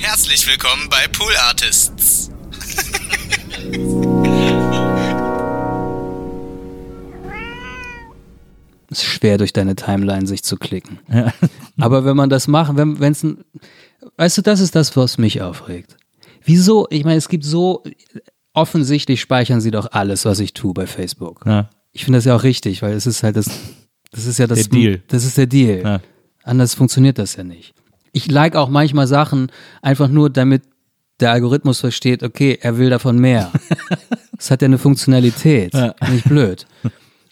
Herzlich willkommen bei Pool Artists. Es ist schwer, durch deine Timeline sich zu klicken. Ja. Aber wenn man das macht, wenn es ein, weißt du, das ist das, was mich aufregt. Wieso? Ich meine, es gibt so, offensichtlich speichern sie doch alles, was ich tue bei Facebook. Ja. Ich finde das ja auch richtig, weil es ist halt das, das ist ja das, der Deal. Das ist der Deal. Ja. Anders funktioniert das ja nicht. Ich like auch manchmal Sachen einfach nur, damit der Algorithmus versteht, okay, er will davon mehr. das hat ja eine Funktionalität. Ja. Nicht blöd.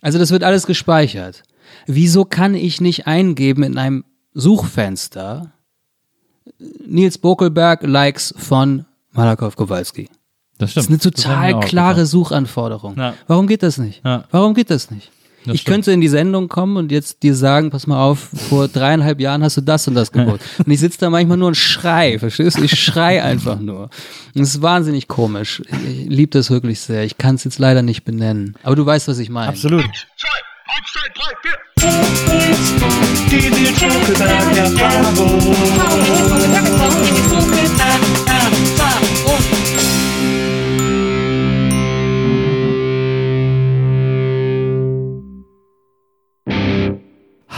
Also das wird alles gespeichert. Wieso kann ich nicht eingeben in einem Suchfenster Nils Bokelberg Likes von Malakow Kowalski? Das stimmt. Das ist eine total klare Suchanforderung. Ja. Warum geht das nicht? Ja. Warum geht das nicht? Das ich stimmt. könnte in die Sendung kommen und jetzt dir sagen, pass mal auf, vor dreieinhalb Jahren hast du das und das gebaut. und ich sitze da manchmal nur und schrei, verstehst du? Ich schrei einfach nur. Und es ist wahnsinnig komisch. Ich liebe das wirklich sehr. Ich kann es jetzt leider nicht benennen. Aber du weißt, was ich meine. Absolut. Eins, zwei, eins, zwei, drei, vier. Die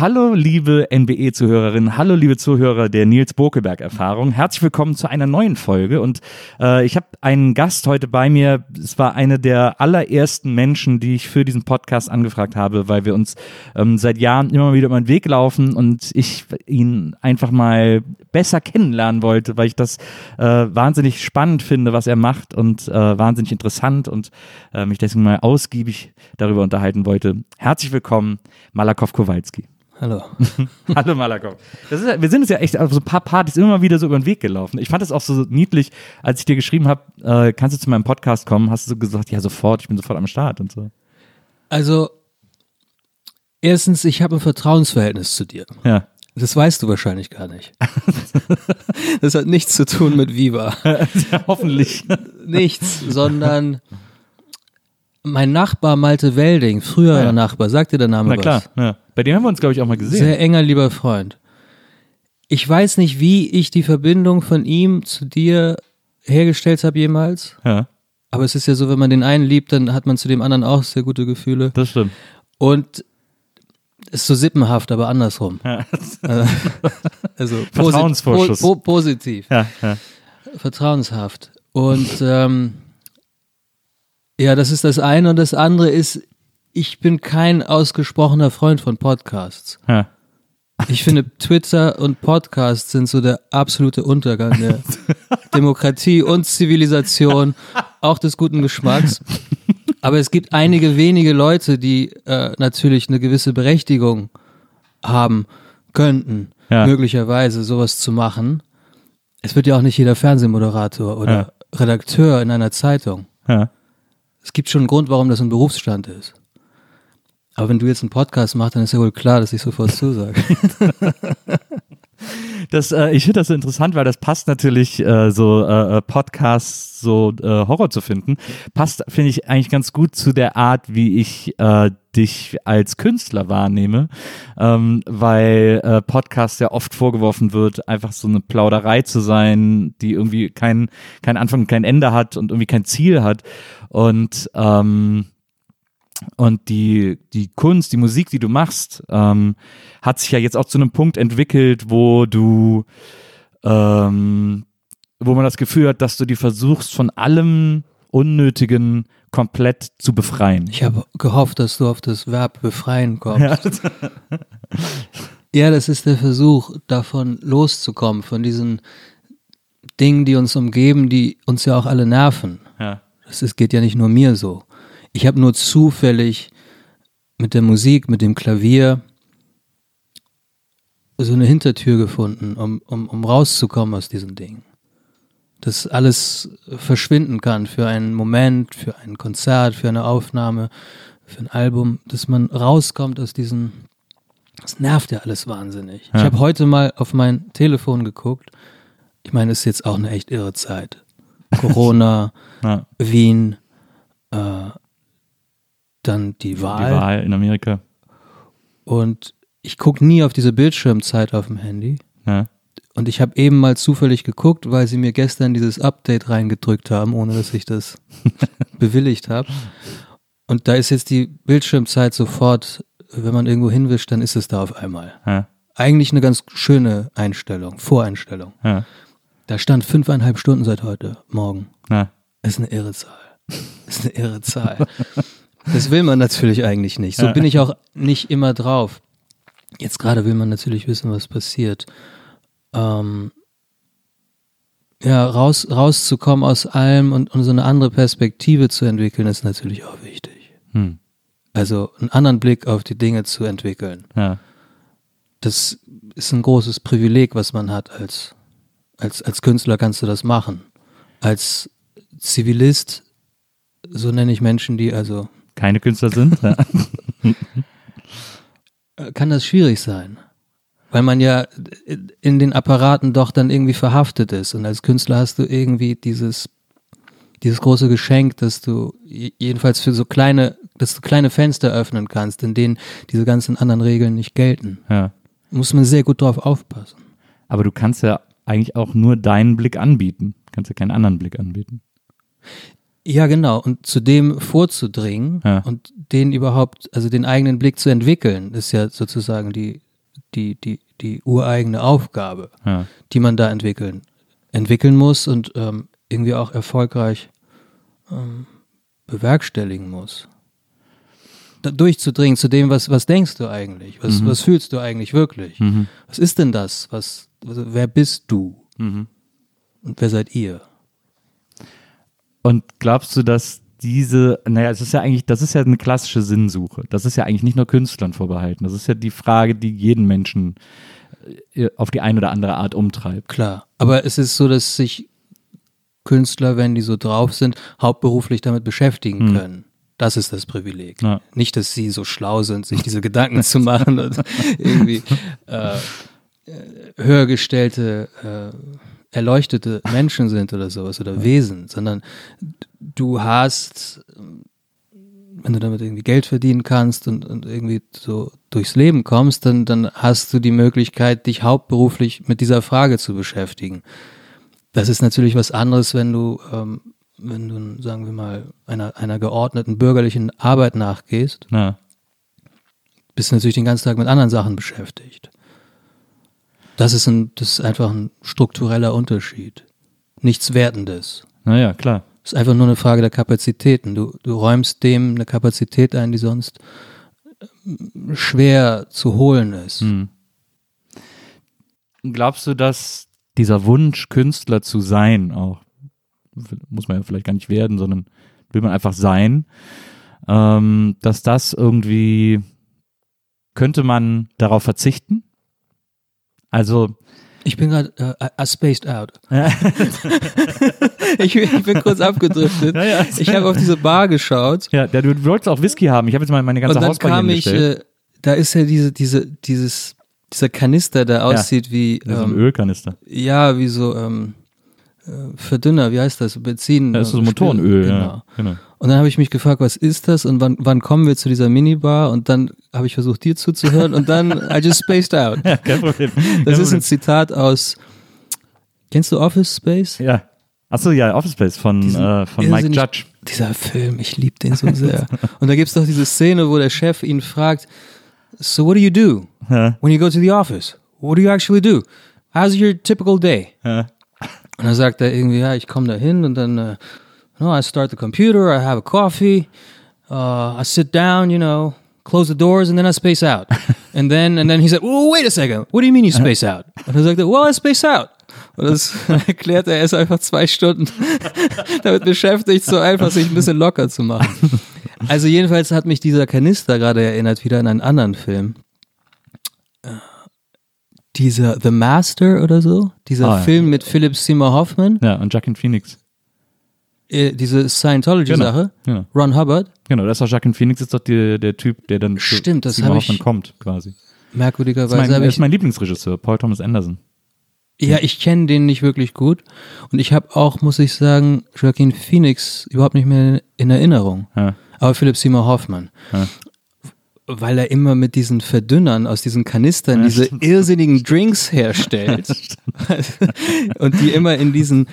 Hallo liebe NBE-Zuhörerinnen, hallo liebe Zuhörer der Nils Bokeberg-Erfahrung. Herzlich willkommen zu einer neuen Folge und äh, ich habe einen Gast heute bei mir. Es war eine der allerersten Menschen, die ich für diesen Podcast angefragt habe, weil wir uns ähm, seit Jahren immer wieder über den Weg laufen und ich ihn einfach mal besser kennenlernen wollte, weil ich das äh, wahnsinnig spannend finde, was er macht und äh, wahnsinnig interessant und äh, mich deswegen mal ausgiebig darüber unterhalten wollte. Herzlich willkommen, Malakow Kowalski. Hallo. Hallo Malakow. Ist, wir sind uns ja echt auf so ein paar Partys immer wieder so über den Weg gelaufen. Ich fand es auch so niedlich, als ich dir geschrieben habe, äh, kannst du zu meinem Podcast kommen, hast du so gesagt, ja sofort, ich bin sofort am Start und so. Also, erstens, ich habe ein Vertrauensverhältnis zu dir. Ja. Das weißt du wahrscheinlich gar nicht. das hat nichts zu tun mit Viva. ja, hoffentlich. Nichts, sondern mein Nachbar Malte Welding, früherer ja. Nachbar, sagt dir der Name Na klar, was? Ja. Bei dem haben wir uns, glaube ich, auch mal gesehen. Sehr enger, lieber Freund. Ich weiß nicht, wie ich die Verbindung von ihm zu dir hergestellt habe jemals. Ja. Aber es ist ja so, wenn man den einen liebt, dann hat man zu dem anderen auch sehr gute Gefühle. Das stimmt. Und ist so sippenhaft, aber andersrum. Ja. also Vertrauensvorschuss. Po, po, positiv. Ja, ja. Vertrauenshaft. Und ähm, ja, das ist das eine. Und das andere ist, ich bin kein ausgesprochener Freund von Podcasts. Ja. Ich finde, Twitter und Podcasts sind so der absolute Untergang der Demokratie und Zivilisation, auch des guten Geschmacks. Aber es gibt einige wenige Leute, die äh, natürlich eine gewisse Berechtigung haben könnten, ja. möglicherweise sowas zu machen. Es wird ja auch nicht jeder Fernsehmoderator oder ja. Redakteur in einer Zeitung. Ja. Es gibt schon einen Grund, warum das ein Berufsstand ist. Aber wenn du jetzt einen Podcast machst, dann ist ja wohl klar, dass ich sofort zusage. Das, äh, ich finde das so interessant, weil das passt natürlich äh, so äh, äh, Podcasts, so äh, Horror zu finden, passt finde ich eigentlich ganz gut zu der Art, wie ich äh, dich als Künstler wahrnehme, ähm, weil äh, Podcast ja oft vorgeworfen wird, einfach so eine Plauderei zu sein, die irgendwie kein kein Anfang, kein Ende hat und irgendwie kein Ziel hat. Und ähm, und die, die Kunst, die Musik, die du machst, ähm, hat sich ja jetzt auch zu einem Punkt entwickelt, wo du, ähm, wo man das Gefühl hat, dass du die versuchst, von allem Unnötigen komplett zu befreien. Ich habe gehofft, dass du auf das Verb befreien kommst. Ja. ja, das ist der Versuch, davon loszukommen, von diesen Dingen, die uns umgeben, die uns ja auch alle nerven. Ja. Das ist, geht ja nicht nur mir so. Ich habe nur zufällig mit der Musik, mit dem Klavier so eine Hintertür gefunden, um, um, um rauszukommen aus diesen Dingen. Dass alles verschwinden kann für einen Moment, für ein Konzert, für eine Aufnahme, für ein Album, dass man rauskommt aus diesen. Das nervt ja alles wahnsinnig. Ja. Ich habe heute mal auf mein Telefon geguckt. Ich meine, es ist jetzt auch eine echt irre Zeit. Corona, ja. Wien, äh, dann die Wahl. Die Wahl in Amerika. Und ich gucke nie auf diese Bildschirmzeit auf dem Handy. Ja. Und ich habe eben mal zufällig geguckt, weil sie mir gestern dieses Update reingedrückt haben, ohne dass ich das bewilligt habe. Und da ist jetzt die Bildschirmzeit sofort, wenn man irgendwo hinwischt, dann ist es da auf einmal. Ja, Eigentlich eine ganz schöne Einstellung, Voreinstellung. ja, Da stand fünfeinhalb Stunden seit heute Morgen. ja. Ist eine irre Zahl. Ist eine irre Zahl. Das will man natürlich eigentlich nicht. So bin ich auch nicht immer drauf. Jetzt gerade will man natürlich wissen, was passiert. Ähm, ja, raus, rauszukommen aus allem und, und so eine andere Perspektive zu entwickeln, ist natürlich auch wichtig. Hm. Also einen anderen Blick auf die Dinge zu entwickeln. ja. Das ist ein großes Privileg, was man hat als, als, als Künstler kannst du das machen. Als Zivilist, so nenne ich Menschen, die also, Keine Künstler sind. Ja. äh, kann das schwierig sein. Weil man ja in den Apparaten doch dann irgendwie verhaftet ist. Und als Künstler hast du irgendwie dieses, dieses große Geschenk, dass du je- jedenfalls für so kleine, dass du kleine Fenster öffnen kannst, in denen diese ganzen anderen Regeln nicht gelten. ja. Muss man sehr gut drauf aufpassen. Aber du kannst ja eigentlich auch nur deinen Blick anbieten. Du kannst ja keinen anderen Blick anbieten. Ja, genau. Und zu dem vorzudringen Ja. und den überhaupt, also den eigenen Blick zu entwickeln, ist ja sozusagen die, die, die, die ureigene Aufgabe, Ja. die man da entwickeln, entwickeln muss und ähm, irgendwie auch erfolgreich ähm, bewerkstelligen muss. Da durchzudringen zu dem, was, was denkst du eigentlich? Was, was fühlst du eigentlich wirklich? Mhm. Was ist denn das? Was, also, wer bist du? Mhm. Und wer seid ihr? Und glaubst du, dass diese, naja, es ist ja eigentlich, das ist ja eine klassische Sinnsuche. Das ist ja eigentlich nicht nur Künstlern vorbehalten. Das ist ja die Frage, die jeden Menschen äh, auf die eine oder andere Art umtreibt. Klar. Aber es ist so, dass sich Künstler, wenn die so drauf sind, hauptberuflich damit beschäftigen können. Das ist das Privileg. Ja. Nicht, dass sie so schlau sind, sich diese Gedanken zu machen und irgendwie äh, äh, höher gestellte, äh, erleuchtete Menschen sind oder sowas oder Wesen, sondern du hast, wenn du damit irgendwie Geld verdienen kannst und, und irgendwie so durchs Leben kommst, dann, dann hast du die Möglichkeit, dich hauptberuflich mit dieser Frage zu beschäftigen. Das ist natürlich was anderes, wenn du, ähm, wenn du, sagen wir mal, einer, einer geordneten bürgerlichen Arbeit nachgehst, Ja. bist du natürlich den ganzen Tag mit anderen Sachen beschäftigt. Das ist, ein, das ist einfach ein struktureller Unterschied. Nichts Wertendes. Naja, klar. Es ist einfach nur eine Frage der Kapazitäten. Du, du räumst dem eine Kapazität ein, die sonst ähm, schwer zu holen ist. Hm. Glaubst du, dass dieser Wunsch, Künstler zu sein, auch, muss man ja vielleicht gar nicht werden, sondern will man einfach sein, ähm, dass das irgendwie, könnte man darauf verzichten? Also, Ich bin gerade äh, spaced out. ich, ich bin kurz abgedriftet. Ja, ja. Ich habe auf diese Bar geschaut ja, der, du wolltest auch Whisky haben. Ich habe jetzt mal meine ganze und dann Hausbar kam ich, äh, da ist ja diese, diese, dieses, dieser Kanister, der aussieht wie, Das ist ein ähm, Ölkanister. ja, wie so ähm, äh, Verdünner, wie heißt das? Benzin. Das ist so äh, Motorenöl, Genau. ja. Genau. Und dann habe ich mich gefragt, was ist das und wann, wann kommen wir zu dieser Minibar? Und dann habe ich versucht, dir zuzuhören und dann I just spaced out. Ja, kein Problem. Das kein ist ein. Zitat aus, kennst du Office Space? Ja. Achso, ja, Office Space von, Diesen äh, von Mike Judge. Dieser Film, ich liebe den so sehr. und da gibt es doch diese Szene, wo der Chef ihn fragt, so what do you do when you go to the office? What do you actually do? How's your typical day? Und dann sagt er irgendwie, ja, ich komme da hin und dann, uh, no, I start the computer, I have a coffee, uh, I sit down, you know, close the doors and then I space out. and then, and then he said, well, wait a second, what do you mean you space out? Und dann sagt er, well, I space out. Und das erklärt er, er ist einfach zwei Stunden damit beschäftigt, so einfach sich ein bisschen locker zu machen. Also jedenfalls hat mich dieser Kanister gerade erinnert wieder an einen anderen Film. Dieser The Master oder so, dieser Ah, ja. Film mit Philip Seymour Hoffman, ja, und Jacqueline Phoenix. äh, diese Scientology-Sache, Genau. Ron Hubbard, Genau, das ist doch Jacqueline Phoenix, ist doch die, der Typ, der dann zu Stimmt, das Seymour Hoffman kommt, quasi. Das ist merkwürdigerweise mein, das ist mein Lieblingsregisseur, Paul Thomas Anderson. ja, ich kenne den nicht wirklich gut und ich habe auch, muss ich sagen, Joaquin Phoenix überhaupt nicht mehr in Erinnerung, Ja. aber Philip Seymour Hoffman. Ja. Weil er immer mit diesen Verdünnern aus diesen Kanistern Ja, diese irrsinnigen Drinks herstellt. und die immer in diesen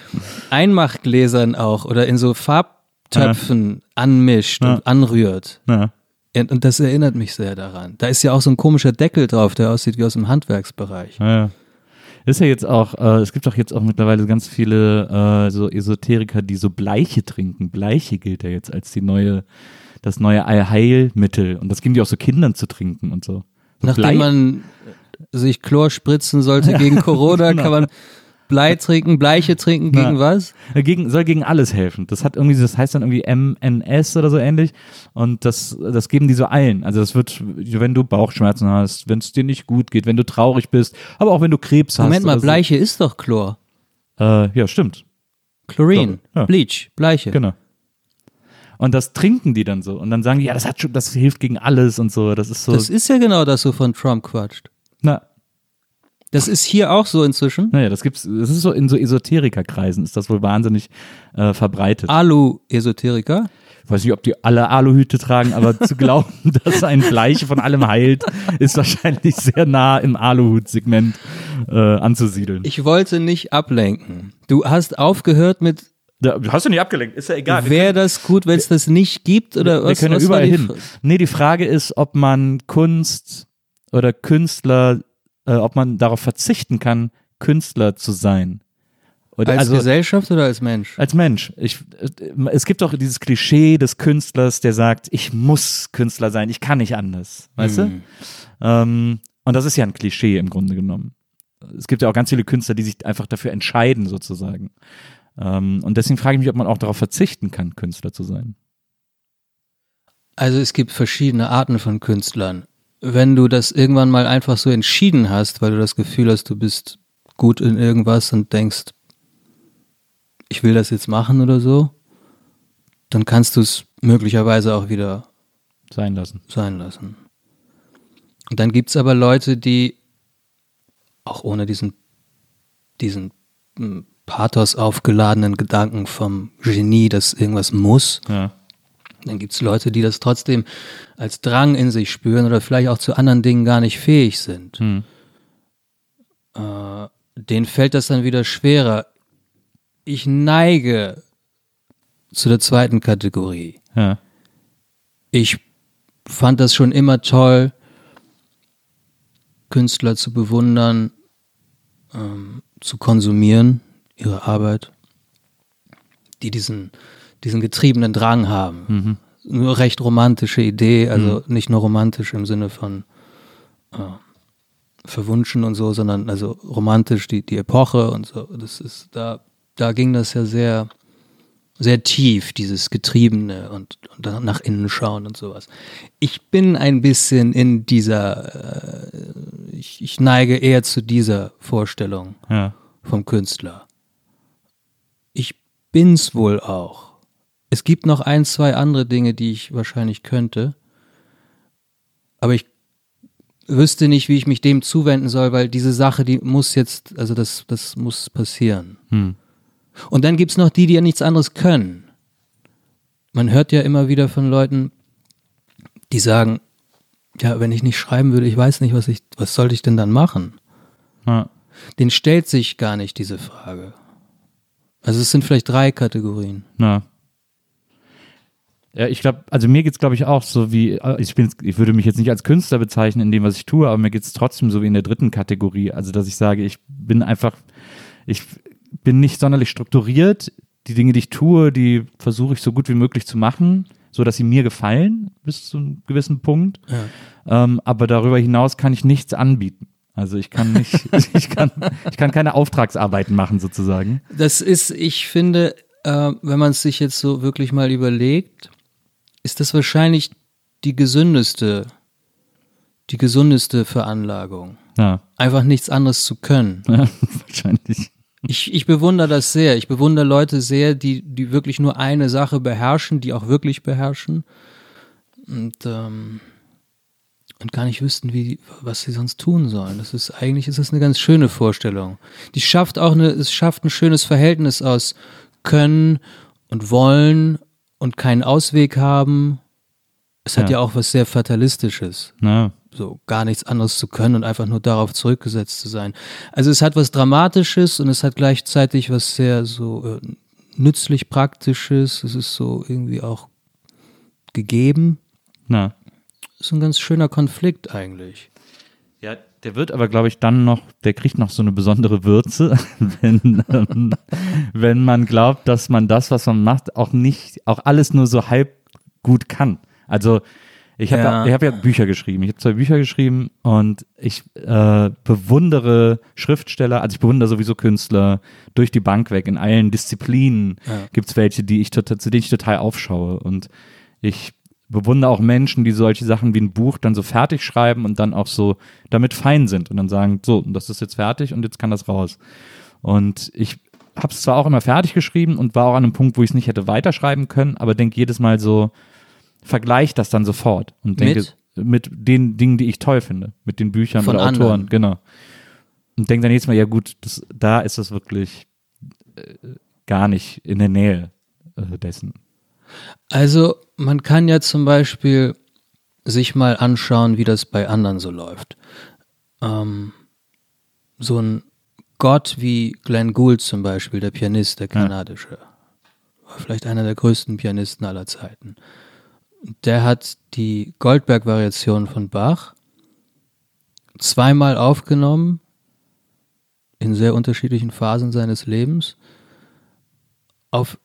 Einmachgläsern auch oder in so Farbtöpfen anmischt Ja. und anrührt. Ja. Und das erinnert mich sehr daran. Da ist ja auch so ein komischer Deckel drauf, der aussieht wie aus dem Handwerksbereich. Ja, ja. Ist ja jetzt auch, äh, es gibt doch jetzt auch mittlerweile ganz viele äh, so Esoteriker, die so Bleiche trinken. Bleiche gilt ja jetzt als die neue, das neue Allheilmittel. Und das geben die auch so Kindern zu trinken und so. so Nachdem Blei- man sich Chlor spritzen sollte gegen Corona, genau. kann man Blei trinken, Bleiche trinken gegen Na. was? Dagegen, soll gegen alles helfen. Das hat irgendwie, das heißt dann irgendwie MNS oder so ähnlich. Und das, das geben die so allen. Also das wird, wenn du Bauchschmerzen hast, wenn es dir nicht gut geht, wenn du traurig bist, aber auch wenn du Krebs hast. Moment mal, oder so. Bleiche ist doch Chlor. Äh, ja, stimmt. Chlorin, Ja. Bleach, Bleiche. Genau. Und das trinken die dann so. Und dann sagen die, ja, das hat schon, das hilft gegen alles und so. Das ist so. Das ist ja genau das, so von Trump quatscht. na, Das ist hier auch so inzwischen. naja, das gibt's, das ist so in so Esoterikerkreisen ist das wohl wahnsinnig äh, verbreitet. Alu-Esoteriker. Ich weiß nicht, ob die alle Aluhüte tragen, aber zu glauben, dass ein Bleiche von allem heilt, ist wahrscheinlich sehr nah im Aluhut-Segment äh, anzusiedeln. Ich wollte nicht ablenken. Du hast aufgehört mit, Da, hast du nicht abgelenkt, ist ja egal. wäre das gut, wenn es das nicht gibt? Oder wir was, können ja was überall hin. Nee, die Frage ist, ob man Kunst oder Künstler, äh, ob man darauf verzichten kann, Künstler zu sein. Oder, Als also Gesellschaft oder als Mensch? als Mensch. Ich, äh, es gibt doch dieses Klischee des Künstlers, der sagt, ich muss Künstler sein, ich kann nicht anders. Weißt Hm. du? Ähm, und das ist ja ein Klischee im Grunde genommen. Es gibt ja auch ganz viele Künstler, die sich einfach dafür entscheiden, sozusagen. Ähm, und deswegen frage ich mich, ob man auch darauf verzichten kann, Künstler zu sein. Also es gibt verschiedene Arten von Künstlern. Wenn du das irgendwann mal einfach so entschieden hast, weil du das Gefühl hast, du bist gut in irgendwas und denkst, ich will das jetzt machen oder so, dann kannst du es möglicherweise auch wieder Sein lassen. sein lassen. Und dann gibt's aber Leute, die auch ohne diesen, diesen mm, Pathos aufgeladenen Gedanken vom Genie, dass irgendwas muss, Ja. dann gibt's Leute, die das trotzdem als Drang in sich spüren oder vielleicht auch zu anderen Dingen gar nicht fähig sind. Hm. Äh, denen fällt das dann wieder schwerer. Ich neige zu der zweiten Kategorie. Ja. Ich fand das schon immer toll, Künstler zu bewundern, ähm, zu konsumieren, ihre Arbeit, die diesen, diesen getriebenen Drang haben. Mhm. Nur recht romantische Idee, also nicht nur romantisch im Sinne von äh, verwunschen und so, sondern also romantisch die, die Epoche und so. Das ist, da, da ging das ja sehr, sehr tief, dieses Getriebene und, und dann nach innen schauen und sowas. Ich bin ein bisschen in dieser, äh, ich, ich neige eher zu dieser Vorstellung Ja. vom Künstler. Ich bin's wohl auch. Es gibt noch ein, zwei andere Dinge, die ich wahrscheinlich könnte, aber ich wüsste nicht, wie ich mich dem zuwenden soll, weil diese Sache, die muss jetzt, also das, das muss passieren. Hm. Und dann gibt's noch die, die ja nichts anderes können. Man hört ja immer wieder von Leuten, die sagen, ja, wenn ich nicht schreiben würde, ich weiß nicht, was ich, was sollte ich denn dann machen? Ja. Den stellt sich gar nicht diese Frage. Also es sind vielleicht drei Kategorien. Ja. Ja, ich glaube, also mir geht's glaube ich auch so wie, äh, ich bin, ich würde mich jetzt nicht als Künstler bezeichnen in dem, was ich tue, aber mir geht's trotzdem so wie in der dritten Kategorie. Also, dass ich sage, ich bin einfach, ich bin nicht sonderlich strukturiert. Die Dinge, die ich tue, die versuche ich so gut wie möglich zu machen, so dass sie mir gefallen, bis zu einem gewissen Punkt. Ähm, aber darüber hinaus kann ich nichts anbieten. Also ich kann nicht, ich kann, ich kann keine Auftragsarbeiten machen sozusagen. Das ist, ich finde, äh, wenn man es sich jetzt so wirklich mal überlegt, ist das wahrscheinlich die gesündeste, die gesundeste Veranlagung. Ja, Einfach nichts anderes zu können. wahrscheinlich. Ich, ich bewundere das sehr. Ich bewundere Leute sehr, die, die wirklich nur eine Sache beherrschen, die auch wirklich beherrschen. Und, ähm, und gar nicht wüssten, wie, was sie sonst tun sollen. Das ist eigentlich ist das eine ganz schöne Vorstellung. Die schafft auch eine, es schafft ein schönes Verhältnis aus Können und Wollen und keinen Ausweg haben Es hat Ja. ja auch was sehr Fatalistisches. Na, so gar nichts anderes zu können und einfach nur darauf zurückgesetzt zu sein. Also es hat was Dramatisches und es hat gleichzeitig was sehr so äh, nützlich Praktisches. Es ist so irgendwie auch gegeben. na. Ist ein ganz schöner Konflikt eigentlich. Ja, der wird aber, glaube ich, dann noch, der kriegt noch so eine besondere Würze, wenn, ähm, wenn man glaubt, dass man das, was man macht, auch nicht, auch alles nur so halb gut kann. Also ich habe ja. Ja. ich hab ja Bücher geschrieben. Ich habe zwei Bücher geschrieben und ich äh, bewundere Schriftsteller, also ich bewundere sowieso Künstler durch die Bank weg. In allen Disziplinen Ja. gibt's welche, die ich total, zu denen ich total aufschaue. Und ich bewundere auch Menschen, die solche Sachen wie ein Buch dann so fertig schreiben und dann auch so damit fein sind und dann sagen, so, das ist jetzt fertig und jetzt kann das raus. Und ich habe es zwar auch immer fertig geschrieben und war auch an einem Punkt, wo ich es nicht hätte weiterschreiben können, aber denke jedes Mal so, vergleich das dann sofort und denke mit, den Dingen, die ich toll finde, mit den Büchern Von oder anderen. Autoren, genau. Und denke dann jedes Mal, ja gut, das, da ist es wirklich äh, gar nicht in der Nähe äh, dessen. Also man kann ja zum Beispiel sich mal anschauen, wie das bei anderen so läuft. Ähm, so ein Gott wie Glenn Gould zum Beispiel, der Pianist, der kanadische, war vielleicht einer der größten Pianisten aller Zeiten. Der hat die Goldberg-Variation von Bach zweimal aufgenommen in sehr unterschiedlichen Phasen seines Lebens auf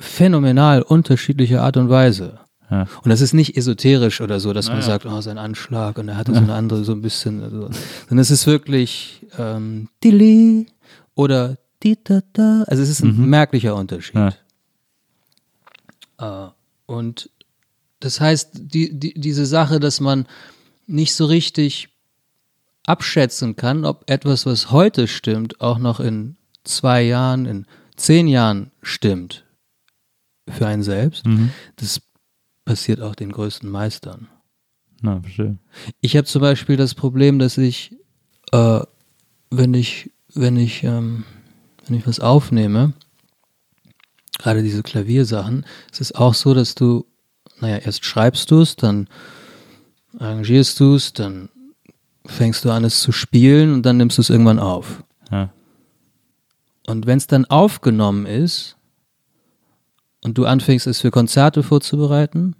phänomenal unterschiedliche Art und Weise. Ja. Und das ist nicht esoterisch oder so, dass man Naja. sagt, oh, sein Anschlag und er hatte so eine andere, so ein bisschen, also, sondern es ist wirklich ähm, Dili oder Di-da-da. Also es ist ein merklicher Unterschied. Ja. Äh, und das heißt, die, die, diese Sache, dass man nicht so richtig abschätzen kann, ob etwas, was heute stimmt, auch noch in zwei Jahren, in zehn Jahren stimmt für einen selbst, Mhm. das passiert auch den größten Meistern. Na, verstehe. Ich habe zum Beispiel das Problem, dass ich, äh, wenn ich, wenn ich, ähm, wenn ich was aufnehme, gerade diese Klaviersachen, es ist auch so, dass du, naja, erst schreibst du es, dann arrangierst du es, dann fängst du an, es zu spielen und dann nimmst du es irgendwann auf. Ja. Und wenn es dann aufgenommen ist und du anfängst, es für Konzerte vorzubereiten,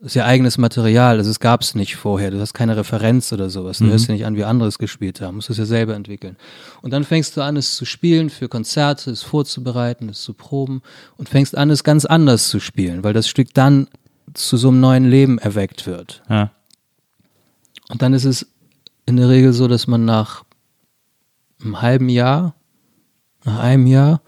ist ja eigenes Material, also es gab es nicht vorher, du hast keine Referenz oder sowas, du hörst ja nicht an, wie andere es gespielt haben, musst es ja selber entwickeln. Und dann fängst du an, es zu spielen für Konzerte, es vorzubereiten, es zu proben und fängst an, es ganz anders zu spielen, weil das Stück dann zu so einem neuen Leben erweckt wird. Ja. Und dann ist es in der Regel so, dass man nach einem halben Jahr, nach einem Jahr,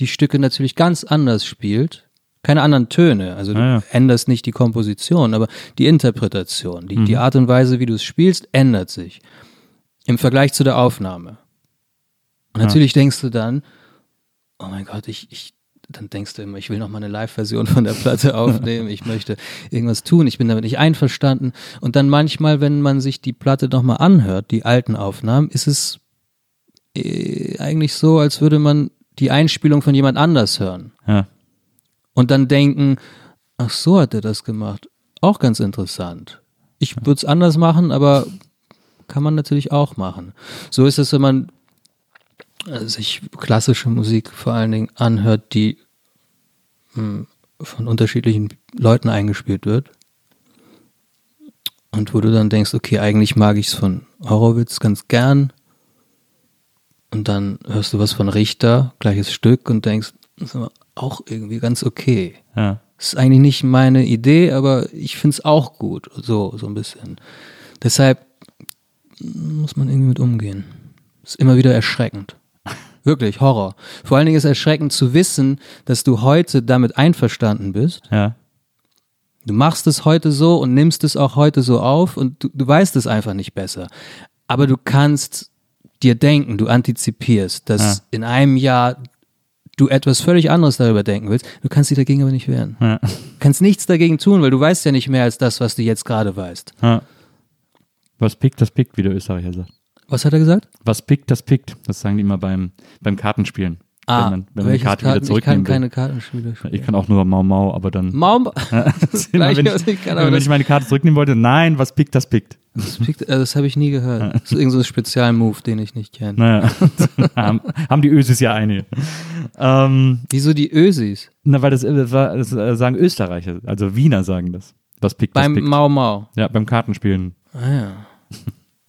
die Stücke natürlich ganz anders spielt. Keine anderen Töne. Also du Ah, ja. änderst nicht die Komposition, aber die Interpretation, die, Mhm. die Art und Weise, wie du es spielst, ändert sich. Im Vergleich zu der Aufnahme. Und Ja. natürlich denkst du dann, oh mein Gott, ich, ich, dann denkst du immer, ich will noch mal eine Live-Version von der Platte aufnehmen, ich möchte irgendwas tun, ich bin damit nicht einverstanden. Und dann manchmal, wenn man sich die Platte noch mal anhört, die alten Aufnahmen, ist es äh, eigentlich so, als würde man die Einspielung von jemand anders hören Ja. und dann denken, ach so hat er das gemacht. Auch ganz interessant. Ich würde es anders machen, aber kann man natürlich auch machen. So ist es, wenn man äh, sich klassische Musik vor allen Dingen anhört, die mh, von unterschiedlichen Leuten eingespielt wird. Und wo du dann denkst, okay, eigentlich mag ich es von Horowitz ganz gern. Und dann hörst du was von Richter, gleiches Stück und denkst, das ist aber auch irgendwie ganz okay. Ja. Das ist eigentlich nicht meine Idee, aber ich finde es auch gut. So, so ein bisschen. Deshalb muss man irgendwie mit umgehen. Ist immer wieder erschreckend. Wirklich, Horror. Vor allen Dingen ist erschreckend zu wissen, dass du heute damit einverstanden bist. Ja. Du machst es heute so und nimmst es auch heute so auf und du, du weißt es einfach nicht besser. Aber du kannst dir denken, du antizipierst, dass Ja. in einem Jahr du etwas völlig anderes darüber denken willst. Du kannst dich dagegen aber nicht wehren. Ja. Du kannst nichts dagegen tun, weil du weißt ja nicht mehr als das, was du jetzt gerade weißt. ja. Was pickt, das pickt, wie der Österreicher sagt. Was hat er gesagt? Was pickt, das pickt. Das sagen die immer beim, beim Kartenspielen. Ah, wenn man, wenn man die Karte wieder Karten- Ich kann zurücknehmen keine Kartenspiele spielen. Ich kann auch nur Mau Mau, aber dann. Maum. Immer, wenn, was ich, ich kann, aber wenn ich meine Karte zurücknehmen wollte, nein, was pickt, das pickt. Das, äh, das habe ich nie gehört. Das ist irgendein so ein Spezialmove, den ich nicht kenne. Naja, haben, haben die Ösis ja eine. Ähm, Wieso die Ösis? na, weil das, das, war- das äh, sagen Österreicher, also Wiener sagen das. Was pickt, das Beim pickt. Mau Mau. Ja, beim Kartenspielen. Ah ja.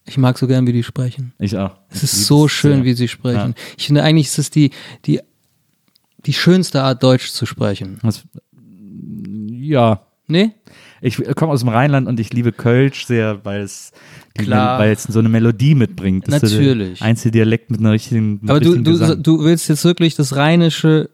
Ich mag so gern, wie die sprechen. Ich auch. Es ist so schön, wie sie sprechen. Ich finde eigentlich ist es die, die, die schönste Art, Deutsch zu sprechen. Das, ja, Nee? Ich komme aus dem Rheinland und ich liebe Kölsch sehr, weil es, weil es so eine Melodie mitbringt. Das ist Natürlich. der einzige Dialekt mit einer richtigen. Mit Aber du, du, Gesang. du willst jetzt wirklich das Rheinische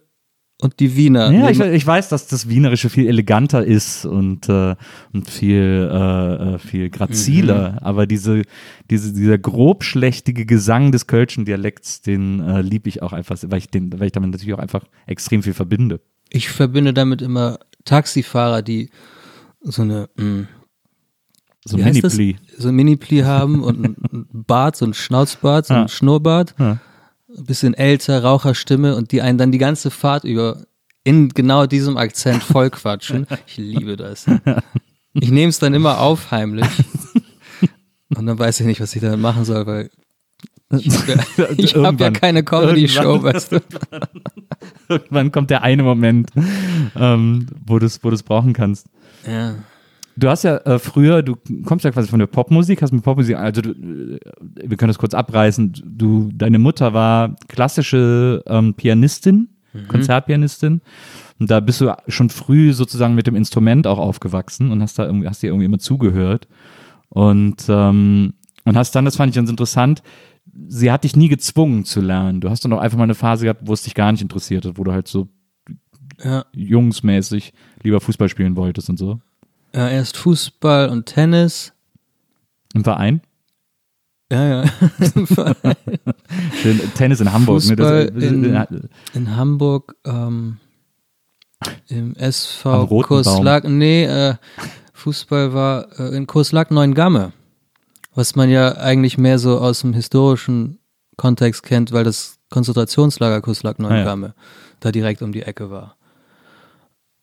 und die Wiener. Ja, ich, ich weiß, dass das Wienerische viel eleganter ist und, äh, und viel, äh, äh, viel graziler, Mhm. aber diese, diese, dieser grobschlächtige Gesang des Kölschen Dialekts, den äh, liebe ich auch einfach, weil ich, den, weil ich damit natürlich auch einfach extrem viel verbinde. ich verbinde damit immer Taxifahrer, die so eine mm, So ein? Mini-Pli. so ein Mini-Pli haben und ein Bart, so ein Schnauzbart, so ein Ja. Schnurrbart, Ja. ein bisschen älter, Raucherstimme und die einen dann die ganze Fahrt über in genau diesem Akzent voll quatschen. Ich liebe das. Ich nehme es dann immer auf heimlich und dann weiß ich nicht, was ich damit machen soll, weil ich habe ja, hab keine Comedy-Show, Irgendwann. weißt du. Irgendwann kommt der eine Moment, ähm, wo du es wo du's brauchen kannst. Ja. Du hast ja äh, früher, du kommst ja quasi von der Popmusik, hast mit Popmusik, also du, äh, wir können das kurz abreißen. Du, deine Mutter war klassische ähm, Pianistin, Konzertpianistin. Und da bist du schon früh sozusagen mit dem Instrument auch aufgewachsen und hast da irgendwie, hast dir irgendwie immer zugehört. Und, ähm, und hast dann, das fand ich ganz interessant, sie hat dich nie gezwungen zu lernen. Du hast dann auch einfach mal eine Phase gehabt, wo es dich gar nicht interessiert hat, wo du halt so Ja. jungsmäßig lieber Fußball spielen wolltest und so. ja, erst Fußball und Tennis. Im Verein? Ja, ja. Schön, Tennis in Hamburg. Fußball ne? in- das, In Hamburg ähm, im SV Kurslack, nee, äh, Fußball war äh, in Kurslack Neuengamme, was man ja eigentlich mehr so aus dem historischen Kontext kennt, weil das Konzentrationslager Kurslack Neuengamme da direkt um die Ecke war.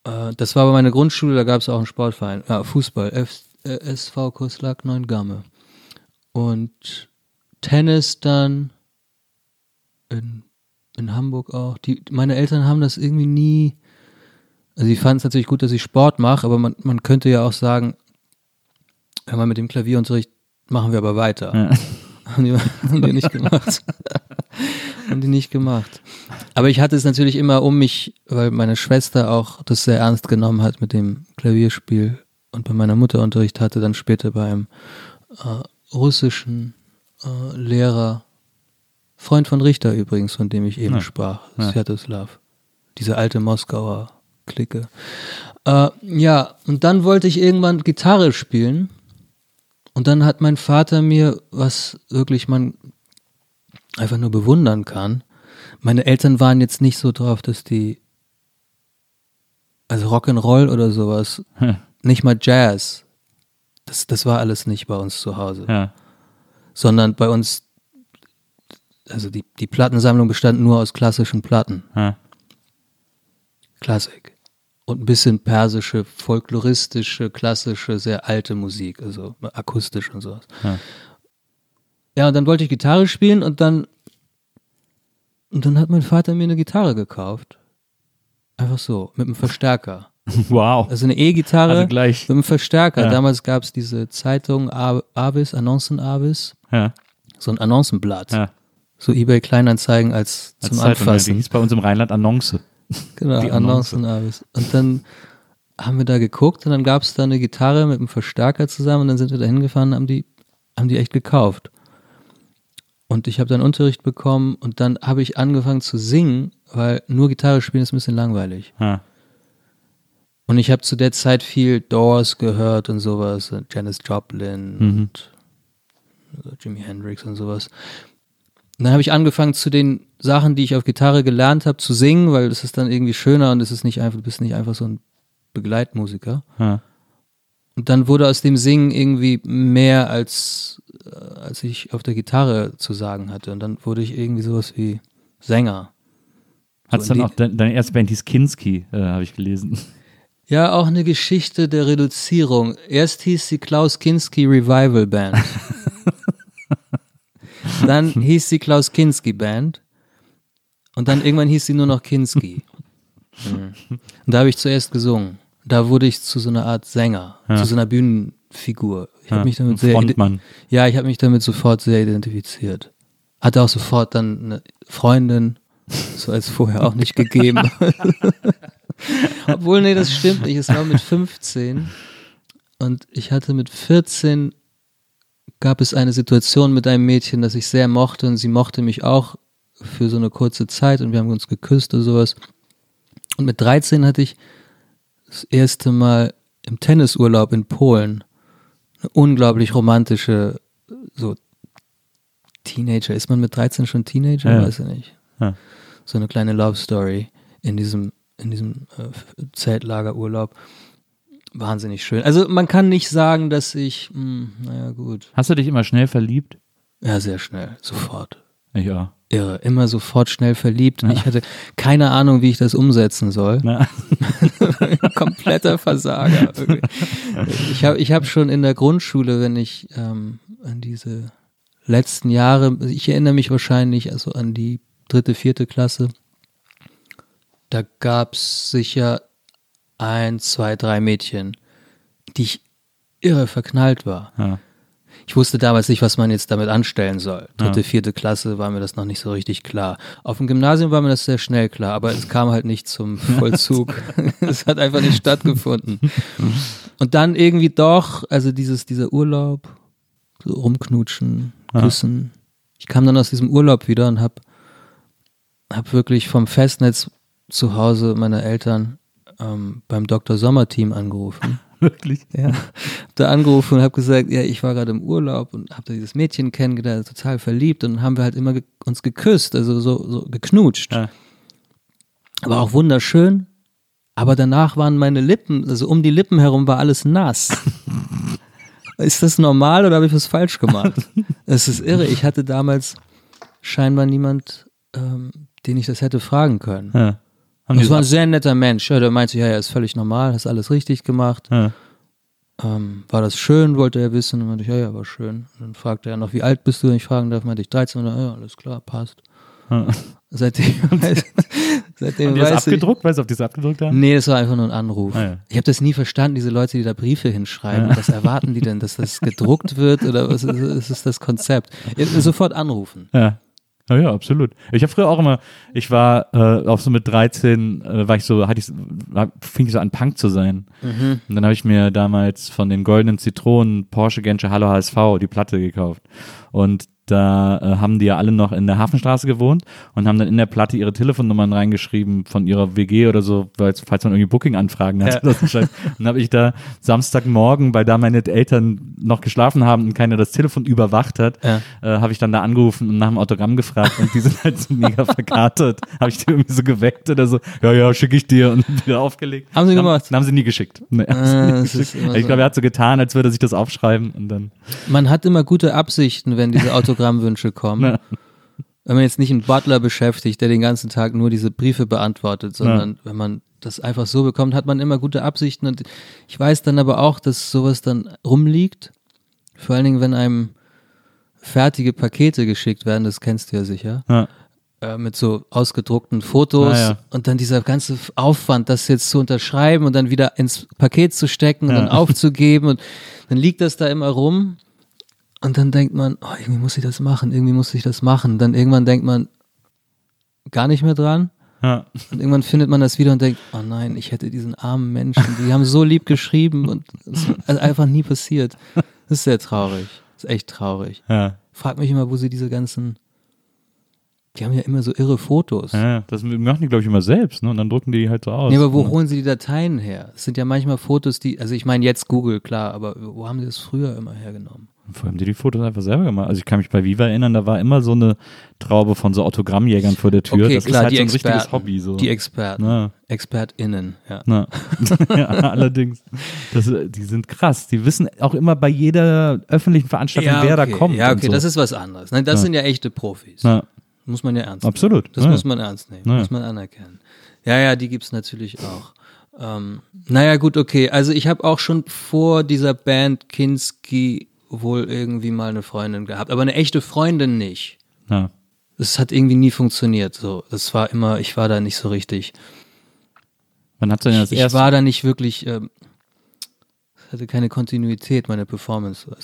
Äh, das war aber meine Grundschule, da gab es auch einen Sportverein, ja, Fußball, F, äh, SV Kurslack Neuengamme. Und Tennis dann in, in Hamburg auch. Die, meine Eltern haben das irgendwie nie. Also, sie fanden es natürlich gut, dass ich Sport mache, aber man, man könnte ja auch sagen, hör mal, mit dem Klavierunterricht machen wir aber weiter. Ja. Haben, die, haben die nicht gemacht. haben die nicht gemacht. Aber ich hatte es natürlich immer um mich, weil meine Schwester auch das sehr ernst genommen hat mit dem Klavierspiel und bei meiner Mutter Unterricht hatte, dann später bei einem äh, russischen äh, Lehrer, Freund von Richter übrigens, von dem ich eben Ja. sprach, Ja. Diese alte Moskauer Clique. Äh, ja, und dann wollte ich irgendwann Gitarre spielen. Und dann hat mein Vater mir, was wirklich man einfach nur bewundern kann. Meine Eltern waren jetzt nicht so drauf, dass die, also Rock'n'Roll oder sowas, Hm. nicht mal Jazz. Das, das war alles nicht bei uns zu Hause. Ja. Sondern bei uns, also die, die Plattensammlung bestand nur aus klassischen Platten. Ja. Klassik. Und ein bisschen persische, folkloristische, klassische, sehr alte Musik, also akustisch und sowas. Ja. Ja, und dann wollte ich Gitarre spielen und dann, und dann hat mein Vater mir eine Gitarre gekauft. Einfach so, mit einem Verstärker. Wow. Also eine E-Gitarre Also gleich. mit einem Verstärker. Ja. Damals gab es diese Zeitung Avis, Annoncen Avis, Ja. so ein Annoncenblatt. Ja. So eBay Kleinanzeigen als, Als zum Zeitung, ja, Die Anfassen. hieß bei uns im Rheinland Annonce. Genau, Die Annoncen Avis. Und dann haben wir da geguckt und dann gab es da eine Gitarre mit einem Verstärker zusammen und dann sind wir da hingefahren und haben die, haben die echt gekauft. Und ich habe dann Unterricht bekommen und dann habe ich angefangen zu singen, weil nur Gitarre spielen ist ein bisschen langweilig. Ja. Und ich habe zu der Zeit viel Doors gehört und sowas, und Janis Joplin Mhm. und Jimi Hendrix und sowas. Und dann habe ich angefangen zu den Sachen, die ich auf Gitarre gelernt habe, zu singen, weil das ist dann irgendwie schöner und es ist nicht einfach, du bist nicht einfach so ein Begleitmusiker. Ja. Und dann wurde aus dem Singen irgendwie mehr als, als ich auf der Gitarre zu sagen hatte. Und dann wurde ich irgendwie sowas wie Sänger. Hat's So in dann auch, dein- deine erste Band hieß Kinski, äh, habe ich gelesen. Ja, auch eine Geschichte der Reduzierung. Erst hieß sie Klaus Kinski Revival Band. dann hieß sie Klaus Kinski Band. Und dann irgendwann hieß sie nur noch Kinski. Mhm. Und da habe ich zuerst gesungen. Da wurde ich zu so einer Art Sänger, zu so einer Bühnenfigur. Ich habe mich damit sehr Frontmann. ja, ich habe mich damit sofort sehr identifiziert. Hatte auch sofort dann eine Freundin, so als vorher auch nicht gegeben. Obwohl, nee, das stimmt nicht. Es war mit 15 und ich hatte mit 14 gab es eine Situation mit einem Mädchen, das ich sehr mochte und sie mochte mich auch für so eine kurze Zeit und wir haben uns geküsst oder sowas. Und mit 13 hatte ich das erste Mal im Tennisurlaub in Polen eine unglaublich romantische, so Teenager. Ist man mit 13 schon Teenager? Ja. Weiß ich nicht. Ja. So eine kleine Love Story in diesem, in diesem äh, Zeltlagerurlaub. Wahnsinnig schön. Also man kann nicht sagen, dass ich, mh, naja gut. Hast du dich immer schnell verliebt? Ja, sehr schnell, sofort. Ja. Irre, immer sofort schnell verliebt. Ich hatte keine Ahnung, wie ich das umsetzen soll. Na, kompletter Versager. Ich habe ich hab schon in der Grundschule, wenn ich ähm, an diese letzten Jahre, ich erinnere mich wahrscheinlich also an die dritte, vierte Klasse, da gab es sicher ein, zwei, drei Mädchen, die ich irre verknallt war. ja. Ich wusste damals nicht, was man jetzt damit anstellen soll. Dritte, vierte Klasse war mir das noch nicht so richtig klar. Auf dem Gymnasium war mir das sehr schnell klar, aber es kam halt nicht zum Vollzug. es hat einfach nicht stattgefunden. Und dann irgendwie doch, also dieses, dieser Urlaub, so rumknutschen, küssen. Ich kam dann aus diesem Urlaub wieder und hab, hab wirklich vom Festnetz zu Hause meiner Eltern ähm, beim Dr. Sommer-Team angerufen. Wirklich? Ja. Hab da angerufen und habe gesagt, ja, ich war gerade im Urlaub und habe da dieses Mädchen kennengelernt, total verliebt und haben wir halt immer ge uns geküsst, also so, so geknutscht. Ja. Aber auch wunderschön. Aber danach waren meine Lippen, also um die Lippen herum war alles nass. Ist das normal oder habe ich was falsch gemacht? Es ist irre. Ich hatte damals scheinbar niemand, ähm, den ich das hätte fragen können. Ja. Haben Das war ein sehr netter Mensch. Ja, der meinte, ja, ja, ist völlig normal, hast alles richtig gemacht. ja. Ähm, war das schön, wollte er wissen. Und meinte ich, ja, ja, war schön. Und dann fragte er noch, wie alt bist du, wenn ich fragen darf? Meinte ich 13. Und dann, ja, alles klar, passt. Ja. Seitdem, weiß, seitdem Haben die das weiß ich. abgedruckt? Weißt du, ob die das abgedruckt haben? Nee, das war einfach nur ein Anruf. Ah, ja. Ich habe das nie verstanden, diese Leute, die da Briefe hinschreiben. Was erwarten die denn, dass das gedruckt wird oder was ist, ist das Konzept? Ja, Sofort anrufen. Ja. Ja, ja, absolut. Ich habe früher auch immer, ich war äh, auch so mit 13, äh, war ich so, hatte ich, fing ich so an Punk zu sein. Mhm. Und dann habe ich mir damals von den Goldenen Zitronen Porsche Genscher Hallo HSV die Platte gekauft. Und da äh, haben die ja alle noch in der Hafenstraße gewohnt und haben dann in der Platte ihre Telefonnummern reingeschrieben von ihrer WG oder so, weil, falls man irgendwie Booking-Anfragen hat. Ja. Und dann habe ich da Samstagmorgen, weil da meine Eltern noch geschlafen haben und keiner das Telefon überwacht hat, Ja. äh, habe ich dann da angerufen und nach dem Autogramm gefragt und die sind halt so mega verkartet. Habe ich die irgendwie so geweckt oder so, ja, ja, schicke ich dir und wieder aufgelegt. Haben sie gemacht? Dann haben sie nie geschickt. Nee, Ah, nie geschickt. ich glaube, er hat so getan, als würde er sich das aufschreiben und dann. Man hat immer gute Absichten, wenn diese Autogrammwünsche kommen. Ja. Wenn man jetzt nicht einen Butler beschäftigt, der den ganzen Tag nur diese Briefe beantwortet, sondern wenn man das einfach so bekommt, hat man immer gute Absichten. Und ich weiß dann aber auch, dass sowas dann rumliegt. Vor allen Dingen, wenn einem fertige Pakete geschickt werden, das kennst du ja sicher. Ja. äh, mit so ausgedruckten Fotos ja. und dann dieser ganze Aufwand, das jetzt zu unterschreiben und dann wieder ins Paket zu stecken und Ja. dann aufzugeben und dann liegt das da immer rum und dann denkt man, oh, irgendwie muss ich das machen, irgendwie muss ich das machen. Dann irgendwann denkt man gar nicht mehr dran Ja. und irgendwann findet man das wieder und denkt, oh nein, ich hätte diesen armen Menschen, die haben so lieb geschrieben und es ist einfach nie passiert. Das ist sehr traurig. Das ist echt traurig. Ja. Frag mich immer, wo sie diese ganzen die haben ja immer so irre Fotos. ja, das machen die, glaube ich, immer selbst, ne? Und dann drucken die halt so aus. Nee, aber wo holen sie die Dateien her? Es sind ja manchmal Fotos, die, also ich meine jetzt Google, klar, aber wo haben sie das früher immer hergenommen? Vorher haben die die Fotos einfach selber gemacht. Also ich kann mich bei Viva erinnern, da war immer so eine Traube von so Autogrammjägern vor der Tür. Okay, das klar, ist halt die so ein richtiges Experten. Hobby. So. Die Experten. Na. ExpertInnen, ja. Na. ja, allerdings. Das, die sind krass. Die wissen auch immer bei jeder öffentlichen Veranstaltung, wer da kommt. Ja, okay, so. das ist was anderes. Nein, das Ja. sind ja echte Profis. Na. muss man ja ernst Absolut. nehmen. Das Ja. muss man ernst nehmen, Ja. muss man anerkennen. Ja, ja, die gibt's natürlich auch. Ähm, naja, gut, okay. Also ich habe auch schon vor dieser Band Kinski wohl irgendwie mal eine Freundin gehabt, aber eine echte Freundin nicht. Ja. Das hat irgendwie nie funktioniert. So, das war immer, ich war da nicht so richtig. Wann hat denn das ich erste? war da nicht wirklich, ähm, es hatte keine Kontinuität, meine Performance.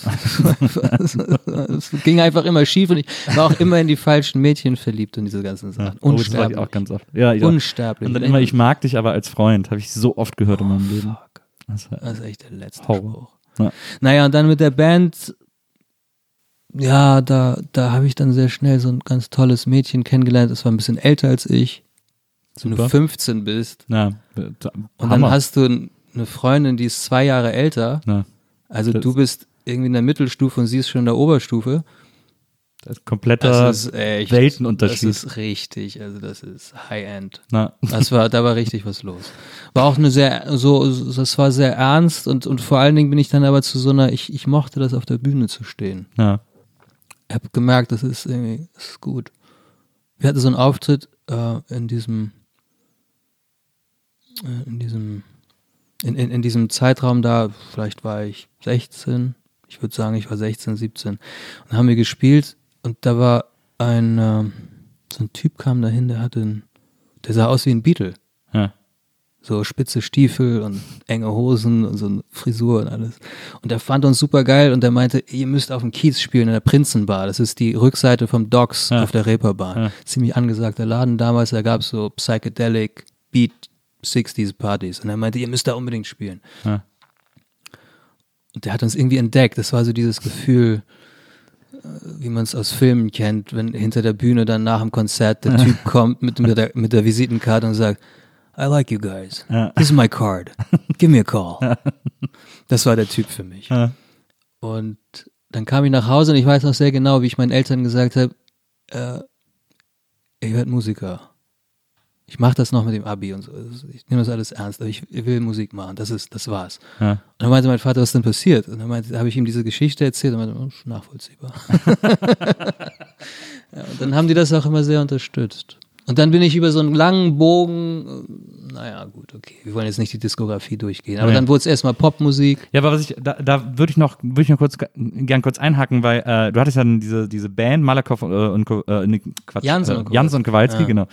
Es ging einfach immer schief und ich war auch immer in die falschen Mädchen verliebt und diese ganzen Sachen. oh, war ich Unsterblich. auch ganz oft. Ja, ich auch. Unsterblich. Und dann immer, ich mag dich aber als Freund, habe ich so oft gehört in meinem Leben. Fuck. Das war, Das ist echt der letzte Horror. Spruch. Ja. Naja, und dann mit der Band, ja, da, da habe ich dann sehr schnell so ein ganz tolles Mädchen kennengelernt. Das war ein bisschen älter als ich. Wenn du Super. 15 bist na, und Hammer. dann hast du eine Freundin, die ist zwei Jahre älter. na, Also Das- du bist irgendwie in der Mittelstufe und sie ist schon in der Oberstufe. Das ist kompletter Das ist echt, Weltenunterschied. Das ist richtig, also das ist High-End. Das war, da war richtig was los. War auch eine sehr, so, das war sehr ernst und, und vor allen Dingen bin ich dann aber zu so einer, ich, ich mochte das auf der Bühne zu stehen. na, Ich habe gemerkt, das ist irgendwie, das ist gut. Wir hatten so einen Auftritt äh, in diesem, äh, in diesem, in, in, in diesem Zeitraum da, vielleicht war ich 16, ich würde sagen, ich war 16, 17. Und dann haben wir gespielt und da war ein, ähm, so ein Typ kam dahin, der hatte ein, der sah aus wie ein Beatle. ja, So spitze Stiefel und enge Hosen und so eine Frisur und alles. Und der fand uns super geil und der meinte, ihr müsst auf dem Kiez spielen in der Prinzenbar. Das ist die Rückseite vom Docks Ja. auf der Reeperbahn. Ja. Ziemlich angesagter Laden damals, da gab es so Psychedelic Beat 60s Partys. Und er meinte, ihr müsst da unbedingt spielen. ja, Und der hat uns irgendwie entdeckt. Das war so dieses Gefühl, wie man es aus Filmen kennt, wenn hinter der Bühne dann nach dem Konzert der Typ kommt mit, mit, der, mit der Visitenkarte und sagt, I like you guys. This is my card. Give me a call. Das war der Typ für mich. Und dann kam ich nach Hause und ich weiß noch sehr genau, wie ich meinen Eltern gesagt habe, äh, ihr hört Musiker. Ich mache das noch mit dem Abi und so. Ich nehme das alles ernst, aber ich, will Musik machen. Das ist, das war's. ja. Und dann meinte mein Vater, was ist denn passiert? Und dann meinte, habe ich ihm diese Geschichte erzählt und meinte, oh, nachvollziehbar. ja, und dann haben die das auch immer sehr unterstützt. Und dann bin ich über so einen langen Bogen, äh, naja, gut, okay, wir wollen jetzt nicht die Diskografie durchgehen, aber Nee. dann wurde es erstmal Popmusik. Ja, aber was ich, da, da würde ich noch, würde ich noch kurz, gern kurz einhaken, weil äh, du hattest ja dann diese, diese Band, Malakoff äh, und, äh, nee, Quatsch, Jansen äh, und Jansen und Kowalski, Ja. genau.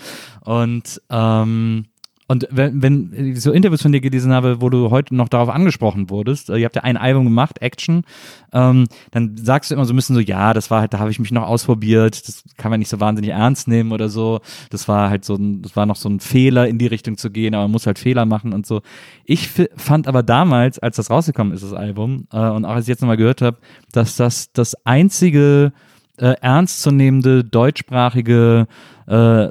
Und, ähm, und wenn, wenn ich so Interviews von dir gelesen habe, wo du heute noch darauf angesprochen wurdest, äh, ihr habt ja ein Album gemacht, Action, ähm, dann sagst du immer so ein bisschen so, ja, das war halt, da habe ich mich noch ausprobiert, das kann man nicht so wahnsinnig ernst nehmen oder so. Das war halt so ein, das war noch so ein Fehler, in die Richtung zu gehen, aber man muss halt Fehler machen und so. Ich fand aber damals, als das rausgekommen ist, das Album, äh, und auch als ich jetzt nochmal gehört habe, dass das das einzige äh, ernstzunehmende deutschsprachige äh,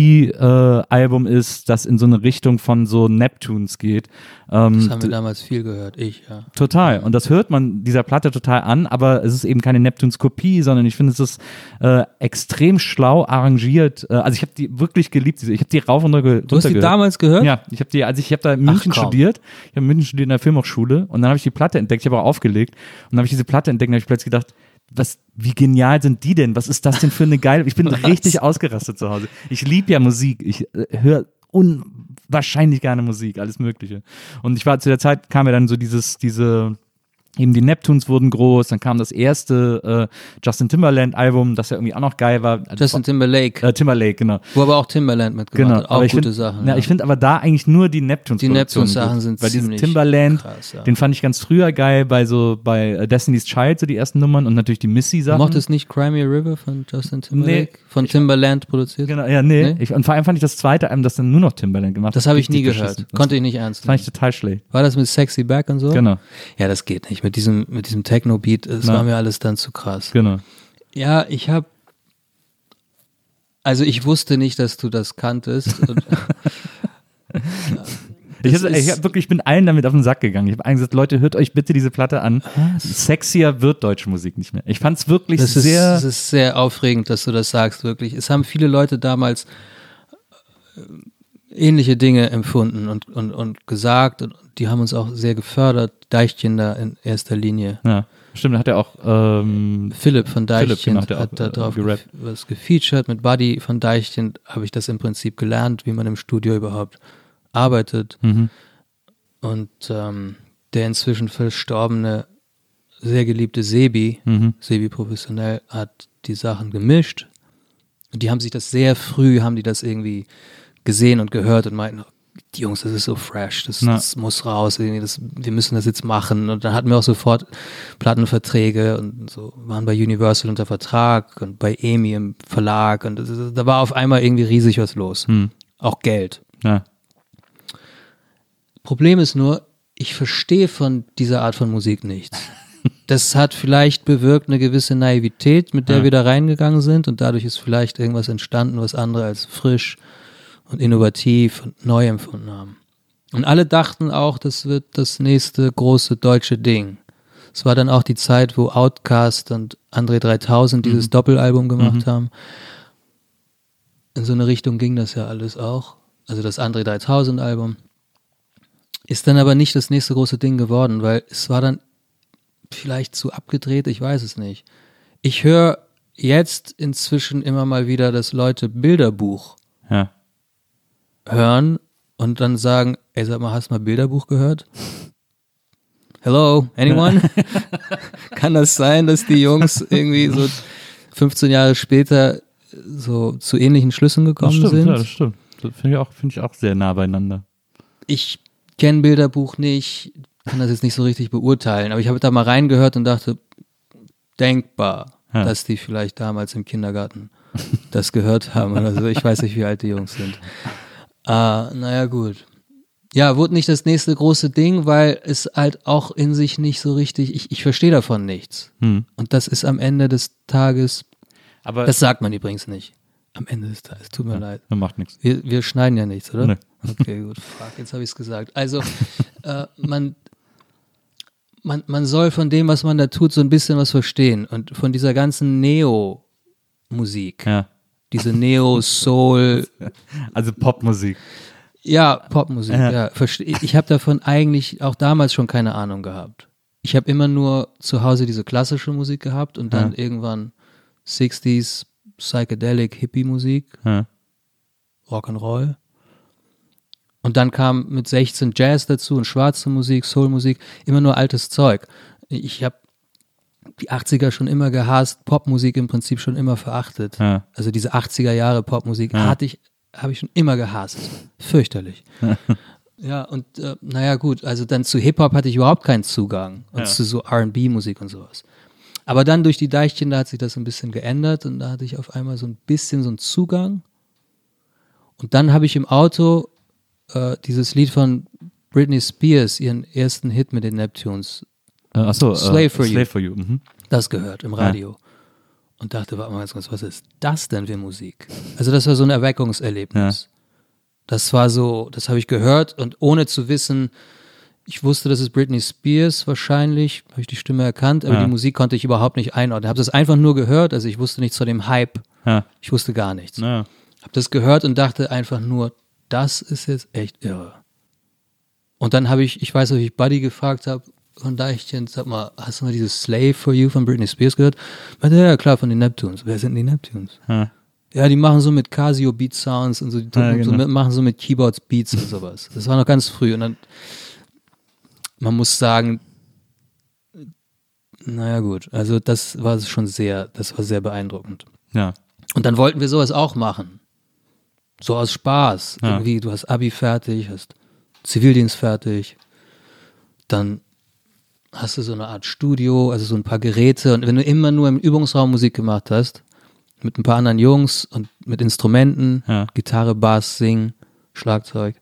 R&B-Album ist, das in so eine Richtung von so Neptunes geht. Ähm, Das haben wir damals viel gehört, ich, ja. Total. Und das hört man dieser Platte total an, aber es ist eben keine Neptunes-Kopie, sondern ich finde, es ist äh, extrem schlau arrangiert. Äh, also ich habe die wirklich geliebt. diese- Ich habe die rauf und runter Du hast die gehört. damals gehört? Ja, ich habe die, also ich habe da in München komm. studiert. Ich habe in München studiert in der Filmhochschule und dann habe ich die Platte entdeckt. Ich habe auch aufgelegt und dann habe ich diese Platte entdeckt und habe ich plötzlich gedacht, was, wie genial sind die denn? Was ist das denn für eine geile? Ich bin richtig ausgerastet zu Hause. Ich liebe ja Musik. Ich äh, höre unwahrscheinlich gerne Musik, alles Mögliche. Und ich war zu der Zeit kam ja dann so dieses, diese Eben die Neptunes wurden groß, dann kam das erste äh, Justin Timberland Album, das ja irgendwie auch noch geil war. Also, Justin Timberlake, äh, Timberlake, genau. wo aber auch Timberland mitgemacht Genau, hat. Auch gute find, Sachen. Ja, ich finde aber da eigentlich nur die Neptunes Die Neptunes-Sachen sind Weil ziemlich Timberland, krass, ja. den fand ich ganz früher geil bei so bei äh, Destiny's Child so die ersten Nummern und natürlich die Missy Du Sachen. mochtest nicht Crimea River von Justin Timberlake? von Timberland produziert? Genau, ja, nee. Nee? Ich, und vor allem fand ich das zweite Album, das dann nur noch Timberland gemacht Das hat, habe ich nie gehört. Das Konnte ich nicht ernst fand nehmen. ich total schlecht. War das mit Sexy Back und so? Genau, Ja, das geht nicht. Mit diesem, mit diesem Techno-Beat, Na. war mir alles dann zu krass. genau. Ja, ich habe, also ich wusste nicht, dass du das kanntest. Und, Ich, hab, ist- ich hab wirklich, ich bin allen damit auf den Sack gegangen. Ich habe allen gesagt, Leute, hört euch bitte diese Platte an. Sexier wird deutsche Musik nicht mehr. Ich fand es wirklich das, ist, sehr. das ist sehr aufregend, dass du das sagst, wirklich. Es haben viele Leute damals ähnliche Dinge empfunden und, und, und gesagt und die haben uns auch sehr gefördert, Deichkinder in erster Linie. ja. Stimmt, hat er auch ähm, Philipp von Deichchen Philipp, genau, hat hat da äh, drauf gerappt. was gefeatured. Mit Buddy von Deichchen habe ich das im Prinzip gelernt, wie man im Studio überhaupt arbeitet. mhm. Und ähm, der inzwischen verstorbene, sehr geliebte Sebi, Mhm. Sebi professionell, hat die Sachen gemischt. Und die haben sich das sehr früh, haben die das irgendwie gesehen und gehört und meinten, die Jungs, das ist so fresh, das, das muss raus, das, wir müssen das jetzt machen. Und dann hatten wir auch sofort Plattenverträge und so, waren bei Universal unter Vertrag und bei EMI im Verlag und das, da war auf einmal irgendwie riesig was los. Hm. Auch Geld. Ja. Problem ist nur, ich verstehe von dieser Art von Musik nichts. Das hat vielleicht bewirkt eine gewisse Naivität, mit der Ja. wir da reingegangen sind und dadurch ist vielleicht irgendwas entstanden, was andere als frisch und innovativ und neu empfunden haben. Und alle dachten auch, das wird das nächste große deutsche Ding. Es war dann auch die Zeit, wo Outkast und André 3000 dieses Doppelalbum gemacht haben. In so eine Richtung ging das ja alles auch. Also das André 3000 Album. Ist dann aber nicht das nächste große Ding geworden, weil es war dann vielleicht zu abgedreht, ich weiß es nicht. Ich höre jetzt inzwischen immer mal wieder, dass Leute Bilderbuch Ja. Hören und dann sagen, ey, sag mal, hast du mal Bilderbuch gehört? Hello, anyone? Kann das sein, dass die Jungs irgendwie so 15 Jahre später so zu ähnlichen Schlüssen Das gekommen stimmt, sind? ja, das stimmt. Das finde ich, auch- finde ich auch sehr nah beieinander. ich kenne Bilderbuch nicht, kann das jetzt nicht so richtig beurteilen, aber ich habe da mal reingehört und dachte, denkbar, Ja. dass die vielleicht damals im Kindergarten das gehört haben oder so. Ich weiß nicht, wie alt die Jungs sind. Ah, naja, gut. Ja, wurde nicht das nächste große Ding, weil es halt auch in sich nicht so richtig, ich, ich verstehe davon nichts. Hm. Und das ist am Ende des Tages, Aber das sagt man übrigens nicht. Am Ende des Tages, tut mir leid. das macht nichts. Wir, wir schneiden ja nichts, oder? Nee. Okay, gut. Fuck, jetzt habe ich es gesagt. Also, äh, man, man, man soll von dem, was man da tut, so ein bisschen was verstehen. Und von dieser ganzen Neo-Musik, Ja. Diese Neo-Soul, Also Popmusik. ja, Popmusik, Ja. Ich habe davon eigentlich auch damals schon keine Ahnung gehabt. Ich habe immer nur zu Hause diese klassische Musik gehabt und dann Ja. irgendwann 60s Psychedelic Hippie-Musik. Ja. Rock'n'Roll. Und dann kam mit 16 Jazz dazu und schwarze Musik, Soulmusik, immer nur altes Zeug. Ich habe die 80er schon immer gehasst, Popmusik im Prinzip schon immer verachtet. Ja. Also diese 80er Jahre Popmusik Ja. hatte ich, habe ich schon immer gehasst. Fürchterlich. ja, und äh, naja, gut, also dann zu Hip-Hop hatte ich überhaupt keinen Zugang und Ja. zu so RB-Musik und sowas. Aber dann durch die Deichchen, da hat sich das ein bisschen geändert und da hatte ich auf einmal so ein bisschen so einen Zugang. Und dann habe ich im Auto äh, dieses Lied von Britney Spears, ihren ersten Hit mit den Neptunes, Äh, achso, Slave äh, for You. Slave for You. Mhm. das gehört im Radio. Und dachte, warte mal ganz kurz, was ist das denn für Musik? Also das war so ein Erweckungserlebnis. Das war so, das habe ich gehört und ohne zu wissen, ich wusste, das ist Britney Spears wahrscheinlich, habe ich die Stimme erkannt, aber Ja. die Musik konnte ich überhaupt nicht einordnen. Habe das einfach nur gehört, also ich wusste nichts von dem Hype, Ja. ich wusste gar nichts. Ja. Habe das gehört und dachte einfach nur, das ist jetzt echt irre. Und dann habe ich, ich weiß, ob ich Buddy gefragt habe, von Deichchen, sag mal, hast du mal dieses Slave for You von Britney Spears gehört? Meinte, ja, klar, von den Neptunes. Wer sind die Neptunes? Ja. Ja, die machen so mit Casio Beat Sounds und so, die Ja, so genau. mit, machen so mit Keyboards Beats und sowas. Das war noch ganz früh und dann, man muss sagen, naja gut, also das war schon sehr, das war sehr beeindruckend. ja. Und dann wollten wir sowas auch machen. So aus Spaß. Ja. Irgendwie, du hast Abi fertig, hast Zivildienst fertig, dann hast du so eine Art Studio, also so ein paar Geräte. Und wenn du immer nur im Übungsraum Musik gemacht hast, mit ein paar anderen Jungs und mit Instrumenten, Ja. Gitarre, Bass, Singen, Schlagzeug,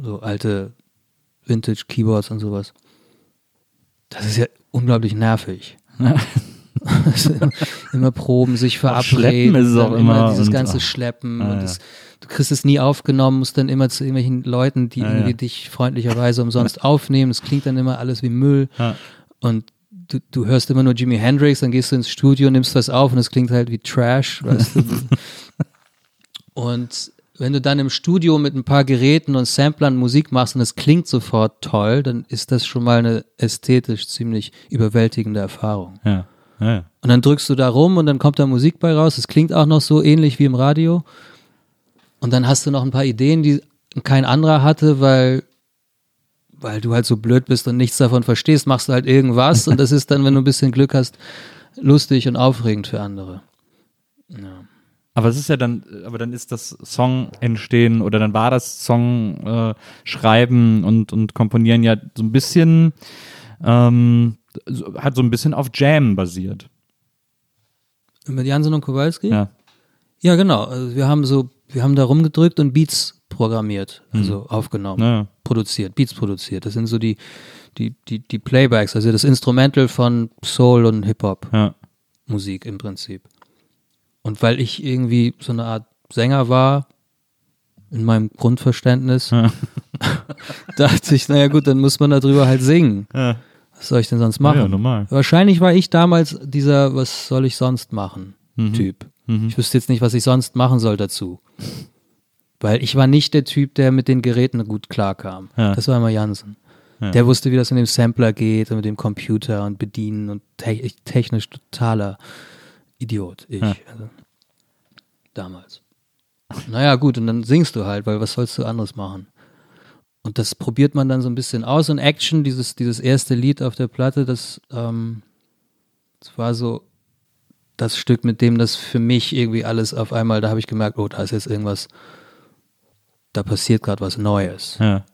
so alte Vintage Keyboards und sowas. Das ist ja unglaublich nervig. Also immer Proben, sich verabreden, Schleppen ist es auch immer dieses ganze. Schleppen Ah, und ja. das, du kriegst es nie aufgenommen, musst dann immer zu irgendwelchen Leuten, die irgendwie ja. dich freundlicherweise umsonst aufnehmen. Das klingt dann immer alles wie Müll Ja. und du, du hörst immer nur Jimi Hendrix, dann gehst du ins Studio, nimmst was auf und es klingt halt wie Trash, weißt du. und wenn du dann im Studio mit ein paar Geräten und Samplern Musik machst und es klingt sofort toll, dann ist das schon mal eine ästhetisch ziemlich überwältigende Erfahrung. Ja. Ja. Und dann drückst du da rum und dann kommt da Musik bei raus. Es klingt auch noch so ähnlich wie im Radio. Und dann hast du noch ein paar Ideen, die kein anderer hatte, weil, weil du halt so blöd bist und nichts davon verstehst, machst du halt irgendwas und das ist dann, wenn du ein bisschen Glück hast, lustig und aufregend für andere. Ja. Aber es ist ja dann, aber dann ist das Song entstehen oder dann war das Song äh, schreiben und, und komponieren ja so ein bisschen, ähm, hat so ein bisschen auf Jam basiert. Mit Jansen und Kowalski? Ja. Ja, genau. Also wir haben so, wir haben da rumgedrückt und Beats programmiert, also aufgenommen, Ja. produziert, Beats produziert. Das sind so die, die, die, die Playbacks, also das Instrumental von Soul und Hip-Hop. Ja. Musik im Prinzip. Und weil ich irgendwie so eine Art Sänger war, in meinem Grundverständnis, Ja. dachte ich, naja gut, dann muss man darüber halt singen. Ja. Was soll ich denn sonst machen? Ja, normal. Wahrscheinlich war ich damals dieser, was soll ich sonst machen, Mhm. Typ. Ich wüsste jetzt nicht, was ich sonst machen soll dazu. Weil ich war nicht der Typ, der mit den Geräten gut klarkam. Ja. Das war immer Jansen. Ja. Der wusste, wie das in dem Sampler geht und mit dem Computer und bedienen und te technisch totaler Idiot. Ich. Ja. Also, damals. Naja, gut, und dann singst du halt, weil was sollst du anderes machen? Und das probiert man dann so ein bisschen aus. Und Action, dieses, dieses erste Lied auf der Platte, das, ähm, das war so das Stück, mit dem das für mich irgendwie alles auf einmal, da habe ich gemerkt, oh, da ist jetzt irgendwas, da passiert gerade was Neues. Ja.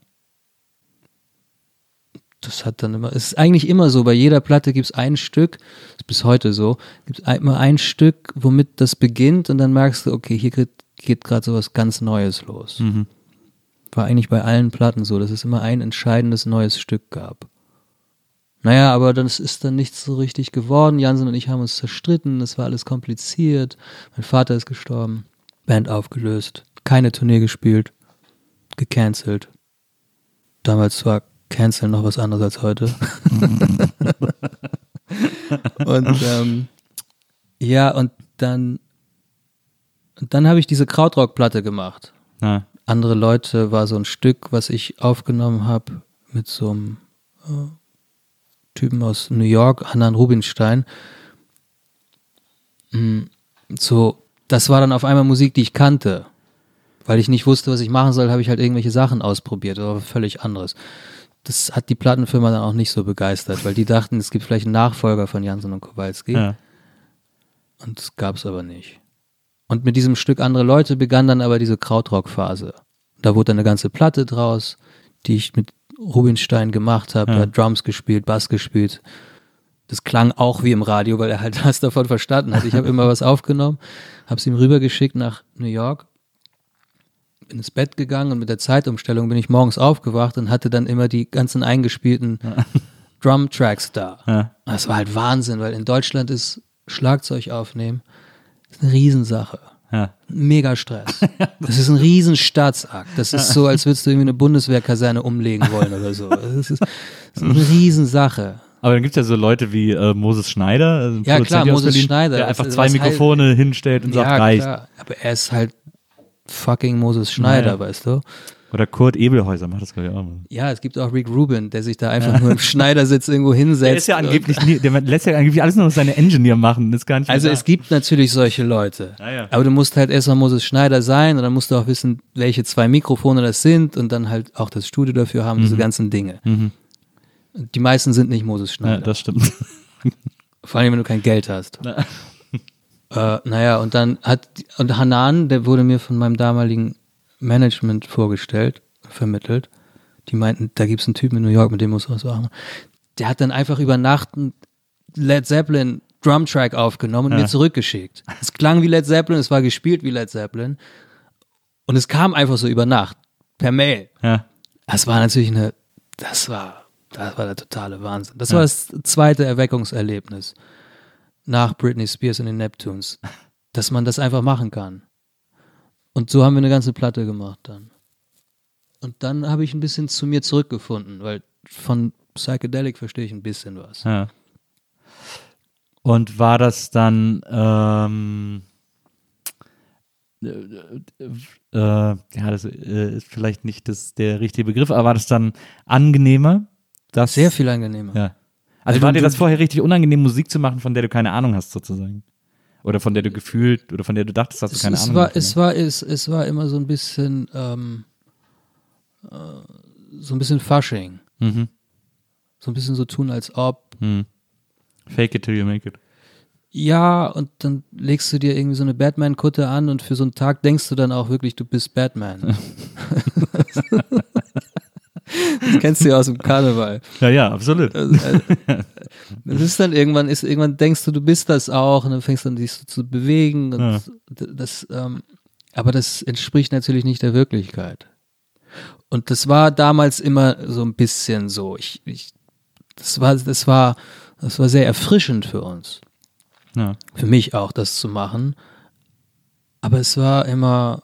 Das hat dann immer, es ist eigentlich immer so, bei jeder Platte gibt es ein Stück, ist bis heute so, gibt es immer ein Stück, womit das beginnt und dann merkst du, okay, hier geht, geht gerade so was ganz Neues los. Mhm. War eigentlich bei allen Platten so, dass es immer ein entscheidendes neues Stück gab. Naja, aber das ist dann nicht so richtig geworden. Jansen und ich haben uns zerstritten, es war alles kompliziert. Mein Vater ist gestorben, Band aufgelöst, keine Tournee gespielt, gecancelt. Damals war Cancel noch was anderes als heute. und ähm, ja, und dann, und dann habe ich diese Krautrock-Platte gemacht Ja. Andere Leute war so ein Stück, was ich aufgenommen habe mit so einem äh, Typen aus New York, Hanan Rubinstein. Mm, So, das war dann auf einmal Musik, die ich kannte. Weil ich nicht wusste, was ich machen soll, habe ich halt irgendwelche Sachen ausprobiert, aber völlig anderes. Das hat die Plattenfirma dann auch nicht so begeistert, weil die dachten, es gibt vielleicht einen Nachfolger von Jansen und Kowalski. Ja. Und das gab es aber nicht. Und mit diesem Stück andere Leute begann dann aber diese Krautrock-Phase. Da wurde dann eine ganze Platte draus, die ich mit Rubinstein gemacht habe. Ja. Er hat Drums gespielt, Bass gespielt. Das klang auch wie im Radio, weil er halt was davon verstanden hat. Ich habe immer was aufgenommen, habe es ihm rübergeschickt nach New York, bin ins Bett gegangen und mit der Zeitumstellung bin ich morgens aufgewacht und hatte dann immer die ganzen eingespielten Drum-Tracks da. Ja. Das war halt Wahnsinn, weil in Deutschland ist Schlagzeug aufnehmen ist eine Riesensache. Ja. Mega Stress. Das ist ein riesen Staatsakt. Das ist so, als würdest du irgendwie eine Bundeswehrkaserne umlegen wollen oder so. Das ist, das ist eine Riesensache. Aber dann gibt es ja so Leute wie äh, Moses Schneider, also Ja, klar, Moses Berlin, Schneider. der Das einfach ist- zwei was halt- Mikrofone hinstellt und sagt, ja, reicht. klar. Aber er ist halt fucking Moses Schneider, Naja. weißt du? Oder Kurt Ebelhäuser macht das, glaube ich, auch mal. Ja, es gibt auch Rick Rubin, der sich da einfach nur im Schneidersitz irgendwo hinsetzt. Der ist ja angeblich, nie, der lässt ja angeblich alles nur noch seine Engineer machen. Das ist gar nicht Also mehr es gibt natürlich solche Leute. Ja, ja. Aber du musst halt erstmal Moses Schneider sein und dann musst du auch wissen, welche zwei Mikrofone das sind und dann halt auch das Studio dafür haben, diese ganzen Dinge. Mhm. Die meisten sind nicht Moses ja, Schneider. das stimmt. Vor allem, wenn du kein Geld hast. Na. Äh, naja, und dann hat, und Hanan, der wurde mir von meinem damaligen Management vorgestellt, vermittelt. Die meinten, da gibt es einen Typen in New York, mit dem muss was machen. Der hat dann einfach über Nacht einen Led Zeppelin Drumtrack aufgenommen und Ja. mir zurückgeschickt. Es klang wie Led Zeppelin, es war gespielt wie Led Zeppelin. Und es kam einfach so über Nacht, per Mail. Ja. Das war natürlich eine, das war, das war der totale Wahnsinn. Das Ja. war das zweite Erweckungserlebnis nach Britney Spears und den Neptunes, dass man das einfach machen kann. Und so haben wir eine ganze Platte gemacht dann. Und dann habe ich ein bisschen zu mir zurückgefunden, weil von Psychedelic verstehe ich ein bisschen was. ja. Und war das dann, ähm, äh, ja, das äh, ist vielleicht nicht das, der richtige Begriff, aber war das dann angenehmer? Dass, Sehr viel angenehmer. Ja. Also Weil war dir das vorher richtig unangenehm, Musik zu machen, von der du keine Ahnung hast, sozusagen? Oder von der du gefühlt, oder von der du dachtest, dass du keine es, Ahnung war, hast? es, war, es, es war immer so ein bisschen, ähm, äh, so ein bisschen Fasching. Mhm. So ein bisschen so tun, als ob. Hm. Fake it till you make it. Ja, und dann legst du dir irgendwie so eine Batman-Kutte an und für so einen Tag denkst du dann auch wirklich, du bist Batman. das kennst du ja aus dem Karneval. Ja, ja, absolut. Also, äh, Das ist dann irgendwann, ist irgendwann denkst du, du bist das auch und dann fängst du an, dich so zu bewegen. Ja. das, ähm, aber das entspricht natürlich nicht der Wirklichkeit. Und das war damals immer so ein bisschen so. Ich, ich, das war, das war, das war sehr erfrischend für uns. Ja. Für mich auch, das zu machen. Aber es war immer,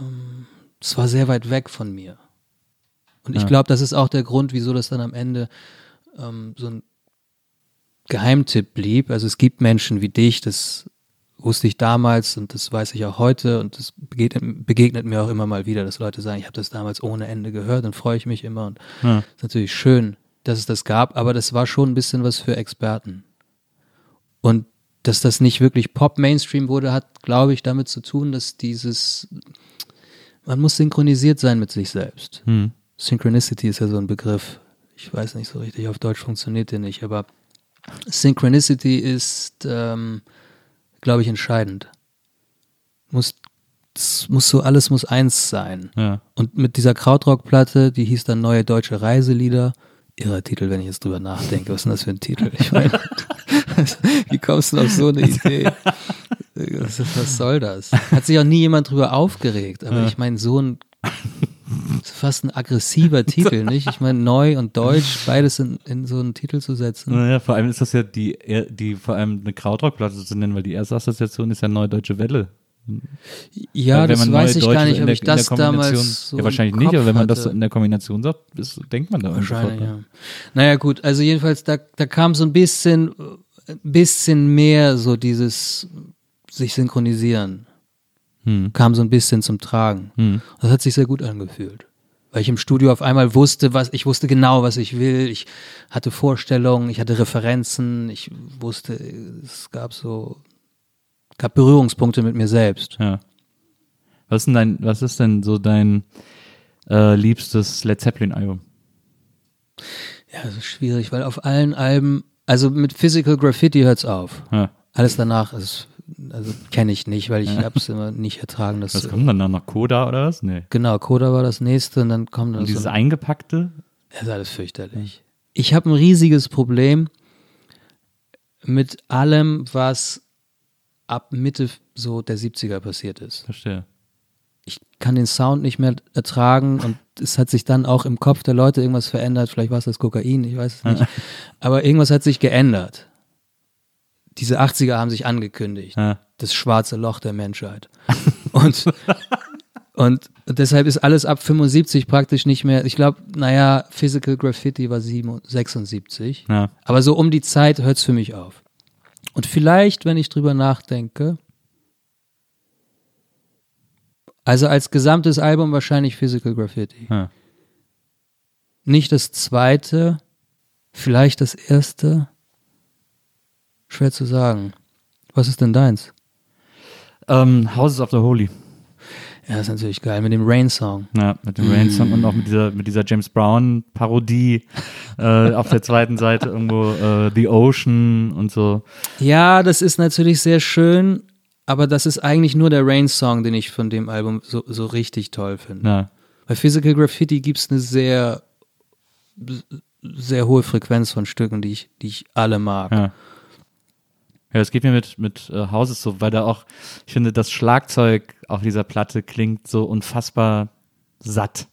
ähm, es war sehr weit weg von mir. Und ich Ja. glaube, das ist auch der Grund, wieso das dann am Ende ähm, so ein Geheimtipp blieb. Also es gibt Menschen wie dich, das wusste ich damals und das weiß ich auch heute und das begegnet, begegnet mir auch immer mal wieder, dass Leute sagen, ich habe das damals ohne Ende gehört, dann freue ich mich immer und Ja. ist natürlich schön, dass es das gab, aber das war schon ein bisschen was für Experten. Und dass das nicht wirklich Pop-Mainstream wurde, hat, glaube ich, damit zu tun, dass dieses, man muss synchronisiert sein mit sich selbst. Hm. Synchronicity ist ja so ein Begriff. Ich weiß nicht so richtig, auf Deutsch funktioniert der nicht, aber Synchronicity ist, ähm, glaube ich, entscheidend. Muss, muss so, alles muss eins sein. Ja. Und mit dieser Krautrock-Platte, die hieß dann Neue Deutsche Reiselieder. Irrer Titel, wenn ich jetzt drüber nachdenke. Was ist denn das für ein Titel? Ich meine, wie kommst du auf so eine Idee? Was, soll das? Hat sich auch nie jemand drüber aufgeregt. Aber ich meine, so ein fast ein aggressiver Titel, nicht? Ich meine, neu und deutsch, beides in, in so einen Titel zu setzen. Naja, vor allem ist das ja die, die vor allem eine Krautrockplatte zu nennen, weil die erste Assoziation ist ja Neue Deutsche Welle. Ja, das weiß ich Deutsche gar nicht, ob der- ich das damals so Ja, wahrscheinlich nicht, aber wenn man das in der Kombination sagt, ist, denkt man da Wahrscheinlich, ja. Naja, gut, also jedenfalls, da, da kam so ein bisschen, äh, ein bisschen mehr so dieses sich synchronisieren, Hm. kam so ein bisschen zum Tragen. Hm. Das hat sich sehr gut angefühlt. Weil ich im Studio auf einmal wusste, was, ich wusste genau, was ich will. Ich hatte Vorstellungen, ich hatte Referenzen, ich wusste, es gab so, gab Berührungspunkte mit mir selbst. Ja. Was ist denn dein, was ist denn so dein äh, liebstes Led Zeppelin-Album? Ja, das ist schwierig, weil auf allen Alben, also mit Physical Graffiti hört's auf. Ja. Alles danach ist, also kenne ich nicht, weil ich hab's immer nicht ertragen. Dass, Was kommt dann da noch? Coda oder was? Nee. Genau, Coda war das nächste und dann kommt dann Und dieses so, eingepackte? das ist alles fürchterlich. Ich habe ein riesiges Problem mit allem, was ab Mitte so der 70er passiert ist. Verstehe. Ich kann den Sound nicht mehr ertragen und es hat sich dann auch im Kopf der Leute irgendwas verändert. Vielleicht war es das Kokain, ich weiß es nicht. Aber irgendwas hat sich geändert. Diese 80er haben sich angekündigt. Ja. das schwarze Loch der Menschheit. Und, und deshalb ist alles ab 75 praktisch nicht mehr, ich glaube, naja, Physical Graffiti war 7 76, Ja. aber so um die Zeit hört es für mich auf. Und vielleicht, wenn ich drüber nachdenke, also als gesamtes Album wahrscheinlich Physical Graffiti. Ja. Nicht das zweite, vielleicht das erste. Schwer zu sagen. Was ist denn deins? Ähm, Houses of the Holy. Ja, ist natürlich geil mit dem Rain-Song. Ja, mit dem Rain-Song und auch mit dieser, mit dieser James Brown-Parodie äh, auf der zweiten Seite irgendwo äh, The Ocean und so. Ja, das ist natürlich sehr schön, aber das ist eigentlich nur der Rain-Song, den ich von dem Album so, so richtig toll finde. Ja. Bei Physical Graffiti gibt es eine sehr, sehr hohe Frequenz von Stücken, die ich, die ich alle mag. Ja. Ja, das geht mir mit, mit äh, Houses so, weil da auch, ich finde, das Schlagzeug auf dieser Platte klingt so unfassbar satt.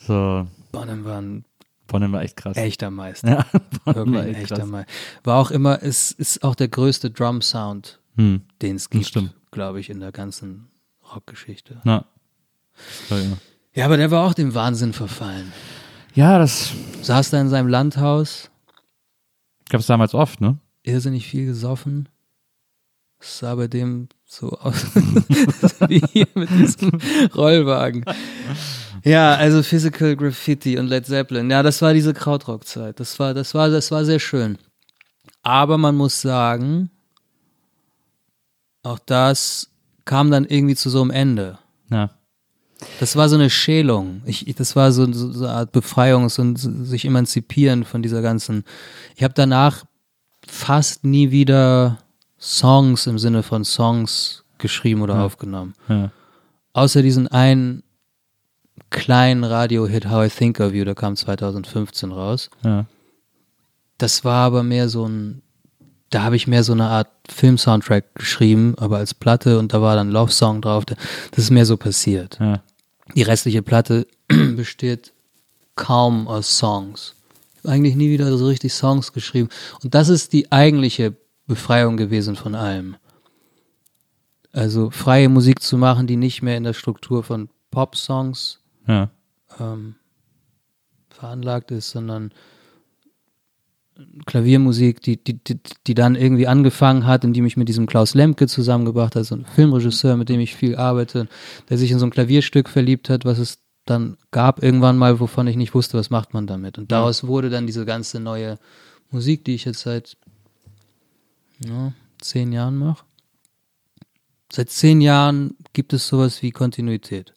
So, Bonham war ein Bonham war echt krass. echter Meister. Ja, Bonham war echt echter krass. Meister. War auch immer, es ist auch der größte Drum-Sound, Hm. den es gibt, glaube ich, in der ganzen Rockgeschichte. Ja. Ja, aber der war auch dem Wahnsinn verfallen. ja, das Saß da in seinem Landhaus, gab es damals oft, ne? Irrsinnig viel gesoffen. Es sah bei dem so aus wie hier mit diesem Rollwagen. Ja, also Physical Graffiti und Led Zeppelin. Ja, das war diese Krautrock-Zeit. Das war, das war, das war sehr schön. Aber man muss sagen, auch das kam dann irgendwie zu so einem Ende. Ja. Das war so eine Schälung. Ich, ich, das war so, so, so eine Art Befreiung und sich emanzipieren von dieser ganzen. Ich habe danach fast nie wieder Songs im Sinne von Songs geschrieben oder Ja. aufgenommen. Ja. Außer diesen einen kleinen Radio-Hit How I Think of You, der kam 2015 raus. Ja. Das war aber mehr so ein, da habe ich mehr so eine Art Film-Soundtrack geschrieben, aber als Platte und da war dann Love Song drauf. Das ist mehr so passiert. Die restliche Platte besteht kaum aus Songs. Eigentlich nie wieder so richtig Songs geschrieben. Und das ist die eigentliche Befreiung gewesen von allem. Also freie Musik zu machen, die nicht mehr in der Struktur von Pop-Songs Ja. ähm, veranlagt ist, sondern Klaviermusik, die, die, die, die dann irgendwie angefangen hat, indem ich mit diesem Klaus Lemke zusammengebracht habe, so ein Filmregisseur, mit dem ich viel arbeite, der sich in so ein Klavierstück verliebt hat, was es dann gab irgendwann mal, wovon ich nicht wusste, was macht man damit. Und daraus wurde dann diese ganze neue Musik, die ich jetzt seit ja, zehn Jahren mache. Seit zehn Jahren gibt es sowas wie Kontinuität.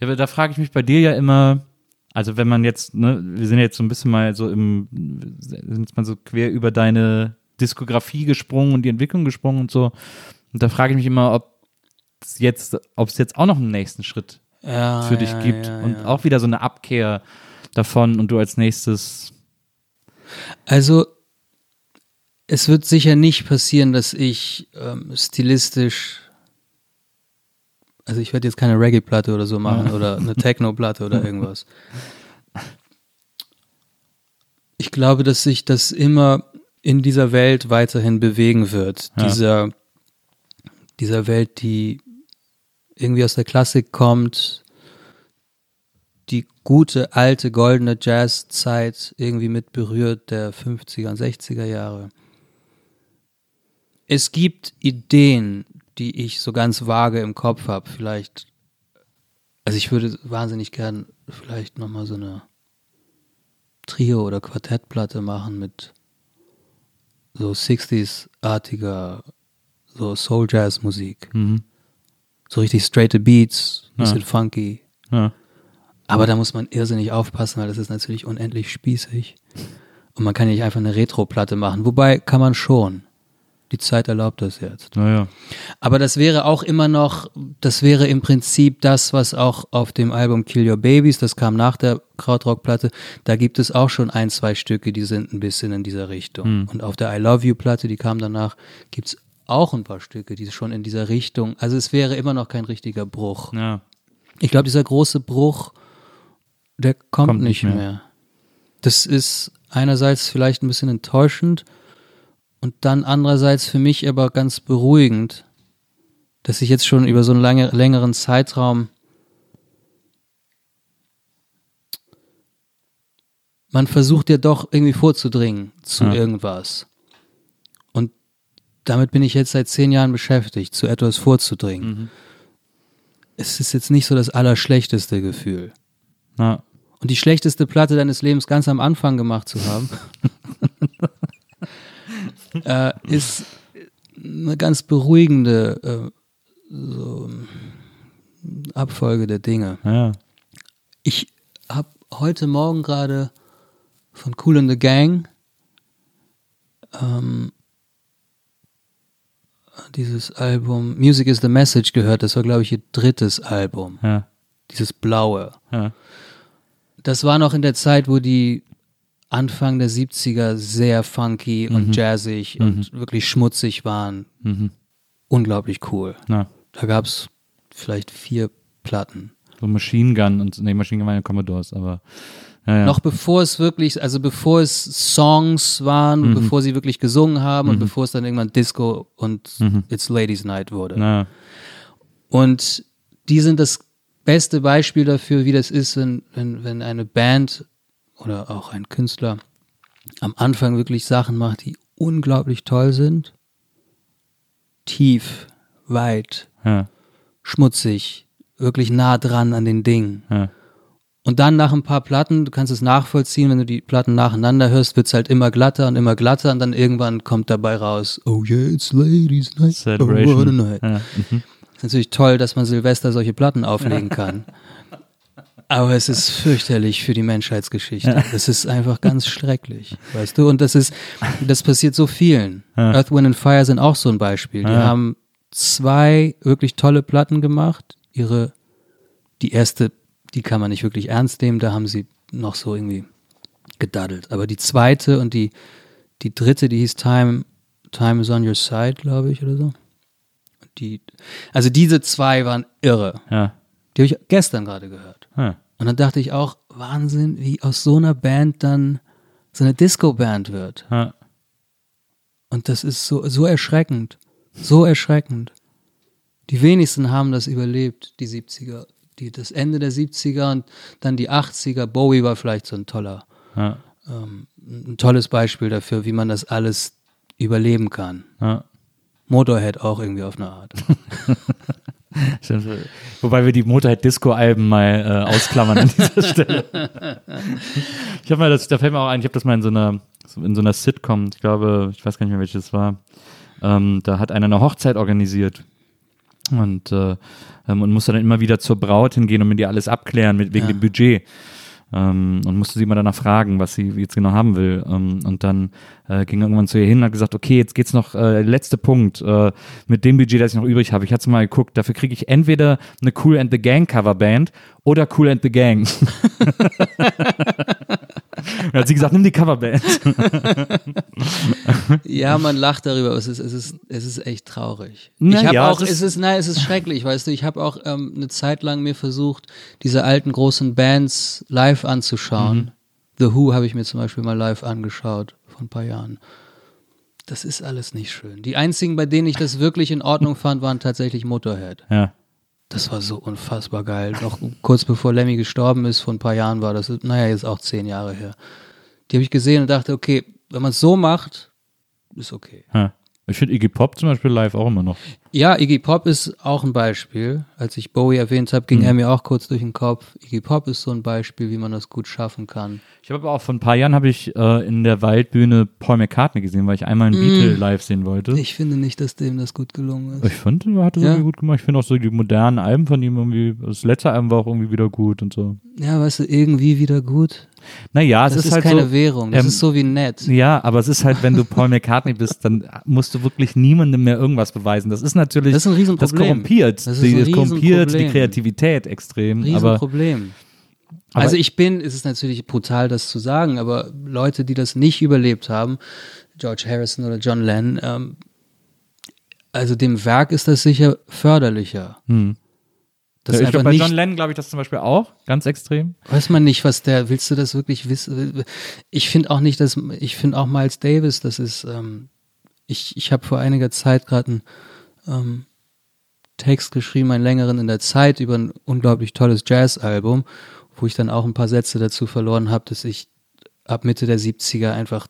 Ja, aber da frage ich mich bei dir ja immer, also wenn man jetzt, ne, wir sind jetzt so ein bisschen mal so im, sind jetzt mal so quer über deine Diskografie gesprungen und die Entwicklung gesprungen und so. Und da frage ich mich immer, ob es jetzt, ob es jetzt auch noch einen nächsten Schritt Ja, für dich ja, gibt ja, und auch wieder so eine Abkehr davon und du als nächstes. Also, es wird sicher nicht passieren, dass ich ähm, stilistisch, also ich werde jetzt keine Reggae-Platte oder so machen oder eine Techno-Platte oder irgendwas. Ich glaube, dass sich das immer in dieser Welt weiterhin bewegen wird. Dieser, dieser Welt, die irgendwie aus der Klassik kommt, die gute, alte, goldene Jazzzeit irgendwie mit berührt der 50er und 60er Jahre. Es gibt Ideen, die ich so ganz vage im Kopf habe. Vielleicht, also ich würde wahnsinnig gern vielleicht nochmal so eine Trio- oder Quartettplatte machen mit so 60s-artiger, so Soul-Jazz-Musik. Mhm. So richtig straighte Beats, bisschen Ja. funky. Ja. Aber da muss man irrsinnig aufpassen, weil das ist natürlich unendlich spießig. Und man kann nicht einfach eine Retro-Platte machen. Wobei kann man schon. Die Zeit erlaubt das jetzt. Naja. Aber das wäre auch immer noch, das wäre im Prinzip das, was auch auf dem Album Kill Your Babies, das kam nach der Krautrock-Platte, da gibt es auch schon ein, zwei Stücke, die sind ein bisschen in dieser Richtung. Und auf der I Love You-Platte, die kam danach, gibt es auch ein paar Stücke, die schon in dieser Richtung, also es wäre immer noch kein richtiger Bruch. Ja. Ich glaube, dieser große Bruch, der kommt, Kommt nicht mehr. mehr. Das ist einerseits vielleicht ein bisschen enttäuschend und dann andererseits für mich aber ganz beruhigend, dass ich jetzt schon über so einen lange, längeren Zeitraum man versucht ja doch irgendwie vorzudringen zu Ja. irgendwas. Damit bin ich jetzt seit zehn Jahren beschäftigt, zu etwas vorzudringen. Es ist jetzt nicht so das allerschlechteste Gefühl. Ja. Und die schlechteste Platte deines Lebens ganz am Anfang gemacht zu haben, äh, ist eine ganz beruhigende äh, so, Abfolge der Dinge. Ja. Ich habe heute Morgen gerade von Cool in the Gang ähm, dieses Album Music is the Message gehört. Das war, glaube ich, ihr drittes Album. Ja. Dieses blaue. Ja. Das war noch in der Zeit, wo die Anfang der 70er sehr funky und jazzig und wirklich schmutzig waren. Mhm. Unglaublich cool. Na. Da gab es vielleicht vier Platten. So Machine Gun und nee, Machine Gun waren ja Commodores, aber ja, ja. Noch bevor es wirklich, also bevor es Songs waren, bevor sie wirklich gesungen haben und bevor es dann irgendwann Disco und It's Ladies Night wurde. Na, Und die sind das beste Beispiel dafür, wie das ist, wenn, wenn, wenn eine Band oder auch ein Künstler am Anfang wirklich Sachen macht, die unglaublich toll sind. tief, weit, Ja, schmutzig, wirklich nah dran an den Dingen. Ja. Und dann nach ein paar Platten, du kannst es nachvollziehen, wenn du die Platten nacheinander hörst, wird's halt immer glatter und immer glatter und dann irgendwann kommt dabei raus, oh yeah, it's ladies night, oh, what a Celebration. night. Ja. Mhm. Ist natürlich toll, dass man Silvester solche Platten auflegen kann. Aber es ist fürchterlich für die Menschheitsgeschichte. Es ist einfach ganz schrecklich, weißt du? Und das ist, das passiert so vielen. Earth, Wind and Fire sind auch so ein Beispiel. Die Ja. haben zwei wirklich tolle Platten gemacht. Ihre, die erste, die kann man nicht wirklich ernst nehmen. Da haben sie noch so irgendwie gedaddelt. Aber die zweite und die, die dritte, die hieß Time, Time is on your side, glaube ich, oder so. Die, also diese zwei waren irre. Ja. Die habe ich gestern gerade gehört. Ja. Und dann dachte ich auch, Wahnsinn, wie aus so einer Band dann so eine Disco-Band wird. Ja. Und das ist so, so erschreckend. So erschreckend. Die wenigsten haben das überlebt, die 70er. Die, das Ende der 70er und dann die 80er. Bowie war vielleicht so ein toller, Ja. ähm, ein tolles Beispiel dafür, wie man das alles überleben kann. Ja. Motorhead auch irgendwie auf eine Art. Wobei wir die Motorhead-Disco-Alben mal äh, ausklammern an dieser Stelle. Ich habe mal das, da fällt mir auch ein, ich habe das mal in so einer, in so einer Sitcom, ich glaube, ich weiß gar nicht mehr, welches es war. Ähm, da hat einer eine Hochzeit organisiert und, äh, ähm, und musste dann immer wieder zur Braut hingehen und mit ihr alles abklären mit, wegen Ja. dem Budget. Ähm, und musste sie immer danach fragen, was sie jetzt genau haben will. Ähm, und dann äh, ging irgendwann zu ihr hin und hat gesagt, okay, jetzt geht's noch, äh, letzter Punkt, äh, mit dem Budget, das ich noch übrig habe. Ich hatte mal geguckt, dafür kriege ich entweder eine Cool and the Gang Coverband oder Cool and the Gang. Dann hat sie gesagt, nimm die Coverband. Ja, man lacht darüber, aber es ist, es ist, es ist echt traurig. Na ich habe ja, auch, es ist- es ist, nein, es ist schrecklich, weißt du, ich habe auch ähm, eine Zeit lang mir versucht, diese alten großen Bands live anzuschauen. Mhm. The Who habe ich mir zum Beispiel mal live angeschaut, vor ein paar Jahren. Das ist alles nicht schön. Die einzigen, bei denen ich das wirklich in Ordnung fand, waren tatsächlich Motorhead. Ja. Das war so unfassbar geil. Noch kurz bevor Lemmy gestorben ist, vor ein paar Jahren war das, naja, jetzt auch zehn Jahre her. Die habe ich gesehen und dachte, okay, wenn man es so macht, ist okay. ja. Ich finde Iggy Pop zum Beispiel live auch immer noch. Ja, Iggy Pop ist auch ein Beispiel. Als ich Bowie erwähnt habe, ging Mhm. er mir auch kurz durch den Kopf. Iggy Pop ist so ein Beispiel, wie man das gut schaffen kann. Ich habe aber auch vor ein paar Jahren habe ich äh, in der Waldbühne Paul McCartney gesehen, weil ich einmal einen Beatle live sehen wollte. Ich, Ich finde nicht, dass dem das gut gelungen ist. fand, er hat das Ja. irgendwie gut gemacht. Ich finde auch so die modernen Alben von ihm irgendwie, das letzte Album war auch irgendwie wieder gut und so. Ja, weißt du, irgendwie wieder gut. Naja, es Das ist, ist, halt keine so, Währung. Das ähm, ist so wie nett. Ja, aber es ist halt, wenn du Paul McCartney bist, dann musst du wirklich niemandem mehr irgendwas beweisen. Das ist natürlich, Das ist ein Riesenproblem. das korrumpiert, Das ist die, ein das korrumpiert die. Kreativität extrem. Riesenproblem. aber- also ich bin, es ist natürlich brutal, das zu sagen, aber Leute, die das nicht überlebt haben, George Harrison oder John Lennon, ähm, also dem Werk ist das sicher förderlicher. Hm. Das ich einfach glaube, bei nicht, John Lennon glaube ich das zum Beispiel auch, ganz extrem. weiß man nicht, was der, willst du das wirklich wissen? Ich finde auch nicht, dass, ich finde auch Miles Davis, das ist, ähm, ich, ich habe vor einiger Zeit gerade einen ähm, Text geschrieben, einen längeren in der Zeit über ein unglaublich tolles Jazz-Album, wo ich dann auch ein paar Sätze dazu verloren habe, dass ich ab Mitte der 70er einfach,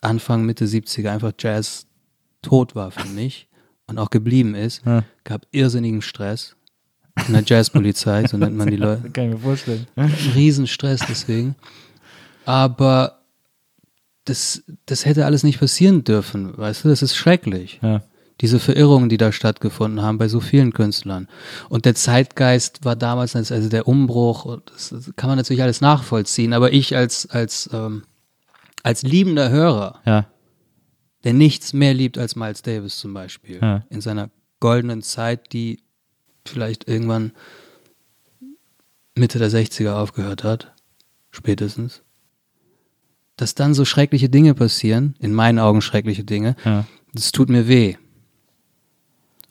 Anfang, Mitte 70er einfach Jazz tot war für mich und auch geblieben ist. Ja. Gab irrsinnigen Stress. In der Jazzpolizei, so nennt man die Leute. Kann ich mir vorstellen. Riesenstress deswegen. Aber das, das hätte alles nicht passieren dürfen, weißt du? Das ist schrecklich. Ja. Diese Verirrungen, die da stattgefunden haben bei so vielen Künstlern. Und der Zeitgeist war damals, also der Umbruch, das kann man natürlich alles nachvollziehen, aber ich als, als, ähm, als liebender Hörer, Ja. der nichts mehr liebt als Miles Davis zum Beispiel, Ja. in seiner goldenen Zeit, die vielleicht irgendwann Mitte der 60er aufgehört hat, spätestens, dass dann so schreckliche Dinge passieren, in meinen Augen schreckliche Dinge, Ja. das tut mir weh.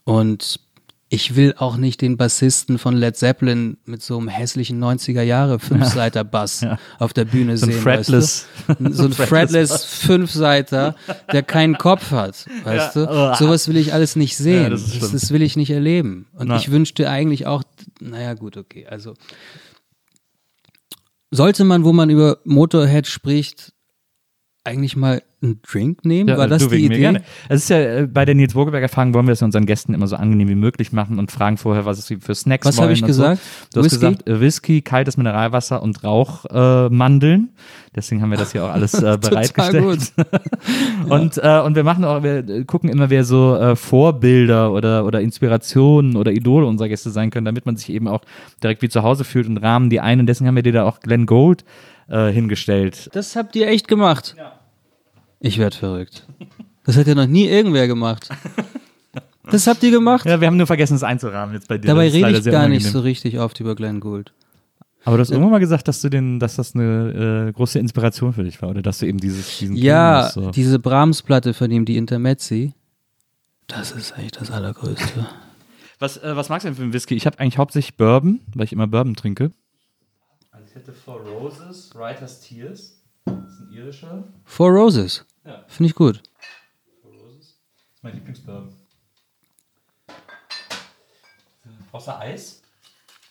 Und ich will auch nicht den Bassisten von Led Zeppelin mit so einem hässlichen 90er Jahre Fünfseiter Bass Ja. auf der Bühne So ein sehen. fretless- weißt du? so ein fretless Fünfseiter, der keinen Kopf hat, weißt Ja. du? Sowas will ich alles nicht sehen. Ja, das das, das, will ich nicht erleben. Und Na. ich wünschte eigentlich auch, naja gut, okay, also sollte man, wo man über Motorhead spricht, eigentlich mal einen Drink nehmen? Ja, War das die Idee? Gerne. Es ist ja äh, bei der Nils Burgeberger Fragen wollen wir es unseren Gästen immer so angenehm wie möglich machen und fragen vorher, was sie für Snacks Was wollen. habe ich und gesagt? So. Du Whisky? hast gesagt äh, Whisky, kaltes Mineralwasser und Rauchmandeln. Äh. Deswegen haben wir das hier auch alles äh, bereitgestellt. und, äh, und wir machen auch, wir gucken immer, wer so äh, Vorbilder oder, oder Inspirationen oder Idole unserer Gäste sein können, damit man sich eben auch direkt wie zu Hause fühlt und rahmen die ein. Und deswegen haben wir dir da auch Glenn Gold äh, hingestellt. Das habt ihr echt gemacht. Ich werd verrückt. Das hat ja noch nie irgendwer gemacht. Das habt ihr gemacht? Ja, wir haben nur vergessen, es einzurahmen jetzt bei dir. Dabei rede ich gar nicht unangenehm. so richtig oft über Glenn Gould. Aber du hast irgendwann mal gesagt, dass du den, dass das eine äh, große Inspiration für dich war, oder dass du eben dieses, diesen Ja, Keynote so. diese Brahms-Platte von ihm, die Intermezzi, das ist echt das Allergrößte. Was, äh, was magst du denn für einen Whisky? Ich habe eigentlich hauptsächlich Bourbon, weil ich immer Bourbon trinke. Ich hätte Four Roses, Writer's Tears. Das ist ein irischer. Four Roses. Ja. Finde ich gut. Four Roses. Das ist mein Lieblingsbourbon. Brauchst du Eis?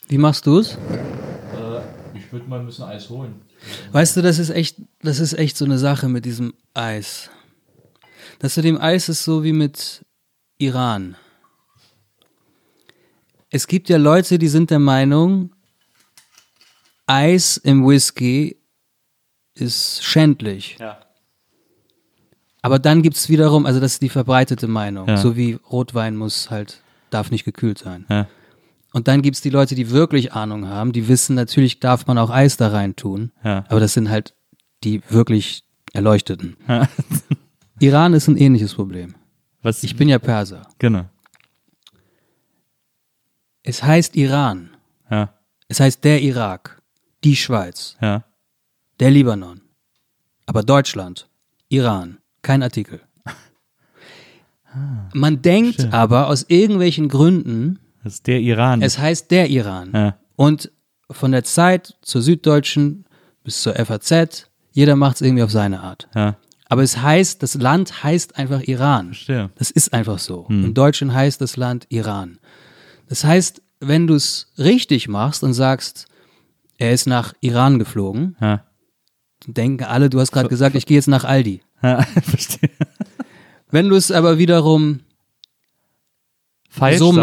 Wie machst du es? Äh, ich würde mal ein bisschen Eis holen. Weißt du, das ist echt, das ist echt so eine Sache mit diesem Eis. Das mit dem Eis ist so wie mit Iran. Es gibt ja Leute, die sind der Meinung, Eis im Whisky ist schändlich. Ja. Aber dann gibt es wiederum, also das ist die verbreitete Meinung, Ja. so wie Rotwein muss halt, darf nicht gekühlt sein. Ja. Und dann gibt es die Leute, die wirklich Ahnung haben, die wissen, natürlich darf man auch Eis da rein tun. Ja. Aber das sind halt die wirklich Erleuchteten. Iran ist ein ähnliches Problem. Was? Ich bin ja Perser. genau. Es heißt Iran. Es heißt der Irak, die Schweiz, Ja. der Libanon. Aber Deutschland, Iran, kein Artikel. Man denkt schön. aber aus irgendwelchen Gründen, Das ist der Iran. es heißt der Iran. ja. Und von der Zeit zur Süddeutschen bis zur FAZ, jeder macht es irgendwie auf seine Art. Ja. Aber es heißt, das Land heißt einfach Iran. Verstehe. Das ist einfach so. Im Deutschen heißt das Land Iran. Das heißt, wenn du es richtig machst und sagst, er ist nach Iran geflogen, Ja. denken alle, du hast gerade gesagt, ich gehe jetzt nach Aldi. Ja. Verstehe. Wenn du es aber wiederum Falsch so sagst.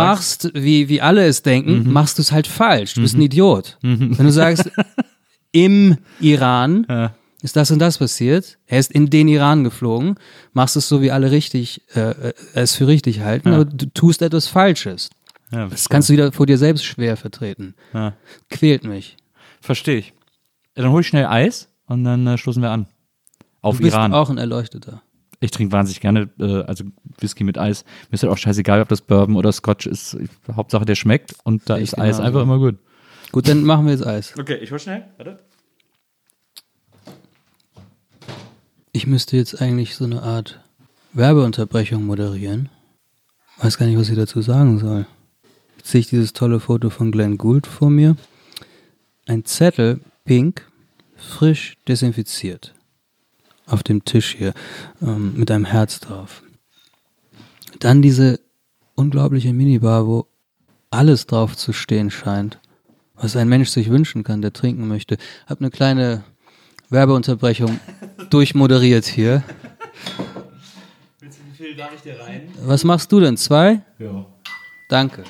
machst, wie, wie alle es denken, machst du es halt falsch. Du bist ein Idiot. Wenn du sagst, im Iran Ja. ist das und das passiert, er ist in den Iran geflogen, machst es so, wie alle richtig, äh, äh, es für richtig halten, aber du tust etwas Falsches. Ja, Das kannst du wieder vor dir selbst schwer vertreten. Ja. Quält mich. Verstehe ich. Ja, Dann hole ich schnell Eis und dann äh, stoßen wir an. Auf Du bist Iran. auch ein Erleuchteter. Ich trinke wahnsinnig gerne, äh, also Whisky mit Eis. Mir ist halt auch scheißegal, ob das Bourbon oder Scotch ist. Ich, Hauptsache, der schmeckt und da Sehe ist ich Eis genauso. einfach immer gut. Gut, dann machen wir jetzt Eis. Okay, ich hol schnell. Warte. Ich müsste jetzt eigentlich so eine Art Werbeunterbrechung moderieren. Weiß gar nicht, was ich dazu sagen soll. Jetzt sehe ich dieses tolle Foto von Glenn Gould vor mir. Ein Zettel, pink, frisch desinfiziert. Auf dem Tisch hier, ähm, mit einem Herz drauf. Dann diese unglaubliche Minibar, wo alles drauf zu stehen scheint, was ein Mensch sich wünschen kann, der trinken möchte. Hab eine kleine Werbeunterbrechung durchmoderiert hier. Wie viel darf ich dir rein? Was machst du denn? Zwei? Ja. Danke.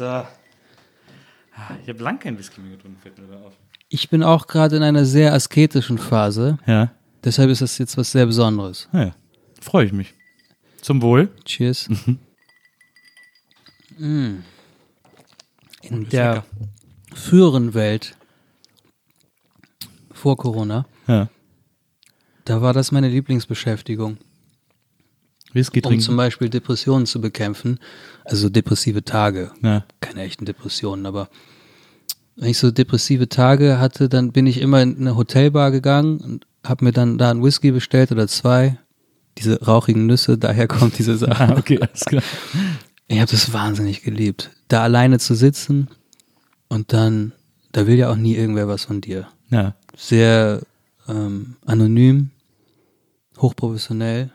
So. Ich habe lang kein Whisky mehr getrunken, fällt mir dabei auf. Ich bin auch gerade in einer sehr asketischen Phase. Ja. Deshalb ist das jetzt was sehr Besonderes. Naja, freue ich mich. Zum Wohl. Cheers. Mm. In ist der lecker. früheren Welt, vor Corona, Ja. da war das meine Lieblingsbeschäftigung, Whisky um trinken. zum Beispiel Depressionen zu bekämpfen. Also depressive Tage. ja. keine echten Depressionen, aber wenn ich so depressive Tage hatte, dann bin ich immer in eine Hotelbar gegangen und habe mir dann da einen Whisky bestellt oder zwei. Diese rauchigen Nüsse, daher kommt diese Sache. Okay, alles klar. Ich habe das wahnsinnig geliebt, da alleine zu sitzen und dann, da will ja auch nie irgendwer was von dir. Ja. Sehr ähm, anonym, hochprofessionell.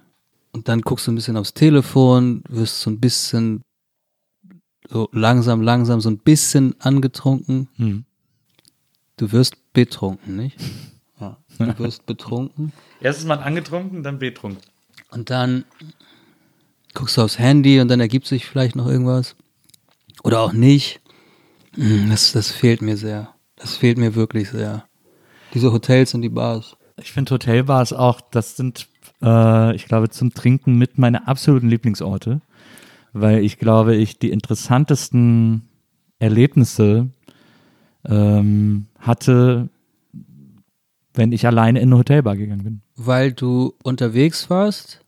Und dann guckst du ein bisschen aufs Telefon, wirst so ein bisschen so langsam, langsam so ein bisschen angetrunken. Hm. Du wirst betrunken, nicht? Ja. Du wirst betrunken Erstens mal angetrunken, dann betrunken. und dann guckst du aufs Handy und dann ergibt sich vielleicht noch irgendwas. Oder auch nicht. Hm, Das, das fehlt mir sehr. Das fehlt mir wirklich sehr. Diese Hotels und die Bars. Ich finde Hotelbars auch, das sind, äh, ich glaube, zum Trinken mit meine absoluten Lieblingsorte, weil ich glaube, ich die interessantesten Erlebnisse ähm, hatte, wenn ich alleine in eine Hotelbar gegangen bin. Weil du unterwegs warst?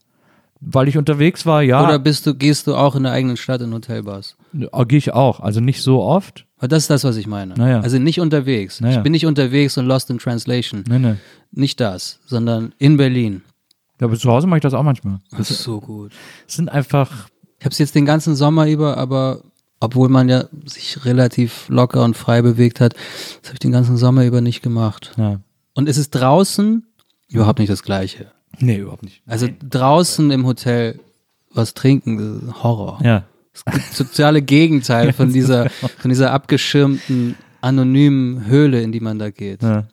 Weil ich unterwegs war, ja, Oder bist du, gehst du auch in der eigenen Stadt in Hotelbars? gehe ich auch, also nicht so oft. Aber das ist das, was ich meine. Naja. Also nicht unterwegs. Naja. Ich bin nicht unterwegs und lost in translation. Nee, nee. Nicht das, sondern in Berlin. Ja, aber zu Hause mache ich das auch manchmal. Das ist so gut. Das sind einfach, Ich habe es jetzt den ganzen Sommer über, aber obwohl man ja sich relativ locker und frei bewegt hat, das habe ich den ganzen Sommer über nicht gemacht. ja. Und es ist draußen überhaupt nicht das Gleiche. Nee, überhaupt nicht. Also draußen im Hotel was trinken, das ist Horror. Ja. Das soziale Gegenteil von dieser, von dieser abgeschirmten, anonymen Höhle, in die man da geht. ja.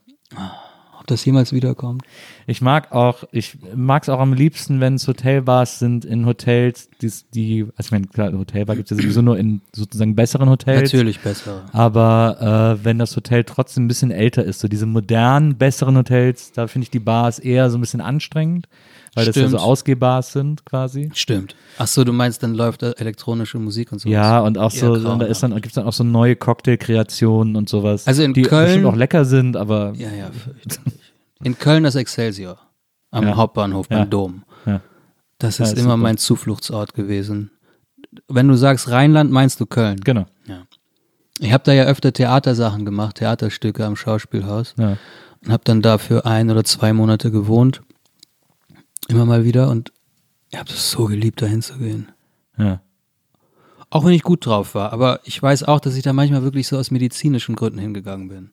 Ob das jemals wiederkommt? Ich mag auch, ich mag es auch am liebsten, wenn es Hotelbars sind in Hotels, die, die also ich meine, klar, Hotelbar gibt es ja sowieso nur in sozusagen besseren Hotels. Natürlich besser. Aber äh, wenn das Hotel trotzdem ein bisschen älter ist, so diese modernen, besseren Hotels, da finde ich die Bars eher so ein bisschen anstrengend, weil das ja so Stimmt. Ausgehbars sind quasi. Stimmt. Ach so, du meinst, dann läuft da elektronische Musik und so. Ja, und auch so, und da ist dann, gibt's dann auch so neue Cocktailkreationen und sowas. Also in die Köln- bestimmt auch lecker sind, aber Ja, ja. In Köln das Excelsior. Am Ja. Hauptbahnhof, beim Ja. Dom. Ja. Das Ja, ist ist immer super. mein Zufluchtsort gewesen. Wenn du sagst Rheinland, meinst du Köln. genau. Ich habe da ja öfter Theatersachen gemacht, Theaterstücke am Schauspielhaus. Ja. Und habe dann da für ein oder zwei Monate gewohnt. Immer mal wieder. Und ich habe das so geliebt, da hinzugehen. Ja. Auch wenn ich gut drauf war. Aber ich weiß auch, dass ich da manchmal wirklich so aus medizinischen Gründen hingegangen bin.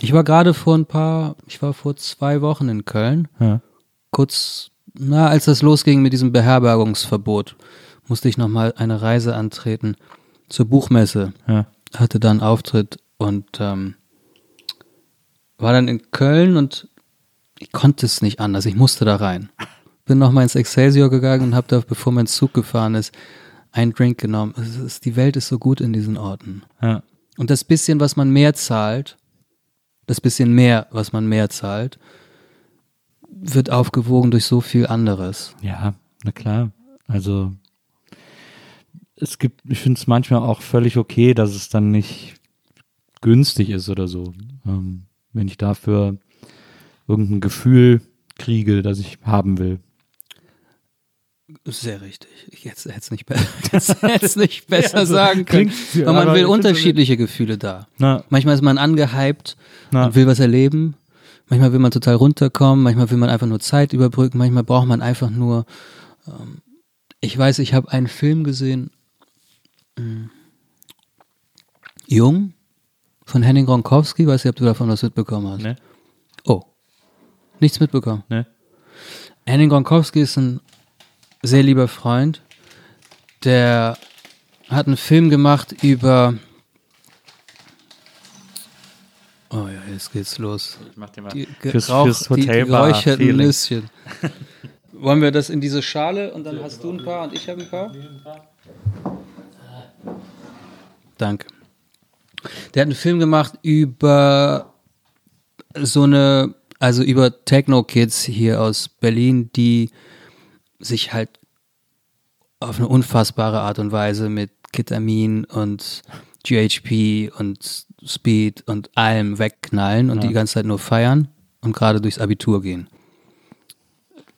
Ich war gerade vor ein paar, ich war vor zwei Wochen in Köln. Ja. Kurz, na, als das losging mit diesem Beherbergungsverbot, musste ich nochmal eine Reise antreten zur Buchmesse. Ja. Hatte da einen Auftritt und ähm, war dann in Köln und ich konnte es nicht anders. Ich musste da rein. Bin nochmal ins Excelsior gegangen und habe da, bevor mein Zug gefahren ist, einen Drink genommen. Ist, die Welt ist so gut in diesen Orten. Ja. Und das bisschen, was man mehr zahlt, das bisschen mehr, was man mehr zahlt, wird aufgewogen durch so viel anderes. Ja, na klar. Also es gibt, ich finde es manchmal auch völlig okay, dass es dann nicht günstig ist oder so. Ähm, wenn ich dafür irgendein Gefühl kriege, das ich haben will. Sehr richtig. Ich hätte es nicht, be nicht besser also, sagen können. Aber man will unterschiedliche Gefühle da. Na, Manchmal ist man angehypt na, und will was erleben. Manchmal will man total runterkommen. Manchmal will man einfach nur Zeit überbrücken. Manchmal braucht man einfach nur. Ähm, ich weiß, ich habe einen Film gesehen. mh, Jung von Henning Gronkowski. Weiß nicht, ob du davon was mitbekommen hast. ne, Oh. Nichts mitbekommen. ne, Henning Gronkowski ist ein sehr lieber Freund, der hat einen Film gemacht über. Oh ja, jetzt geht's los. ich mach dir mal. Die, Fürs- fürs die Hotelbar geräucherten Feeling. Nüsschen. Wollen wir das in diese Schale und dann hast du ein paar und ich habe ein paar? Danke. Der hat einen Film gemacht über so eine, also über Techno-Kids hier aus Berlin, die sich halt auf eine unfassbare Art und Weise mit Ketamin und GHP und Speed und allem wegknallen und Ja. die ganze Zeit nur feiern und gerade durchs Abitur gehen.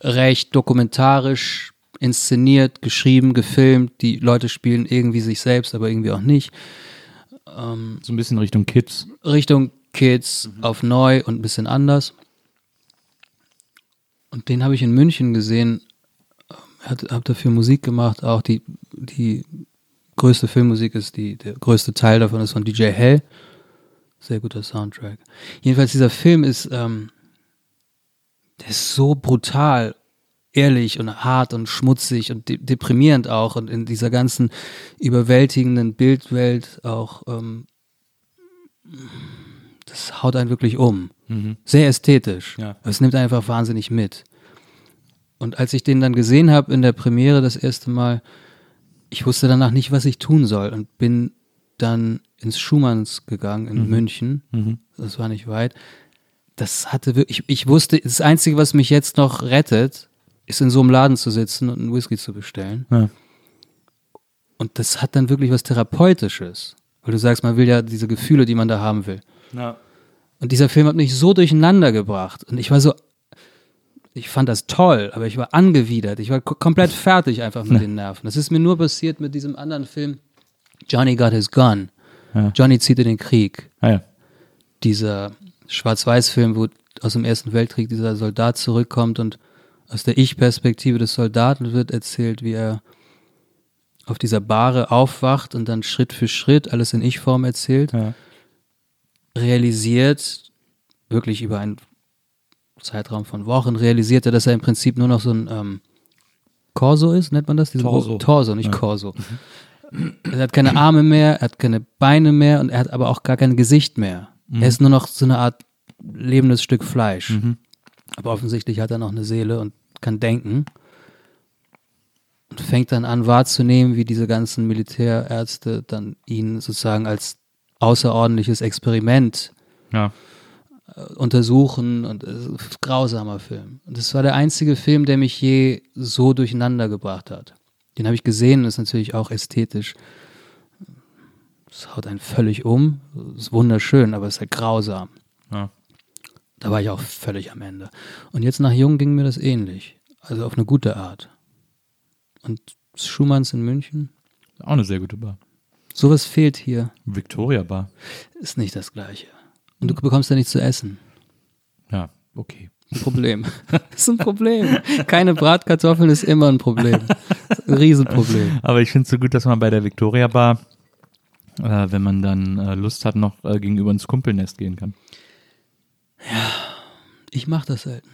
Recht dokumentarisch inszeniert, geschrieben, gefilmt. Die Leute spielen irgendwie sich selbst, aber irgendwie auch nicht. So ein bisschen Richtung Kids. Richtung Kids auf neu und ein bisschen anders. Und den habe ich in München gesehen. Hat, hab dafür Musik gemacht. Auch die, die größte Filmmusik ist die, der größte Teil davon ist von DJ Hell. Sehr guter Soundtrack. Jedenfalls dieser Film ist, ähm, der ist so brutal, ehrlich und hart und schmutzig und de deprimierend auch und in dieser ganzen überwältigenden Bildwelt auch ähm, das haut einen wirklich um. Mhm. Sehr ästhetisch. Ja. Es nimmt einfach wahnsinnig mit. Und als ich den dann gesehen habe in der Premiere das erste Mal, ich wusste danach nicht, was ich tun soll und bin dann ins Schumanns gegangen in München. Mhm. Das war nicht weit. Das hatte wirklich, ich, ich wusste, das Einzige, was mich jetzt noch rettet, ist in so einem Laden zu sitzen und einen Whisky zu bestellen. Ja. Und das hat dann wirklich was Therapeutisches. Weil du sagst, man will ja diese Gefühle, die man da haben will. Ja. Und dieser Film hat mich so durcheinander gebracht. Und ich war so, ich fand das toll, aber ich war angewidert. Ich war ko- komplett fertig einfach mit den Nerven. Das ist mir nur passiert mit diesem anderen Film, Johnny Got His Gun. Ja. Johnny zieht in den Krieg. Ah, ja. Dieser Schwarz-Weiß-Film, wo aus dem Ersten Weltkrieg dieser Soldat zurückkommt und aus der Ich-Perspektive des Soldaten wird erzählt, wie er auf dieser Bahre aufwacht und dann Schritt für Schritt alles in Ich-Form erzählt Ja. Realisiert, wirklich über einen Zeitraum von Wochen, realisiert er, dass er im Prinzip nur noch so ein ähm, Corso ist, nennt man das? Diesen Torso. Torso, nicht Ja. Corso. Er hat keine Arme mehr, er hat keine Beine mehr und er hat aber auch gar kein Gesicht mehr. Er ist nur noch so eine Art lebendes Stück Fleisch. Aber offensichtlich hat er noch eine Seele und kann denken. Und fängt dann an wahrzunehmen, wie diese ganzen Militärärzte dann ihn sozusagen als außerordentliches Experiment Ja. untersuchen und ein grausamer Film. Und das war der einzige Film, der mich je so durcheinander gebracht hat. Den habe ich gesehen und ist natürlich auch ästhetisch. Es haut einen völlig um. Ist wunderschön, aber es ist halt grausam. Ja. Da war ich auch völlig am Ende. Und jetzt nach Jung ging mir das ähnlich. Also auf eine gute Art. Und Schumanns in München, Auch eine sehr gute Bar. Sowas fehlt hier. Victoria Bar. Ist nicht das Gleiche. Und du bekommst da nichts zu essen. Ja, okay. Ein Problem. Ist ein Problem. Keine Bratkartoffeln ist immer ein Problem. Ein Riesenproblem. Aber ich finde es so gut, dass man bei der Victoria Bar, äh, wenn man dann äh, Lust hat, noch äh, gegenüber ins Kumpelnest gehen kann. Ich mache das selten.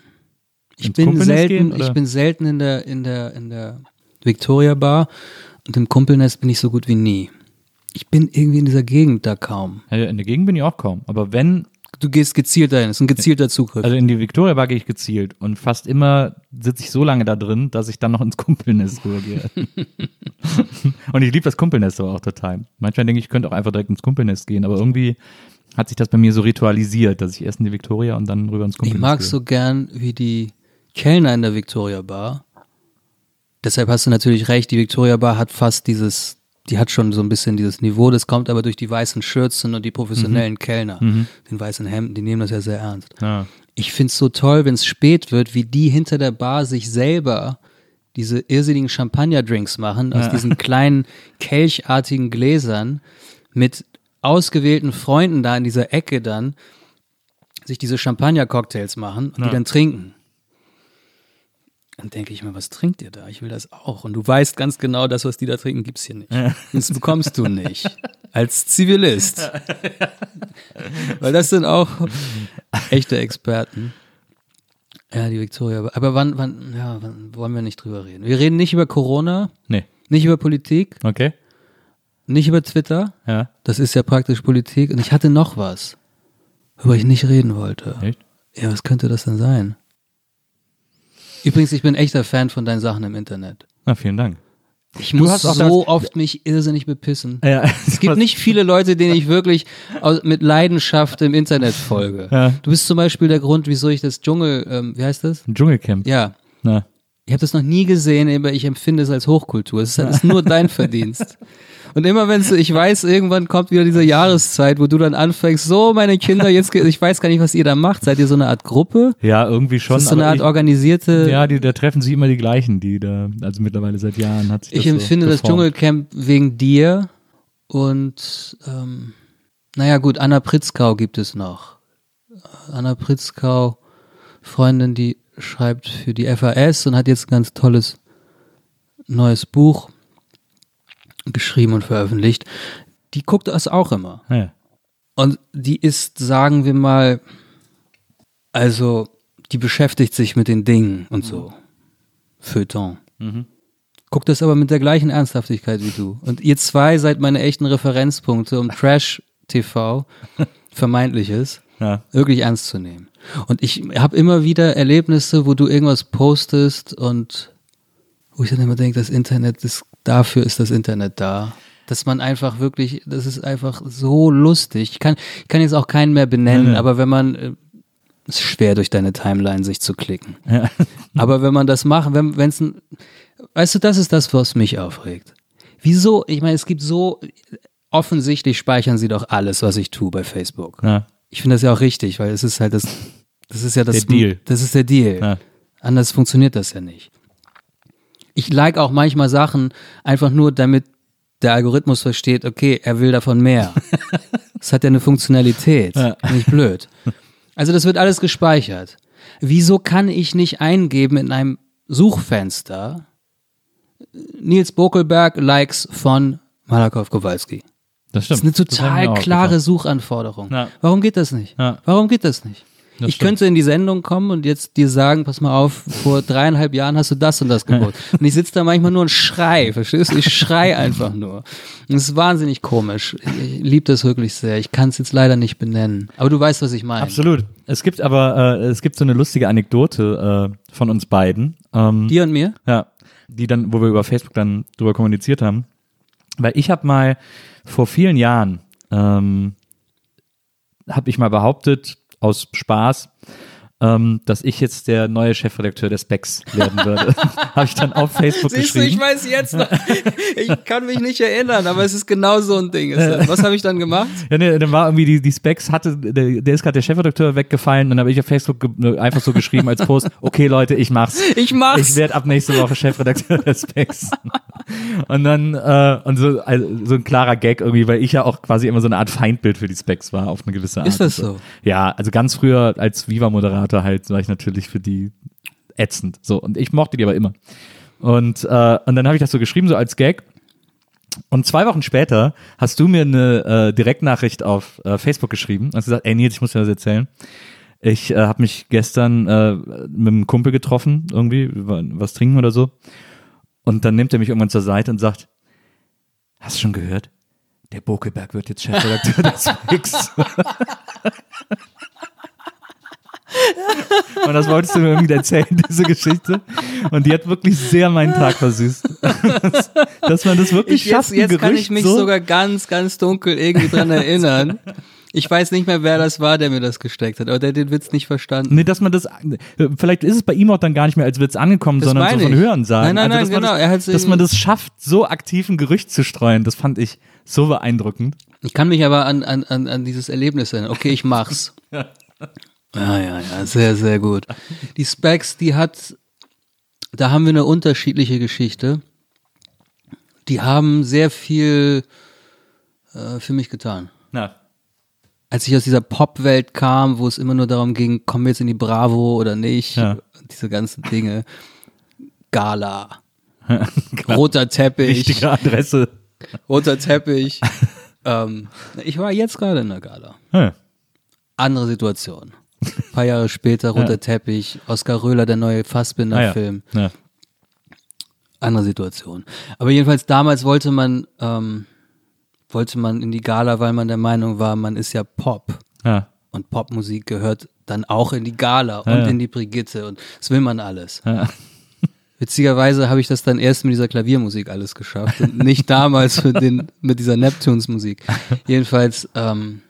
Ich Ins bin selten, gehen, ich bin selten in der, in der, in der Victoria Bar und im Kumpelnest bin ich so gut wie nie. Ich bin irgendwie in dieser Gegend da kaum. Ja, in der Gegend bin ich auch kaum. Aber wenn, Du gehst gezielt dahin, das ist ein gezielter Zugriff. also in die Victoria Bar gehe ich gezielt und fast immer sitze ich so lange da drin, dass ich dann noch ins Kumpelnest rübergehe. und ich liebe das Kumpelnest aber auch total. Manchmal denke ich, ich könnte auch einfach direkt ins Kumpelnest gehen, aber irgendwie hat sich das bei mir so ritualisiert, dass ich erst in die Victoria und dann rüber ins Ich Kumpelnest mag gehe. so gern, wie die Kellner in der Victoria Bar. Deshalb hast du natürlich recht, die Victoria Bar hat fast dieses, die hat schon so ein bisschen dieses Niveau, das kommt aber durch die weißen Schürzen und die professionellen Kellner, den weißen Hemden, die nehmen das ja sehr ernst. Ja. Ich find's so toll, wenn es spät wird, wie die hinter der Bar sich selber diese irrsinnigen Champagner-Drinks machen aus diesen kleinen kelchartigen Gläsern mit ausgewählten Freunden da in dieser Ecke dann sich diese Champagner-Cocktails machen und Ja. die dann trinken. Dann denke ich mir, was trinkt ihr da? Ich will das auch. Und du weißt ganz genau, das, was die da trinken, gibt's hier nicht. Das bekommst du nicht. Als Zivilist. Weil das sind auch echte Experten. Ja, die Victoria. Aber wann, wann, ja, wann wollen wir nicht drüber reden? Wir reden nicht über Corona, Nee. nicht über Politik, Okay. nicht über Twitter. Ja. Das ist ja praktisch Politik. Und ich hatte noch was, worüber ich nicht reden wollte. Echt? Ja, was könnte das denn sein? Übrigens, ich bin echter Fan von deinen Sachen im Internet. Na, vielen Dank. Ich muss hast auch so oft mich irrsinnig bepissen. Ja, Es gibt nicht viele Leute, denen ich wirklich aus, mit Leidenschaft im Internet folge. Ja. Du bist zum Beispiel der Grund, wieso ich das Dschungel, ähm, wie heißt das? Dschungelcamp. Ja, Na. Ich habe das noch nie gesehen, aber ich empfinde es als Hochkultur. Es ist, nur dein Verdienst. Und immer wenn ich weiß, irgendwann kommt wieder diese Jahreszeit, wo du dann anfängst, so meine Kinder, jetzt, ich weiß gar nicht, was ihr da macht. Seid ihr so eine Art Gruppe? Ja, irgendwie schon. Das ist so eine Art ich, organisierte. Ja, die, da treffen sich immer die gleichen, die da, also mittlerweile seit Jahren hat sich das ich empfinde so das. Dschungelcamp wegen dir und ähm, naja gut, Anna Pritzkau gibt es noch. Anna Pritzkau, Freundin, die schreibt für die FAS und hat jetzt ein ganz tolles neues Buch geschrieben und veröffentlicht. Die guckt das auch immer. Ja. Und die ist, sagen wir mal, also die beschäftigt sich mit den Dingen und so. Feuilleton. Mhm. Guckt das aber mit der gleichen Ernsthaftigkeit wie du. Und ihr zwei seid meine echten Referenzpunkte um Trash TV. Vermeintliches Ja. wirklich ernst zu nehmen. Und ich habe immer wieder Erlebnisse, wo du irgendwas postest und wo ich dann immer denke, das Internet ist, dafür ist das Internet da. Dass man einfach wirklich, das ist einfach so lustig. Ich kann, ich kann jetzt auch keinen mehr benennen, nee. aber wenn man, äh, ist schwer durch deine Timeline sich zu klicken. Ja. Aber wenn man das macht, wenn es ein, weißt du, das ist das, was mich aufregt. Wieso? Ich meine, es gibt so, offensichtlich speichern sie doch alles, was ich tue bei Facebook. Ja. Ich finde das ja auch richtig, weil es ist halt das, das ist ja das, Der Deal. das ist der Deal. Ja. Anders funktioniert das ja nicht. Ich like auch manchmal Sachen einfach nur, damit der Algorithmus versteht, okay, er will davon mehr. Das hat ja eine Funktionalität. Ja. Nicht blöd. Also das wird alles gespeichert. Wieso kann ich nicht eingeben in einem Suchfenster Nils Bokelberg Likes von Malakow Kowalski? Das Das stimmt. ist eine Das hat mir total klare. Suchanforderung. Ja. Warum geht das nicht? Ja. Warum geht das nicht? Das ich stimmt. könnte in die Sendung kommen und jetzt dir sagen, pass mal auf, vor dreieinhalb Jahren hast du das und das gebaut. und ich sitze da manchmal nur und schrei, verstehst du? Ich schrei einfach nur. Und es ist wahnsinnig komisch. Ich, ich liebe das wirklich sehr. Ich kann es jetzt leider nicht benennen. Aber du weißt, was ich meine. Absolut. Es gibt aber, äh, es gibt so eine lustige Anekdote äh, von uns beiden. Ähm, Dir und mir? Ja, die dann, wo wir über Facebook dann drüber kommuniziert haben. Weil ich habe mal vor vielen Jahren, ähm, habe ich mal behauptet, aus Spaß, ähm, dass ich jetzt der neue Chefredakteur der Specs werden würde. habe ich dann auf Facebook Siehst du, ich geschrieben. weiß jetzt noch. Ich kann mich nicht erinnern, aber es ist genau so ein Ding. Was habe ich dann gemacht? Ja, nee, dann war irgendwie die, die Specs hatte, der, der ist gerade der Chefredakteur weggefallen, dann habe ich auf Facebook ne, einfach so geschrieben als Post, okay Leute, ich mach's. Ich mach's. Ich werde ab nächste Woche Chefredakteur der Specs. Und dann, äh, und so, also, so ein klarer Gag irgendwie, weil ich ja auch quasi immer so eine Art Feindbild für die Specs war, auf eine gewisse Art. Ist das so? Ja, also ganz früher als Viva-Moderator halt war ich natürlich für die ätzend. So, und ich mochte die aber immer. Und, äh, und dann habe ich das so geschrieben, so als Gag. Und zwei Wochen später hast du mir eine äh, Direktnachricht auf äh, Facebook geschrieben und hast gesagt, ey Nils, ich muss dir das erzählen. Ich äh, habe mich gestern äh, mit einem Kumpel getroffen, irgendwie, wa- was trinken oder so. Und dann nimmt er mich irgendwann zur Seite und sagt, hast du schon gehört? Der Bokelberg wird jetzt Chefredakteur des Mix. Und das wolltest du mir irgendwie erzählen, diese Geschichte. Und die hat wirklich sehr meinen Tag versüßt. Dass man das wirklich Ich, jetzt schafft, jetzt kann Gerücht ich mich so sogar ganz, ganz dunkel irgendwie dran erinnern. Ich weiß nicht mehr, wer das war, der mir das gesteckt hat, aber der hat den Witz nicht verstanden. Nee, dass man das, vielleicht ist es bei ihm auch dann gar nicht mehr als Witz angekommen, Das sondern so von ich. Hören sagen. Nein, nein, also, nein, genau. Das, dass man das schafft, so aktiv ein Gerücht zu streuen, das fand ich so beeindruckend. Ich kann mich aber an, an, an, an dieses Erlebnis erinnern. Okay, ich mach's. Ja, ja, ja, sehr, sehr gut. Die Specs, die hat, da haben wir eine unterschiedliche Geschichte. Die haben sehr viel äh, für mich getan. Na, Als ich aus dieser Popwelt kam, wo es immer nur darum ging, kommen wir jetzt in die Bravo oder nicht, Ja. diese ganzen Dinge. Gala. Roter Teppich. wichtige Adresse. Roter Teppich. ähm, ich war jetzt gerade in der Gala. Ja. Andere Situation. Ein paar Jahre später, roter Ja. Teppich, Oskar Röhler, der neue Ah, ja. Fassbinder-Film. Ja. Andere Situation. Aber jedenfalls damals wollte man, ähm, wollte man in die Gala, weil man der Meinung war, man ist ja Pop. Ja. Und Popmusik gehört dann auch in die Gala und ja. in die Brigitte und das will man alles. Ja. Witzigerweise habe ich das dann erst mit dieser Klaviermusik alles geschafft und nicht damals mit, den, mit dieser Neptunes-Musik. Jedenfalls, ähm,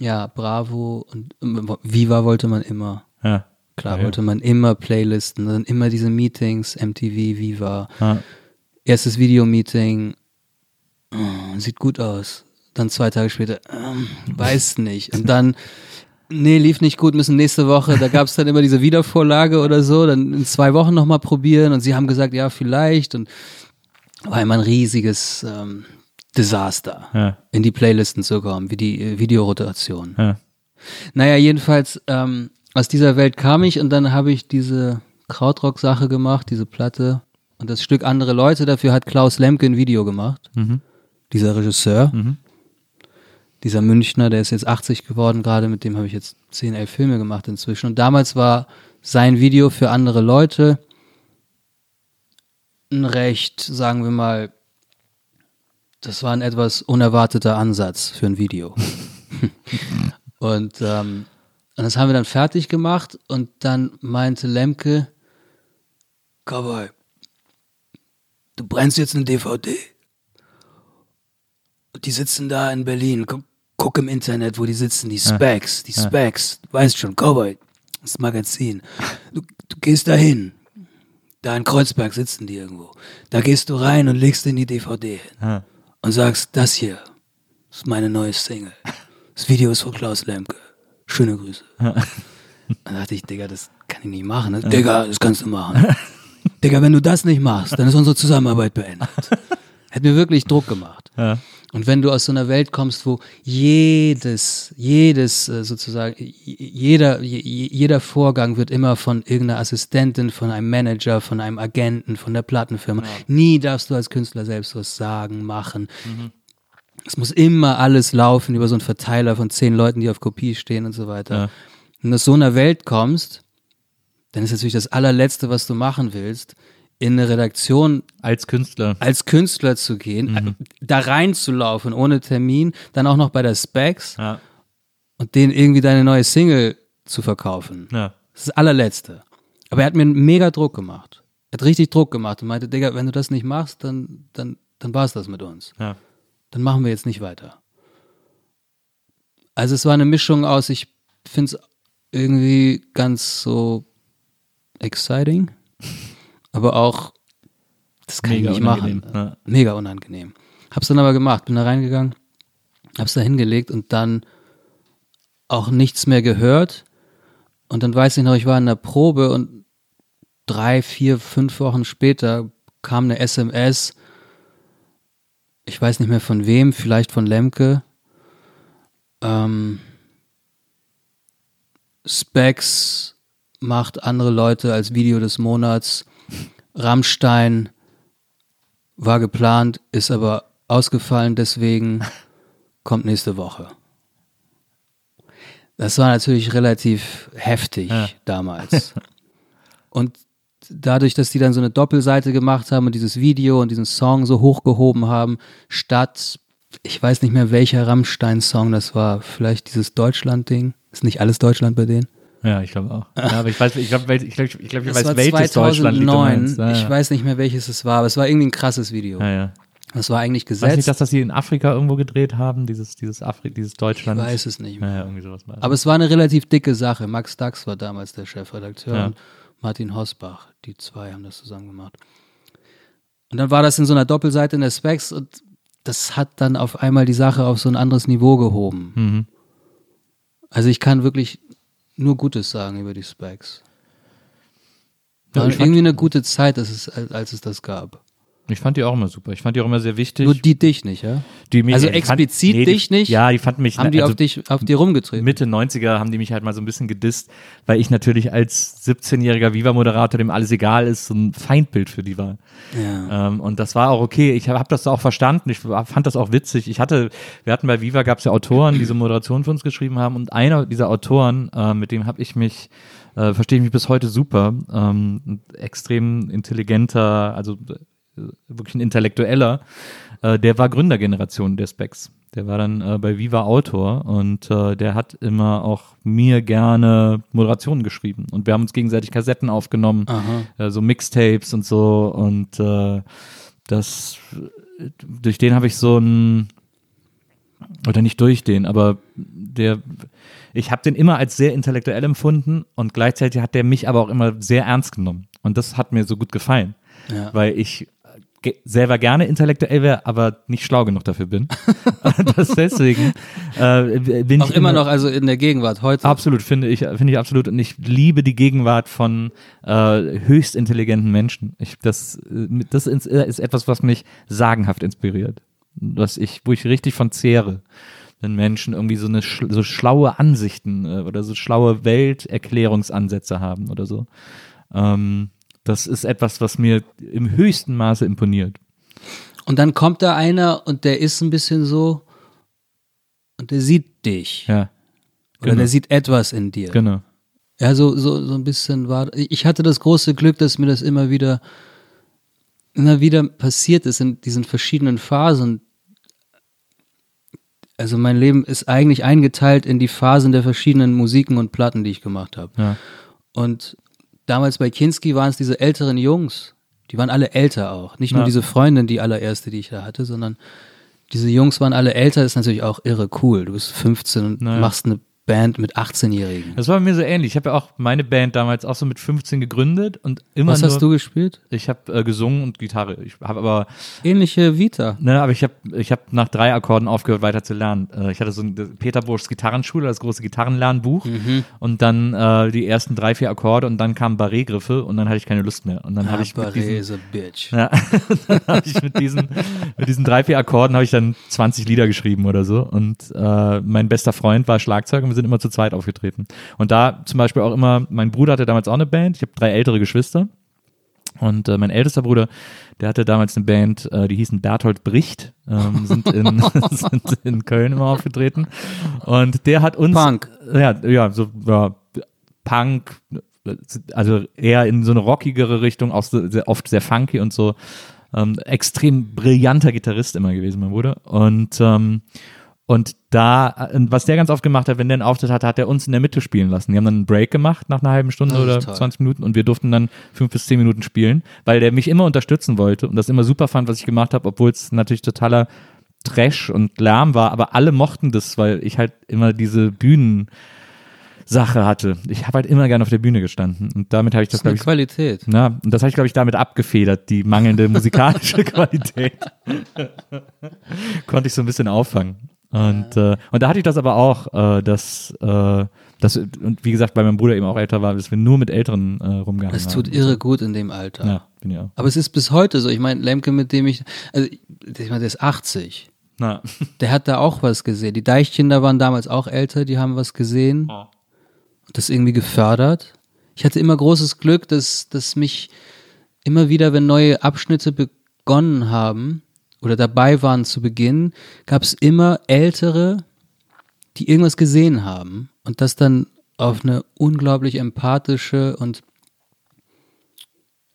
ja, Bravo und ähm, Viva wollte man immer. Ja. Klar, Ja, ja. wollte man immer Playlisten, dann immer diese Meetings, MTV, Viva. Ja. Erstes Videomeeting, oh, sieht gut aus. Dann zwei Tage später, ähm, weiß nicht. Und dann, nee, lief nicht gut, müssen nächste Woche, da gab es dann immer diese Wiedervorlage oder so, dann in zwei Wochen nochmal probieren. Und sie haben gesagt, ja, vielleicht. Und war immer ein riesiges ähm, Desaster, Ja. in die Playlisten zu kommen, wie die äh, Videorotation. Ja. Naja, jedenfalls, ähm, aus dieser Welt kam ich und dann habe ich diese Krautrock-Sache gemacht, diese Platte. Und das Stück andere Leute, dafür hat Klaus Lemke ein Video gemacht. Dieser Regisseur. Dieser Münchner, der ist jetzt 80 geworden gerade, mit dem habe ich jetzt 10, 11 Filme gemacht inzwischen. Und damals war sein Video für andere Leute ein recht, sagen wir mal, das war ein etwas unerwarteter Ansatz für ein Video. Und, ähm, und das haben wir dann fertig gemacht und dann meinte Lemke, Cowboy, du brennst jetzt eine DVD. Und die sitzen da in Berlin. Guck, guck im Internet, wo die sitzen, die Specs, die Specs. Du weißt schon, Cowboy, das Magazin. Du, du gehst da hin. Da in Kreuzberg sitzen die irgendwo. Da gehst du rein und legst in die DVD hin. Und sagst, das hier ist meine neue Single. Das Video ist von Klaus Lemke. Schöne Grüße. Dann dachte ich, Digga, das kann ich nicht machen. Ne? Digga, das kannst du machen. Digga, wenn du das nicht machst, dann ist unsere Zusammenarbeit beendet. Hätte mir wirklich Druck gemacht. Ja. Und wenn du aus so einer Welt kommst, wo jedes, jedes äh, sozusagen, jeder, jeder Vorgang wird immer von irgendeiner Assistentin, von einem Manager, von einem Agenten, von der Plattenfirma. Nie darfst du als Künstler selbst was sagen, machen. Es muss immer alles laufen über so einen Verteiler von zehn Leuten, die auf Kopie stehen und so weiter. Ja. Wenn du aus so einer Welt kommst, dann ist natürlich das allerletzte, was du machen willst, in eine Redaktion Als Künstler. als Künstler zu gehen, Mhm. da reinzulaufen ohne Termin, dann auch noch bei der Specs Ja. und denen irgendwie deine neue Single zu verkaufen. Ja. Das ist das allerletzte. Aber er hat mir einen mega Druck gemacht. Er hat richtig Druck gemacht und meinte, Digga, wenn du das nicht machst, dann, dann, dann war es das mit uns. Ja. Dann machen wir jetzt nicht weiter. Also es war eine Mischung aus, ich finde es irgendwie ganz so exciting, aber auch, das kann Mega ich nicht machen. ja. Mega unangenehm. Hab's dann aber gemacht, bin da reingegangen, hab's da hingelegt und dann auch nichts mehr gehört. Und dann weiß ich noch, ich war in der Probe und drei, vier, fünf Wochen später kam eine SMS, ich weiß nicht mehr von wem, vielleicht von Lemke. Ähm, Specs macht andere Leute als Video des Monats. Rammstein war geplant, ist aber ausgefallen, deswegen kommt nächste Woche. Das war natürlich relativ heftig Ja. damals. Und dadurch, dass die dann so eine Doppelseite gemacht haben und dieses Video und diesen Song so hochgehoben haben, statt, ich weiß nicht mehr welcher Rammstein-Song das war, vielleicht dieses Deutschland-Ding. Ist nicht alles Deutschland bei denen? Ja, ich glaube auch. Ja, aber ich weiß, ich glaube, ich, glaub, ich, glaub, ich weiß, welches Deutschland du 2009. meinst. Ja, Ich ja. weiß nicht mehr, welches es war, aber es war irgendwie ein krasses Video. Ja, ja. Das war eigentlich Weiß nicht, gesetzt. dass das sie in Afrika irgendwo gedreht haben, dieses, dieses Afri dieses Ich Deutschland. weiß es nicht mehr. Ja, irgendwie sowas das. Aber es war eine relativ dicke Sache. Max Dax war damals der Chefredakteur Ja. und Martin Hosbach. Die zwei haben das zusammen gemacht. Und dann war das in so einer Doppelseite in der Specs und das hat dann auf einmal die Sache auf so ein anderes Niveau gehoben. Mhm. Also ich kann wirklich nur Gutes sagen über die Specs. Ja, War fand- irgendwie eine gute Zeit, dass es, als es das gab. Ich fand die auch immer super. Ich fand die auch immer sehr wichtig. Nur die dich nicht, ja? die mich, also die fand- explizit nee, dich die, nicht? Ja, die fanden mich. Haben die also auf dich, auf dir rumgetreten? Mitte 90er haben die mich halt mal so ein bisschen gedisst, weil ich natürlich als 17-jähriger Viva-Moderator, dem alles egal ist, so ein Feindbild für die war. ja. Ähm, und das war auch okay. Ich habe hab das auch verstanden. Ich fand das auch witzig. Ich hatte, wir hatten bei Viva gab es ja Autoren, die so Moderation für uns geschrieben haben. Und einer dieser Autoren, äh, mit dem habe ich mich, äh, verstehe ich mich bis heute super, ähm, extrem intelligenter, also wirklich ein Intellektueller, äh, der war Gründergeneration der Specs. Der war dann äh, bei Viva Autor und äh, der hat immer auch mir gerne Moderationen geschrieben. Und wir haben uns gegenseitig Kassetten aufgenommen äh, so Mixtapes und so und äh, das durch den habe ich so ein oder nicht durch den, aber der ich habe den immer als sehr intellektuell empfunden und gleichzeitig hat der mich aber auch immer sehr ernst genommen und das hat mir so gut gefallen, Ja. weil ich selber gerne intellektuell wäre, aber nicht schlau genug dafür bin. das deswegen äh, bin Auch ich immer noch, also in der Gegenwart, heute. Absolut, finde ich, finde ich absolut. Und ich liebe die Gegenwart von äh, höchst intelligenten Menschen. Ich, das, äh, das ist, ist etwas, was mich sagenhaft inspiriert. Was ich, wo ich richtig von zehre. Wenn Menschen irgendwie so eine so schlaue Ansichten äh, oder so schlaue Welterklärungsansätze haben oder so. Ähm, das ist etwas, was mir im höchsten Maße imponiert. Und dann kommt da einer und der ist ein bisschen so und der sieht dich. Ja, Oder genau. der sieht etwas in dir. genau. Ja, so, so, so ein bisschen war. Ich hatte das große Glück, dass mir das immer wieder, immer wieder passiert ist in diesen verschiedenen Phasen. also mein Leben ist eigentlich eingeteilt in die Phasen der verschiedenen Musiken und Platten, die ich gemacht habe. Ja. Und damals bei Kinski waren es diese älteren Jungs, die waren alle älter auch. Nicht nur Ja. diese Freundin, die allererste, die ich da hatte, sondern diese Jungs waren alle älter, ist natürlich auch irre cool. Du bist 15 und Naja. machst eine Band mit 18-Jährigen. Das war bei mir so ähnlich. Ich habe ja auch meine Band damals auch so mit 15 gegründet und immer Was nur, hast du gespielt? Ich habe äh, gesungen und Gitarre. Ich habe aber, Ähnliche Vita. ne, aber ich habe ich hab nach drei Akkorden aufgehört, weiter zu lernen. Äh, ich hatte so ein Peter Burschs Gitarrenschule, das große Gitarrenlernbuch und dann äh, die ersten drei, vier Akkorde und dann kamen Barré-Griffe und dann hatte ich keine Lust mehr. Und dann habe ich mit Barré diesen, is a bitch. ja, dann habe ich mit diesen, mit diesen drei, vier Akkorden habe ich dann 20 Lieder geschrieben oder so. Und äh, mein bester Freund war Schlagzeug und wir sind immer zu zweit aufgetreten. Und da zum Beispiel auch immer, mein Bruder hatte damals auch eine Band, ich habe drei ältere Geschwister. Und äh, mein ältester Bruder, der hatte damals eine Band, äh, die hießen Berthold Bricht, ähm, sind, in, sind in Köln immer aufgetreten. Und der hat uns. Punk. Ja, ja, so ja, Punk, also eher in so eine rockigere Richtung, auch so, sehr, oft sehr funky und so. Ähm, extrem brillanter Gitarrist immer gewesen, mein Bruder. Und ähm, und da, was der ganz oft gemacht hat, wenn der einen Auftritt hatte, hat er uns in der Mitte spielen lassen. Die haben dann einen Break gemacht nach einer halben Stunde ist oder toll. 20 Minuten und wir durften dann fünf bis zehn Minuten spielen, weil der mich immer unterstützen wollte und das immer super fand, was ich gemacht habe, obwohl es natürlich totaler Trash und Lärm war, aber alle mochten das, weil ich halt immer diese Bühnensache hatte. Ich habe halt immer gerne auf der Bühne gestanden und damit habe ich das, Das glaube ich, Qualität. na, und das habe ich, glaube ich, damit abgefedert, die mangelnde musikalische Qualität. Konnte ich so ein bisschen auffangen. Und, äh, und da hatte ich das aber auch, äh, dass, äh, dass, und wie gesagt, weil mein Bruder eben auch älter war, dass wir nur mit Älteren äh, rumgegangen Das haben. tut irre gut in dem Alter. Ja, bin ich auch. Aber es ist bis heute so. Ich meine, Lemke, mit dem ich, also ich meine, der ist 80. Na, Der hat da auch was gesehen. Die Deichkinder waren damals auch älter, die haben was gesehen. Das irgendwie gefördert. Ich hatte immer großes Glück, dass, dass mich immer wieder, wenn neue Abschnitte begonnen haben oder dabei waren zu Beginn, gab es immer Ältere, die irgendwas gesehen haben und das dann auf eine unglaublich empathische und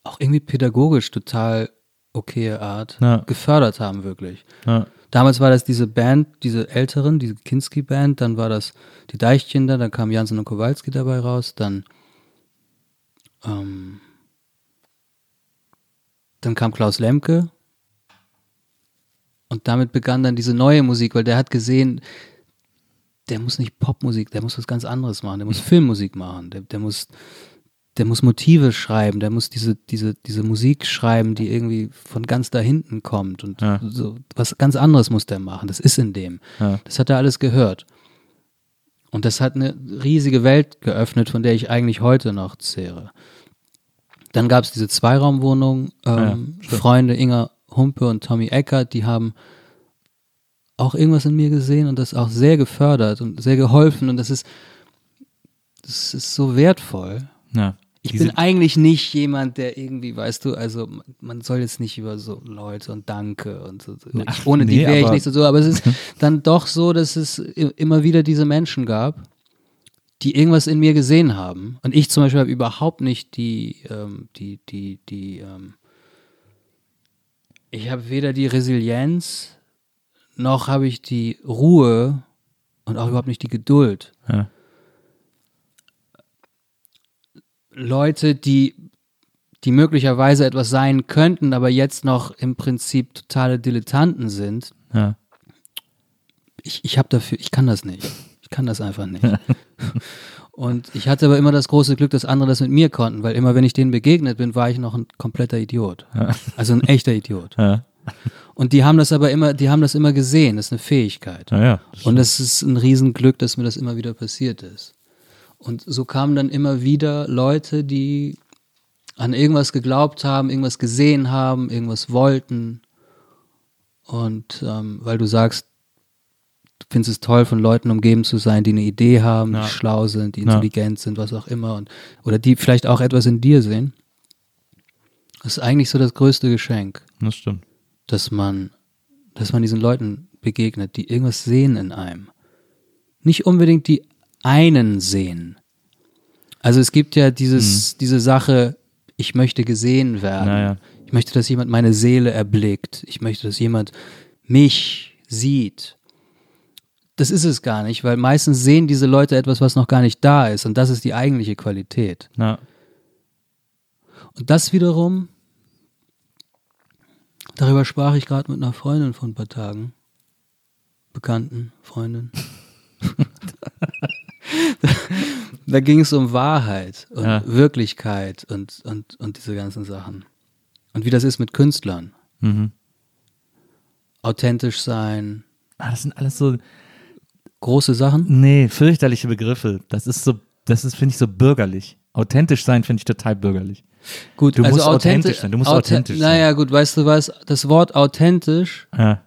auch irgendwie pädagogisch total okaye Art Ja. gefördert haben, wirklich. ja, Damals war das diese Band, diese älteren, diese Kinski-Band, dann war das die Deichkinder, dann kam Jansen und Kowalski dabei raus, dann, ähm, dann kam Klaus Lemke und damit begann dann diese neue Musik, weil der hat gesehen, der muss nicht Popmusik, der muss was ganz anderes machen, der muss Filmmusik machen, der, der muss der muss Motive schreiben, der muss diese, diese, diese Musik schreiben, die irgendwie von ganz da hinten kommt und Ja. so was ganz anderes muss der machen. Das ist in dem. Ja. Das hat er alles gehört. Und das hat eine riesige Welt geöffnet, von der ich eigentlich heute noch zehre. Dann gab es diese Zweiraumwohnung, ähm, Ja. Freunde Inga Humpe und Tommy Eckert, die haben auch irgendwas in mir gesehen und das auch sehr gefördert und sehr geholfen und das ist, das ist so wertvoll. ja. Ich bin eigentlich nicht jemand, der irgendwie, weißt du, also man soll jetzt nicht über so Leute und Danke und so. Ach, ohne die nee, wäre ich nicht so, so. Aber es ist dann doch so, dass es immer wieder diese Menschen gab, die irgendwas in mir gesehen haben. Und ich zum Beispiel habe überhaupt nicht die, ähm, die, die, die, ähm, ich habe weder die Resilienz noch habe ich die Ruhe und auch überhaupt nicht die Geduld. Ja. Leute, die, die möglicherweise etwas sein könnten, aber jetzt noch im Prinzip totale Dilettanten sind. Ja. Ich, ich habe dafür, ich kann das nicht. Ich kann das einfach nicht. Und ich hatte aber immer das große Glück, dass andere das mit mir konnten, weil immer wenn ich denen begegnet bin, war ich noch ein kompletter Idiot. Also ein echter Idiot. Ja. Und die haben das aber immer, die haben das immer gesehen, das ist eine Fähigkeit. Ja. Und es ist ein Riesenglück, dass mir das immer wieder passiert ist. Und so kamen dann immer wieder Leute, die an irgendwas geglaubt haben, irgendwas gesehen haben, irgendwas wollten. Und ähm, weil du sagst, findest es toll, von Leuten umgeben zu sein, die eine Idee haben, Ja. die schlau sind, die Ja. intelligent sind, was auch immer. Und, oder die vielleicht auch etwas in dir sehen. Das ist eigentlich so das größte Geschenk Das stimmt. dass man, dass man diesen Leuten begegnet, die irgendwas sehen in einem. Nicht unbedingt die einen sehen. Also es gibt ja dieses, diese Sache, ich möchte gesehen werden. Naja. Ich möchte, dass jemand meine Seele erblickt. Ich möchte, dass jemand mich sieht. Das ist es gar nicht, weil meistens sehen diese Leute etwas, was noch gar nicht da ist und das ist die eigentliche Qualität. Ja. Und das wiederum, darüber sprach ich gerade mit einer Freundin vor ein paar Tagen. Bekannten, Freundin. da ging es um Wahrheit und Ja. Wirklichkeit und, und, und diese ganzen Sachen. Und wie das ist mit Künstlern. Mhm. Authentisch sein, Ah, das sind alles so, große Sachen. nee, fürchterliche Begriffe. Das ist so, das ist, finde ich, so bürgerlich. Authentisch sein finde ich total bürgerlich. Gut, Du also musst authentisch sein, du musst authent- authentisch sein. Naja, gut, weißt du was? Das Wort authentisch Ja.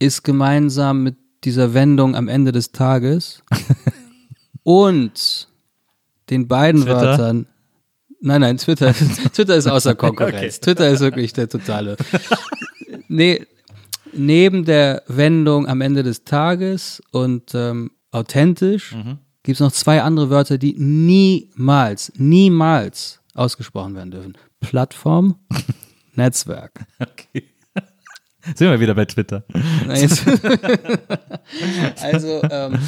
ist gemeinsam mit dieser Wendung am Ende des Tages und den beiden Twitter? Wörtern. Nein, nein, Twitter, Twitter ist außer Konkurrenz. Twitter ist wirklich der totale. Nee, neben der Wendung am Ende des Tages und ähm, authentisch Mhm. gibt es noch zwei andere Wörter, die niemals, niemals ausgesprochen werden dürfen. Plattform, Netzwerk. Okay. Sind wir wieder bei Twitter. Also, ähm,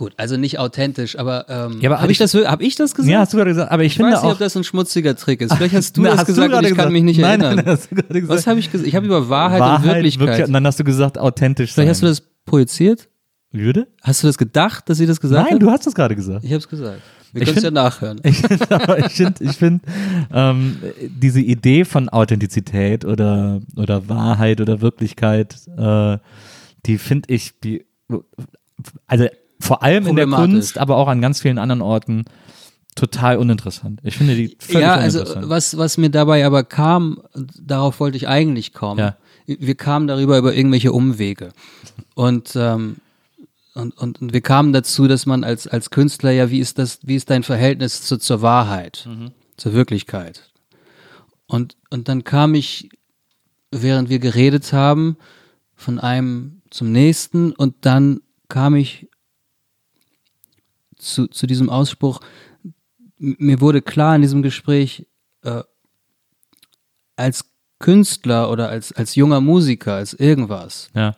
gut, also nicht authentisch, aber, ähm, Ja, aber habe hab ich, das, hab ich das gesagt? Ja, hast du gerade gesagt, aber ich, ich finde weiß nicht, auch. ob das ein schmutziger Trick ist. Vielleicht hast du Na, das hast du gesagt und gerade ich kann gesagt. mich nicht nein, erinnern. Nein, nein, hast du gerade gesagt. Was habe ich gesagt? Ich habe über Wahrheit, Wahrheit, und Wirklichkeit. wirklich, und dann hast du gesagt, authentisch sein. Vielleicht hast du das projiziert? Würde? Hast du das gedacht, dass sie das gesagt Nein, hat? du hast das gerade gesagt. Ich habe es gesagt. Wir können es ja nachhören. Ich finde, aber ich finde, ich find, ähm, diese Idee von Authentizität oder, oder Wahrheit oder Wirklichkeit, äh, die finde ich, die, also vor allem in der. Kunst, aber auch an ganz vielen anderen Orten total uninteressant. Ich finde die völlig ja, also was, was mir dabei aber kam, darauf wollte ich eigentlich kommen. Ja. Wir kamen darüber über irgendwelche Umwege. Und, ähm, und, und, und wir kamen dazu, dass man als, als Künstler ja, wie ist das, wie ist dein Verhältnis zu, zur Wahrheit, zur Wirklichkeit? Und, und dann kam ich, während wir geredet haben, von einem zum nächsten und dann kam ich zu, zu diesem Ausspruch, mir wurde klar in diesem Gespräch, äh, als Künstler oder als, als junger Musiker, als irgendwas, ja,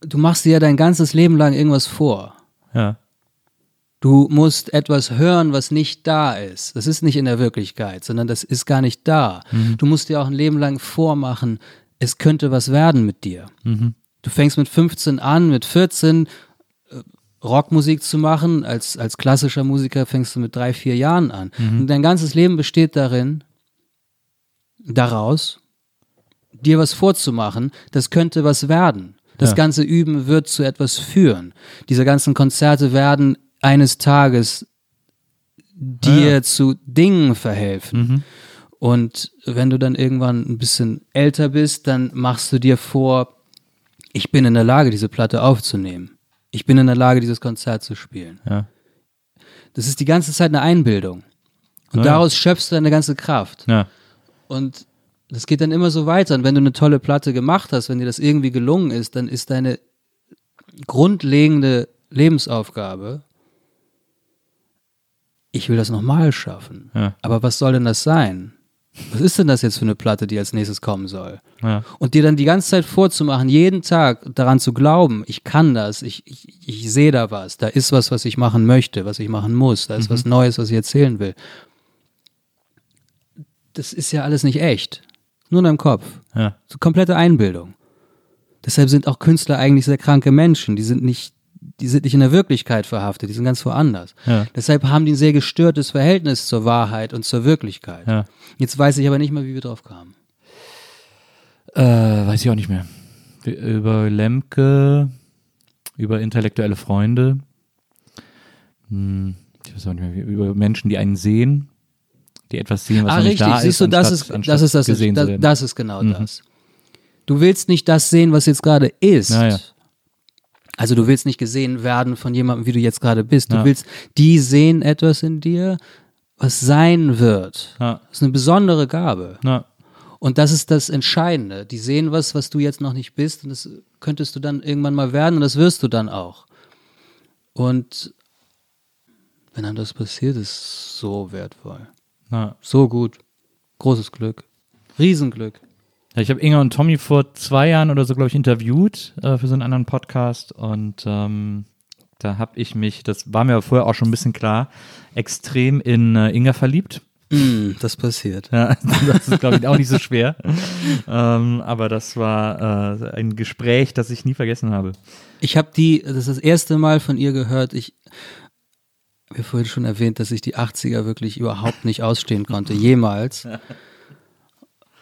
du machst dir ja dein ganzes Leben lang irgendwas vor. ja, Du musst etwas hören, was nicht da ist. Das ist nicht in der Wirklichkeit, sondern das ist gar nicht da. Du musst dir auch ein Leben lang vormachen, es könnte was werden mit dir. Du fängst mit 15 an, mit 14 äh, Rockmusik zu machen. Als, als klassischer Musiker fängst du mit drei, vier Jahren an. Und dein ganzes Leben besteht darin, daraus, dir was vorzumachen, das könnte was werden. Das Ja. ganze Üben wird zu etwas führen. Diese ganzen Konzerte werden eines Tages dir Ja. zu Dingen verhelfen. Und wenn du dann irgendwann ein bisschen älter bist, dann machst du dir vor, ich bin in der Lage, diese Platte aufzunehmen. Ich bin in der Lage, dieses Konzert zu spielen. ja, Das ist die ganze Zeit eine Einbildung. Und Ja. daraus schöpfst du deine ganze Kraft. ja, Und das geht dann immer so weiter. Und wenn du eine tolle Platte gemacht hast, wenn dir das irgendwie gelungen ist, dann ist deine grundlegende Lebensaufgabe, ich will das nochmal schaffen. Ja. Aber was soll denn das sein? Was ist denn das jetzt für eine Platte, die als nächstes kommen soll? ja, Und dir dann die ganze Zeit vorzumachen, jeden Tag daran zu glauben, ich kann das, ich, ich, ich sehe da was, da ist was, was ich machen möchte, was ich machen muss, da ist was Neues, was ich erzählen will. Das ist ja alles nicht echt. Nur in deinem Kopf. ja, So komplette Einbildung. Deshalb sind auch Künstler eigentlich sehr kranke Menschen. Die sind nicht, die sind nicht in der Wirklichkeit verhaftet, die sind ganz woanders. Ja. Deshalb haben die ein sehr gestörtes Verhältnis zur Wahrheit und zur Wirklichkeit. ja. Jetzt weiß ich aber nicht mehr, wie wir drauf kamen. Äh, weiß ich auch nicht mehr. Über Lemke, über intellektuelle Freunde, hm, ich weiß auch nicht mehr, über Menschen, die einen sehen, die etwas sehen, was ah, noch nicht richtig, da siehst du, ist, das anstatt- ist, das ist das, das, das ist genau das. Du willst nicht das sehen, was jetzt gerade ist. Ja, ja. Also du willst nicht gesehen werden von jemandem, wie du jetzt gerade bist. Du Ja. willst, die sehen etwas in dir, was sein wird. Ja. Das ist eine besondere Gabe. Na, Und das ist das Entscheidende. Die sehen was, was du jetzt noch nicht bist und das könntest du dann irgendwann mal werden und das wirst du dann auch. Und wenn einem das passiert, ist so wertvoll. na, So gut. Großes Glück. Riesenglück. Ja, ich habe Inga und Tommy vor zwei Jahren oder so, glaube ich, interviewt äh, für so einen anderen Podcast und ähm, da habe ich mich, das war mir vorher auch schon ein bisschen klar, extrem in äh, Inga verliebt. Mm, das passiert. Ja, das ist, glaube ich, auch nicht so schwer. ähm, aber das war äh, ein Gespräch, das ich nie vergessen habe. Ich habe die, das ist das erste Mal von ihr gehört. Ich habe vorhin schon erwähnt, dass ich die 80er wirklich überhaupt nicht ausstehen konnte, jemals.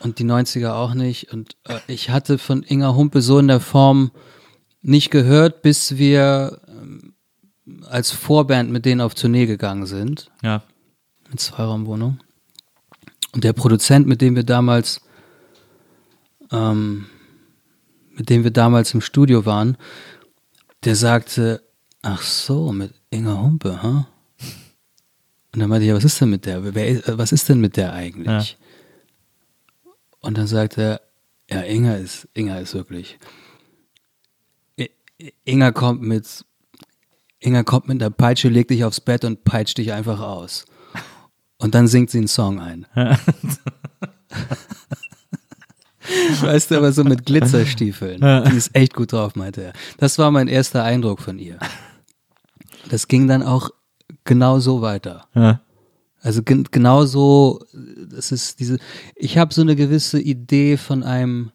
Und die 90er auch nicht. Und äh, ich hatte von Inga Humpe so in der Form nicht gehört, bis wir ähm, als Vorband mit denen auf Tournee gegangen sind. Ja. Mit Zweiraumwohnung. Und der Produzent, mit dem wir damals, ähm, mit dem wir damals im Studio waren, der sagte, ach so, mit Inga Humpe, ha? Und dann meinte ich, ja, was ist denn mit der? Wer, was ist denn mit der eigentlich? Und dann sagte er, ja, Inga ist, Inga ist wirklich. Inga kommt mit, Inga kommt mit einer Peitsche, legt dich aufs Bett und peitscht dich einfach aus. Und dann singt sie einen Song ein. weißt du, aber so mit Glitzerstiefeln. Die ist echt gut drauf, meinte er. Das war mein erster Eindruck von ihr. Das ging dann auch genau so weiter. Ja. Also gen genau so, das ist diese, ich habe so eine gewisse Idee von einem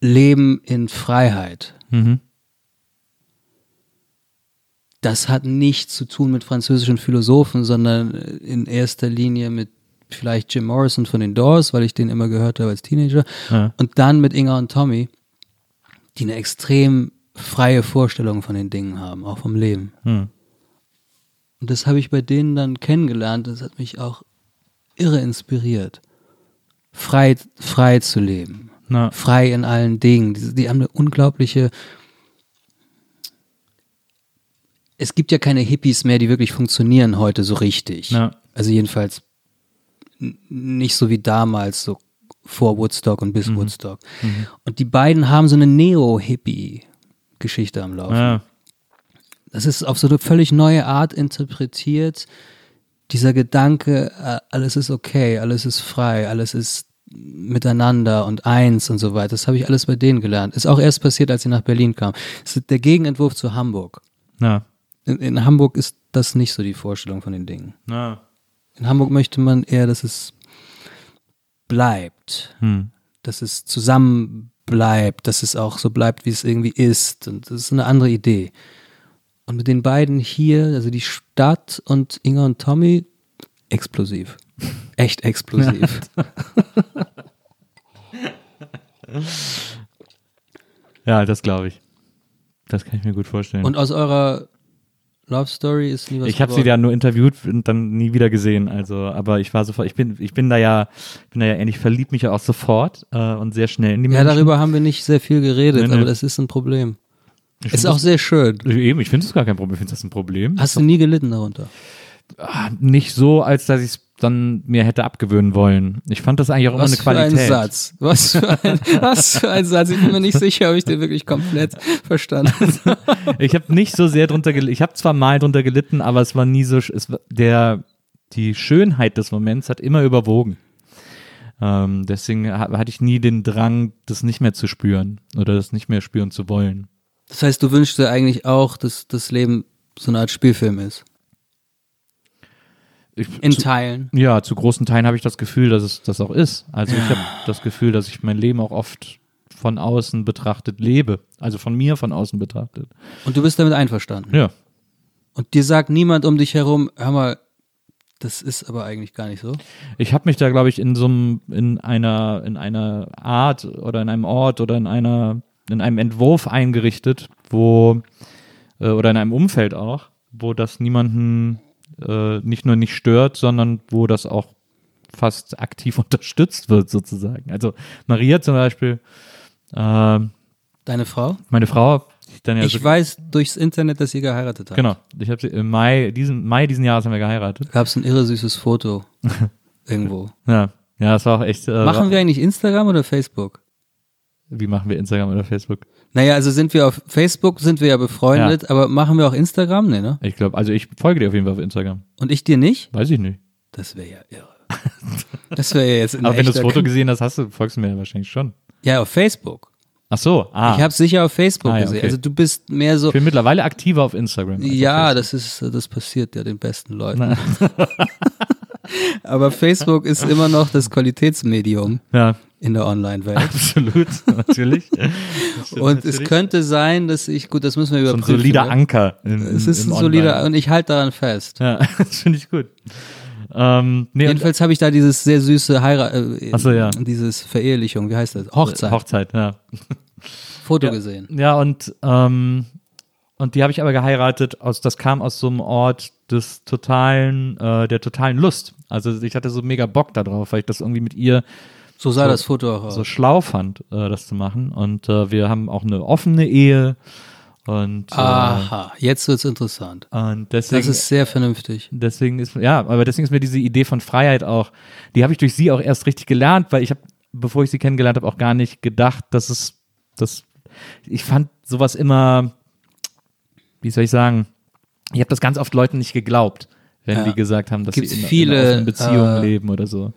Leben in Freiheit. Mhm. Das hat nichts zu tun mit französischen Philosophen, sondern in erster Linie mit vielleicht Jim Morrison von den Doors, weil ich den immer gehört habe als Teenager. Ja. Und dann mit Inga und Tommy, die eine extrem freie Vorstellung von den Dingen haben, auch vom Leben. Hm. Und das habe ich bei denen dann kennengelernt. Das hat mich auch irre inspiriert. Frei, frei zu leben. Na, Frei in allen Dingen. Die, die haben eine unglaubliche. Es gibt ja keine Hippies mehr, die wirklich funktionieren heute so richtig. Ja. Also jedenfalls nicht so wie damals, so vor Woodstock und bis Woodstock. Und die beiden haben so eine Neo-Hippie-Geschichte am Laufen. ja. Das ist auf so eine völlig neue Art interpretiert. Dieser Gedanke, äh, alles ist okay, alles ist frei, alles ist miteinander und eins und so weiter. Das habe ich alles bei denen gelernt. Ist auch erst passiert, als sie nach Berlin kamen. Das ist der Gegenentwurf zu Hamburg. Na, In, in Hamburg ist das nicht so die Vorstellung von den Dingen. na. In Hamburg möchte man eher, dass es bleibt, Hm. dass es zusammen bleibt, dass es auch so bleibt, wie es irgendwie ist. Und das ist eine andere Idee. Und mit den beiden hier, also die Stadt und Inga und Tommy, explosiv. Echt explosiv. Ja, das glaube ich. Das kann ich mir gut vorstellen. Und aus eurer Love Story ist nie was ich habe sie ja nur interviewt und dann nie wieder gesehen. Also, aber ich war sofort, ich bin, ich bin da ja, bin da ja ähnlich, verliebt mich ja auch sofort äh, und sehr schnell in die Ja, Menschen. darüber haben wir nicht sehr viel geredet, Nee, nee. aber das ist ein Problem. Ich Ist auch sehr schön. das, eben, ich finde es gar kein Problem. Ich finde das ein Problem. Hast du nie gelitten darunter? Ah, nicht so, als dass ich es dann mir hätte abgewöhnen wollen. Ich fand das eigentlich auch immer Was eine für Qualität. ein Satz. Was für ein, was für ein Satz. Ich bin mir nicht sicher, ob ich den wirklich komplett verstanden habe. Ich habe nicht so sehr drunter gelitten. Ich habe zwar mal drunter gelitten, aber es war nie so. Es war, der die Schönheit des Moments hat immer überwogen. Ähm, deswegen ha- hatte ich nie den Drang, das nicht mehr zu spüren oder das nicht mehr spüren zu wollen. Das heißt, du wünschst dir eigentlich auch, dass das Leben so eine Art Spielfilm ist. Ich, In zu, Teilen. ja, zu großen Teilen habe ich das Gefühl, dass es das auch ist. Also ich habe das Gefühl, dass ich mein Leben auch oft von außen betrachtet lebe. Also von mir von außen betrachtet. Und du bist damit einverstanden. Ja. Und dir sagt niemand um dich herum, hör mal, das ist aber eigentlich gar nicht so. Ich habe mich da, glaube ich, in so einem, in einer, in einer Art oder in einem Ort oder in einer, in einem Entwurf eingerichtet, wo, äh, oder in einem Umfeld auch, wo das niemanden äh, nicht nur nicht stört, sondern wo das auch fast aktiv unterstützt wird, sozusagen. Also Maria zum Beispiel, äh, Deine Frau? meine Frau, ich dann ja ich so, weiß durchs Internet, dass ihr geheiratet habt. genau, ich habe sie im Mai diesen Mai diesen Jahres haben wir geheiratet. Gab es ein irre süßes Foto irgendwo. Ja, ja, das war auch echt. Äh, Machen wir eigentlich Instagram oder Facebook? Wie machen wir Instagram oder Facebook? Naja, also sind wir auf Facebook, sind wir ja befreundet, aber machen wir auch Instagram? Nee, ne? Ich glaube, also ich folge dir auf jeden Fall auf Instagram. Und ich dir nicht? Weiß ich nicht. Das wäre ja irre. Das wäre ja jetzt ein Aber wenn du das Foto gesehen hast, hast du, folgst du mir ja wahrscheinlich schon. Ja, auf Facebook. Ach so, ah. Ich habe es sicher auf Facebook Ah, ja, gesehen. okay. Also du bist mehr so. ich bin mittlerweile aktiver auf Instagram. als auf Ja, das ist, das passiert ja den besten Leuten. Aber Facebook ist immer noch das Qualitätsmedium Ja, in der Online-Welt. absolut, natürlich. Und es könnte sein, dass ich, gut, das müssen wir so ein überprüfen. solider ne? Anker. Im, im, Es ist ein solider, und ich halte daran fest. Ja, das finde ich gut. Ähm, nee, Jedenfalls habe ich da dieses sehr süße Heirat, äh, so, ja. dieses Verehelichung, wie heißt das? Hochzeit, Hochzeit, ja. Foto ja. gesehen. Ja, und, ähm, und die habe ich aber geheiratet, aus, das kam aus so einem Ort des totalen, äh, der totalen Lust. Also ich hatte so mega Bock darauf, weil ich das irgendwie mit ihr So sah So- das Foto auch aus. so schlau fand, äh, das zu machen. Und äh, wir haben auch eine offene Ehe. Und, äh, Aha, jetzt wird's interessant. und deswegen, Das ist sehr vernünftig. deswegen ist, ja, aber deswegen ist mir diese Idee von Freiheit auch, die habe ich durch sie auch erst richtig gelernt, weil ich habe, bevor ich sie kennengelernt habe, auch gar nicht gedacht, dass es, dass, ich fand sowas immer, wie soll ich sagen, ich habe das ganz oft Leuten nicht geglaubt, wenn Ja. die gesagt haben, dass Gibt's sie in, viele, in einer offenen Beziehung äh, leben oder so.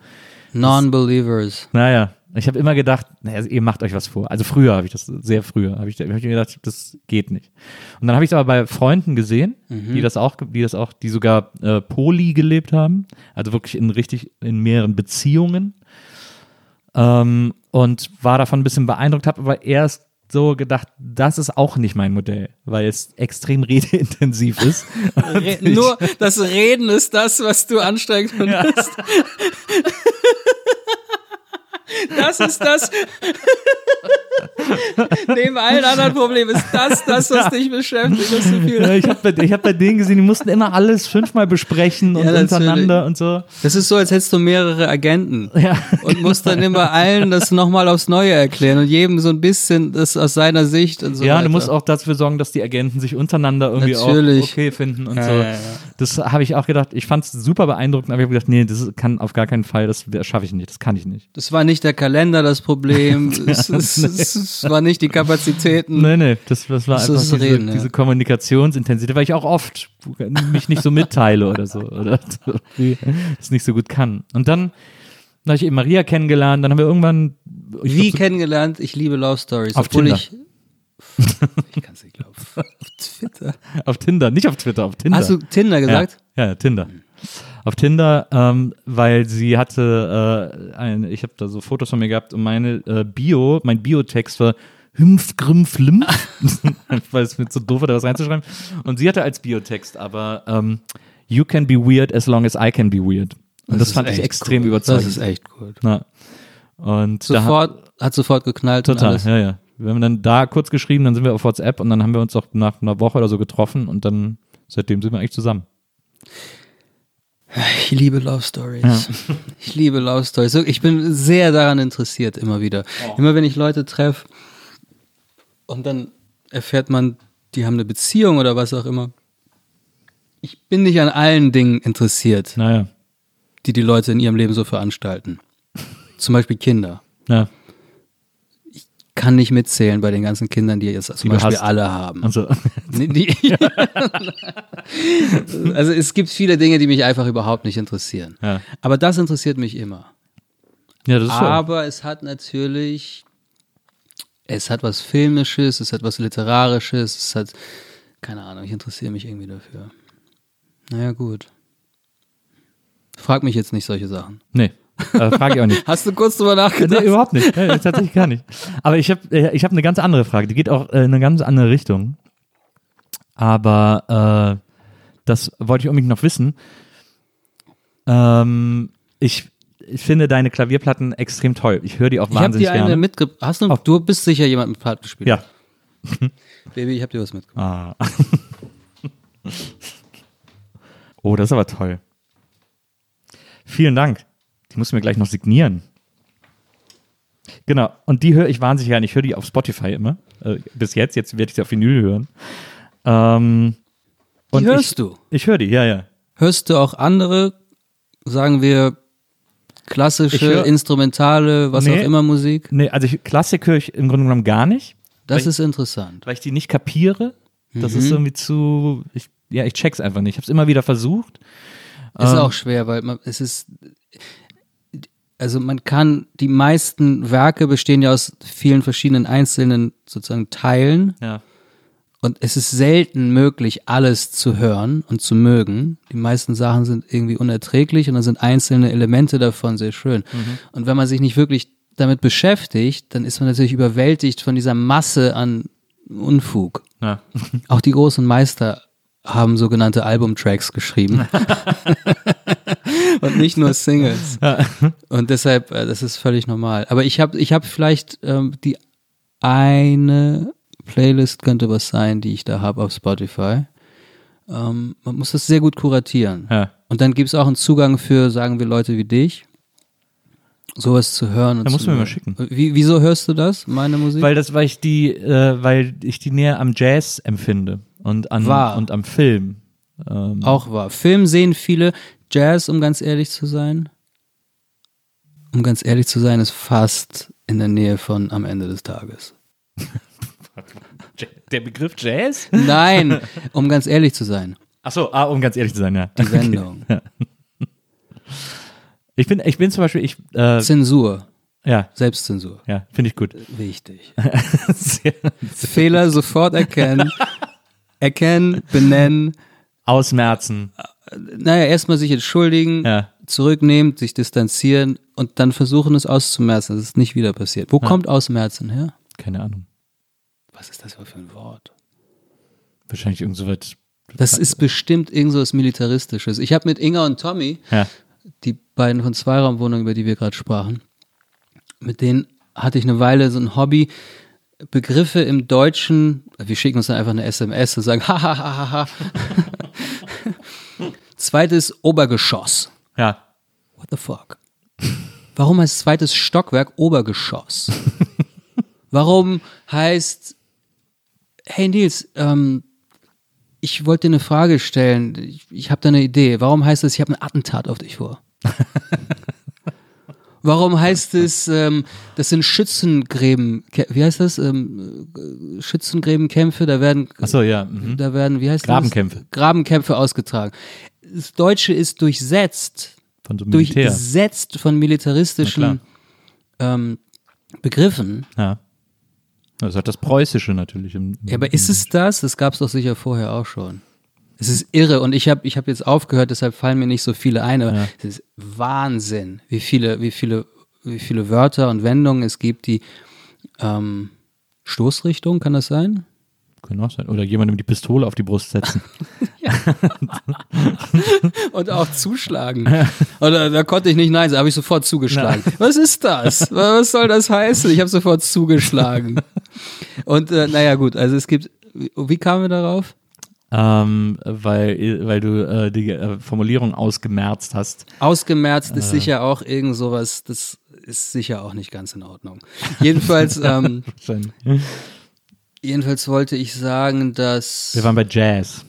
Non-Believers. Naja, ich habe immer gedacht, naja, ihr macht euch was vor. Also früher habe ich das, sehr früher, habe ich, hab ich mir gedacht, das geht nicht. Und dann habe ich es aber bei Freunden gesehen, die das auch, die das auch, die sogar äh, poly gelebt haben, also wirklich in richtig, in mehreren Beziehungen. Ähm, und war davon ein bisschen beeindruckt, habe aber erst so gedacht, das ist auch nicht mein Modell, weil es extrem redeintensiv ist. Re nur das Reden ist das, was du anstrengend findest. Das ist das. Neben allen anderen Problemen ist das das, was dich beschäftigt. Dass du viel ich habe ich hab bei denen gesehen, die mussten immer alles fünfmal besprechen und Ja, untereinander und so. Das ist so, als hättest du mehrere Agenten Ja. und musst dann immer allen das nochmal aufs Neue erklären und jedem so ein bisschen das aus seiner Sicht und so ja, weiter. du musst auch dafür sorgen, dass die Agenten sich untereinander irgendwie Natürlich. auch okay finden und Ja, so. ja, ja. Das habe ich auch gedacht. Ich fand es super beeindruckend, aber ich habe gedacht, nee, das kann auf gar keinen Fall, das schaffe ich nicht, das kann ich nicht. Das war nicht der Kalender das Problem, es, es, es, es war nicht die Kapazitäten. Nee, nee, das, das war Das einfach diese, Reden, ja. diese Kommunikationsintensität, weil ich auch oft mich nicht so mitteile oder so. Oder das nicht so gut kann. Und dann habe ich eben Maria kennengelernt, dann haben wir irgendwann. Wie glaub, kennengelernt? Ich liebe Love Stories. Auf obwohl Tinder. ich. Ich kann es nicht glauben. Auf Twitter. so, auf Tinder, nicht auf Twitter, auf Tinder. Hast du Tinder gesagt? Ja, ja Tinder. Auf Tinder, ähm, weil sie hatte, äh, ein, ich habe da so Fotos von mir gehabt und meine äh, Bio, mein Biotext war Hümpf, Grimpf, Limpf, weil es mir so doof war, da was reinzuschreiben. Und sie hatte als Biotext aber ähm, You can be weird as long as I can be weird. Und das, ist fand ich extrem gut. überzeugend. Das ist echt gut. Na. Und da, Sofort, hat sofort geknallt und total, alles. ja, ja. Wir haben dann da kurz geschrieben, dann sind wir auf WhatsApp und dann haben wir uns auch nach einer Woche oder so getroffen und dann seitdem sind wir eigentlich zusammen. Ich liebe Love Stories. Ich liebe Love Stories. Ich bin sehr daran interessiert, immer wieder. Immer wenn ich Leute treffe und dann erfährt man, die haben eine Beziehung oder was auch immer. Ich bin nicht an allen Dingen interessiert, Naja, die die Leute in ihrem Leben so veranstalten. Zum Beispiel Kinder. ja. Kann nicht mitzählen bei den ganzen Kindern, die jetzt zum Die Beispiel alle haben. Also, also es gibt viele Dinge, die mich einfach überhaupt nicht interessieren. Ja. Aber das interessiert mich immer. ja, das ist. Aber es hat natürlich, es hat was Filmisches, es hat was Literarisches, es hat, keine Ahnung, ich interessiere mich irgendwie dafür. Naja, gut. Frag mich jetzt nicht solche Sachen. Nee, äh, frage ich auch nicht. Hast du kurz drüber nachgedacht? Nee, überhaupt nicht. Nee, tatsächlich gar nicht. Aber ich habe ich hab eine ganz andere Frage. Die geht auch äh, in eine ganz andere Richtung. Aber äh, das wollte ich unbedingt noch wissen. Ähm, ich, ich finde deine Klavierplatten extrem toll. Ich höre die auch Ich wahnsinnig dir eine gerne. mitgebracht. Hast du, du bist sicher jemand mit Part gespielt. ja. Baby, ich habe dir was mitgebracht. Ah. oh, das ist aber toll. Vielen Dank. Die musst du mir gleich noch signieren. Genau, und die höre ich wahnsinnig gerne. Ich höre die auf Spotify immer. Äh, bis jetzt, jetzt werde ich sie auf Vinyl hören. Ähm, Die hörst ich, du? Ich höre die, ja, ja. Hörst du auch andere, sagen wir, klassische, Ich hör- instrumentale, was Nee. auch immer Musik? Nee, also ich, Klassik höre ich im Grunde genommen gar nicht, Das ist interessant. weil ich die nicht kapiere. Das Mhm. ist irgendwie zu, ich, ja, ich check's einfach nicht. Ich habe es immer wieder versucht. Ist Ähm, auch schwer, weil man, es ist, also man kann, die meisten Werke bestehen ja aus vielen verschiedenen einzelnen sozusagen Teilen. Ja. Und es ist selten möglich, alles zu hören und zu mögen. Die meisten Sachen sind irgendwie unerträglich und dann sind einzelne Elemente davon sehr schön. Und wenn man sich nicht wirklich damit beschäftigt, dann ist man natürlich überwältigt von dieser Masse an Unfug. Ja. Auch die großen Meister haben sogenannte Albumtracks geschrieben. und nicht nur Singles. Und deshalb, äh, das ist völlig normal. Aber ich habe ich hab vielleicht ähm, die eine Playlist könnte was sein, die ich da habe auf Spotify. Ähm, man muss das sehr gut kuratieren. Ja. Und dann gibt es auch einen Zugang für, sagen wir, Leute wie dich, sowas zu hören. Und Da musst zu du mir mal schicken. Wie, wieso hörst du das, meine Musik? Weil das, weil ich die, äh, weil ich die näher am Jazz empfinde und an Wahr. und am Film. Ähm, Auch wahr. Film sehen viele. Jazz, um ganz ehrlich zu sein, um ganz ehrlich zu sein, ist fast in der Nähe von am Ende des Tages. der Begriff Jazz? Nein, um ganz ehrlich zu sein. Achso, ah, um ganz ehrlich zu sein, ja. Die Sendung. Ich bin, ich bin zum Beispiel, ich, äh, Zensur. ja, Selbstzensur. ja, finde ich gut. Wichtig. Sehr- Fehler sofort erkennen. Erkennen, benennen. Ausmerzen, Naja, erstmal sich entschuldigen, ja. zurücknehmen, sich distanzieren und dann versuchen, es auszumerzen, dass es nicht wieder passiert. Wo kommt Ausmerzen her? Keine Ahnung. Was ist das für ein Wort? Wahrscheinlich irgend so was. Das ist bestimmt irgend so was Militaristisches. Ich habe mit Inga und Tommy, Ja. die beiden von Zweiraumwohnungen, über die wir gerade sprachen, mit denen hatte ich eine Weile so ein Hobby, Begriffe im Deutschen, wir schicken uns dann einfach eine SMS und sagen, ha, ha, ha, ha, ha. Zweites Obergeschoss. Ja. What the fuck? Warum heißt zweites Stockwerk Obergeschoss? Warum heißt, hey Nils, ähm, ich wollte dir eine Frage stellen, ich, ich habe da eine Idee. Warum heißt es, ich habe ein Attentat auf dich vor? Warum heißt es, ähm, das sind Schützengräben, wie heißt das? Ähm, äh, Schützengräbenkämpfe, da werden, Achso, ja. Mhm. da werden, wie heißt Grabenkämpfe. das? Grabenkämpfe ausgetragen. Das Deutsche ist durchsetzt Von so Militär. durchsetzt von militaristischen ähm, Begriffen. Ja. Das hat das Preußische natürlich. Im, Ja, aber ist es das? Das gab es doch sicher vorher auch schon. Es ist irre und ich habe ich hab jetzt aufgehört, deshalb fallen mir nicht so viele ein, aber Ja. es ist Wahnsinn, wie viele, wie viele, wie viele Wörter und Wendungen es gibt, die ähm, Stoßrichtung, kann das sein? Können auch sein. Oder jemandem die Pistole auf die Brust setzen. Und auch zuschlagen. Und da, konnte ich nicht nein sagen, habe ich sofort zugeschlagen. Was ist das? Was soll das heißen? Ich habe sofort zugeschlagen. Und äh, naja, gut, also es gibt, wie kamen wir darauf? Ähm, weil, weil du äh, die äh, Formulierung ausgemerzt hast. Ausgemerzt ist sicher auch irgend sowas, das ist sicher auch nicht ganz in Ordnung. Jedenfalls, ähm, jedenfalls wollte ich sagen, dass Wir waren bei Jazz.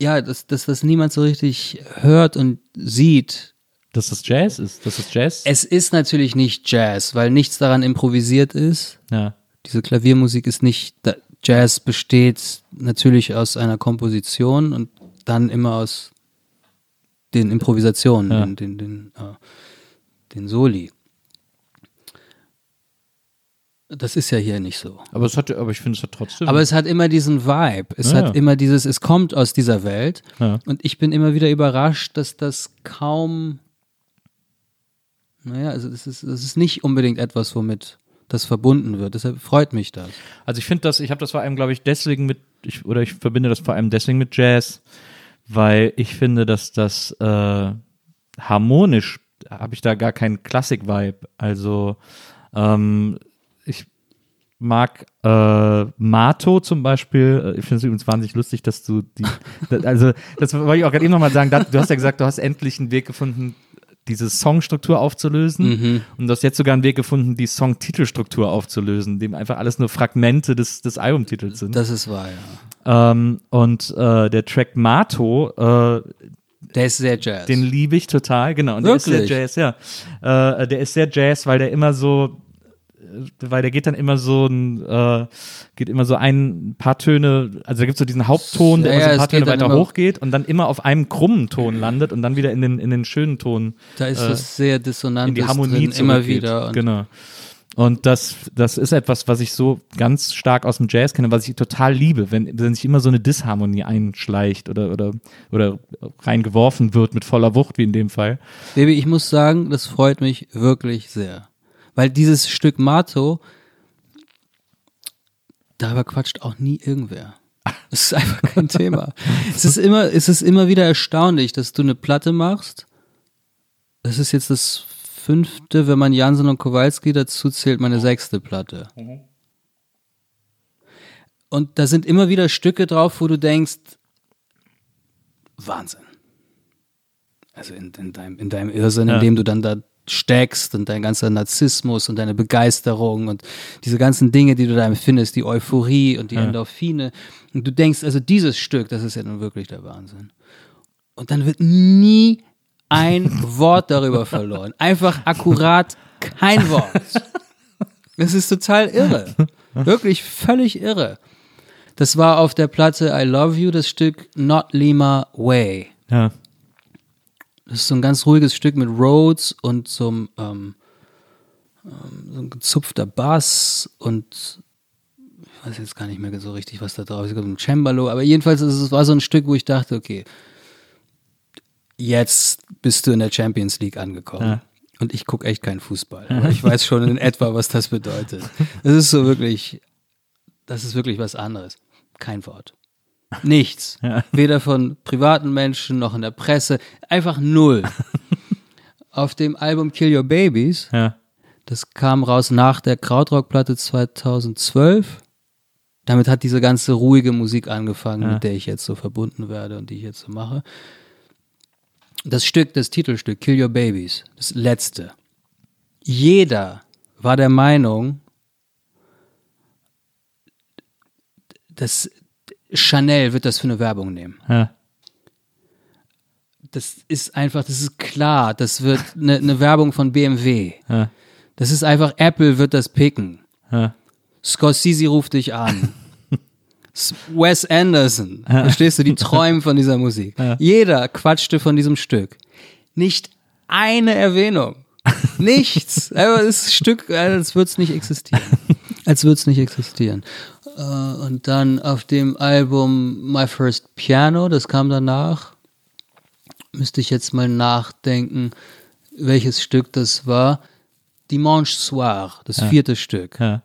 ja, dass, dass das niemand so richtig hört und sieht. Dass das Jazz ist? Dass das Jazz? Es ist natürlich nicht Jazz, weil nichts daran improvisiert ist. ja. Diese Klaviermusik ist nicht, da- Jazz besteht natürlich aus einer Komposition und dann immer aus den Improvisationen, Ja. den, den, den, äh, den Soli. Das ist ja hier nicht so. Aber, es hat, aber ich finde, es hat trotzdem. Aber es hat immer diesen Vibe. Es Ja, hat ja. immer dieses, es kommt aus dieser Welt. Ja. Und ich bin immer wieder überrascht, dass das kaum, naja, also es ist, es ist nicht unbedingt etwas, womit das verbunden wird. Deshalb freut mich das. Also ich finde das, ich habe das vor allem, glaube ich, deswegen mit, ich, oder ich verbinde das vor allem deswegen mit Jazz, weil ich finde, dass das äh, harmonisch, habe ich da gar keinen Klassik-Vibe. Also ähm, ich mag äh, Mato zum Beispiel, äh, ich finde es übrigens wahnsinnig lustig, dass du die, also das wollte ich auch gerade eben nochmal sagen, du hast ja gesagt, du hast endlich einen Weg gefunden, diese Songstruktur aufzulösen und du hast jetzt sogar einen Weg gefunden, die Songtitelstruktur aufzulösen, dem einfach alles nur Fragmente des, des Albumtitels sind. Das ist wahr, ja. Ähm, und äh, der Track Mato, äh, Der ist sehr Jazz. den liebe ich total, genau. Und der ist Wirklich? sehr Jazz, ja. Äh, der ist sehr Jazz, weil der immer so, weil der geht dann immer so ein, äh, geht immer so ein paar Töne, also da gibt es so diesen Hauptton, der Ja, immer so ein paar geht Töne weiter immer- hochgeht und dann immer auf einem krummen Ton landet und dann wieder in den, in den schönen Ton Da ist äh, was sehr in Dissonantes die Harmonie drin, immer wieder. Und genau. Und das, das ist etwas, was ich so ganz stark aus dem Jazz kenne, was ich total liebe, wenn, wenn sich immer so eine Disharmonie einschleicht oder, oder, oder reingeworfen wird mit voller Wucht, wie in dem Fall. Baby, ich muss sagen, das freut mich wirklich sehr. Weil dieses Stück Mato, darüber quatscht auch nie irgendwer. Es ist einfach kein Thema. Es ist immer, es ist immer wieder erstaunlich, dass du eine Platte machst. Das ist jetzt das fünfte, wenn man Jansen und Kowalski dazu zählt, meine sechste Platte. Und da sind immer wieder Stücke drauf, wo du denkst, Wahnsinn. Also in, in, deinem, in deinem Irrsinn, Ja. in dem du dann da steckst und dein ganzer Narzissmus und deine Begeisterung und diese ganzen Dinge, die du da empfindest, die Euphorie und die Ja. Endorphine. Und du denkst, also dieses Stück, das ist ja nun wirklich der Wahnsinn. Und dann wird nie ein Wort darüber verloren. Einfach akkurat kein Wort. Das ist total irre. Wirklich völlig irre. Das war auf der Platte I Love You, das Stück Not Lima Way. Ja. Das ist so ein ganz ruhiges Stück mit Rhodes und so einem, ähm, ähm, so ein gezupfter Bass und ich weiß jetzt gar nicht mehr so richtig, was da drauf ist, ein Cembalo, aber jedenfalls es es war so ein Stück, wo ich dachte, okay, jetzt bist du in der Champions League angekommen. Ja. Und ich gucke echt keinen Fußball. Aber ich weiß schon in etwa, was das bedeutet. Das ist so wirklich, das ist wirklich was anderes. Kein Wort. Nichts. Ja. Weder von privaten Menschen noch in der Presse. Einfach null. Auf dem Album Kill Your Babies, Ja. das kam raus nach der Krautrock-Platte 2012. Damit hat diese ganze ruhige Musik angefangen, Ja. mit der ich jetzt so verbunden werde und die ich jetzt so mache. Das Stück, das Titelstück Kill Your Babies, das letzte. Jeder war der Meinung, dass Chanel wird das für eine Werbung nehmen. Ja. Das ist einfach, das ist klar, das wird eine, eine Werbung von BMW. Ja. Das ist einfach, Apple wird das picken. Ja. Scorsese ruft dich an. Wes Anderson, verstehst du, die träumen von dieser Musik. Jeder quatschte von diesem Stück. Nicht eine Erwähnung. Nichts. Aber das Stück, als würde es nicht existieren. Als würde es nicht existieren. Äh, Und dann auf dem Album My First Piano, das kam danach, müsste ich jetzt mal nachdenken, welches Stück das war. Dimanche Soir, das vierte Stück. Ja.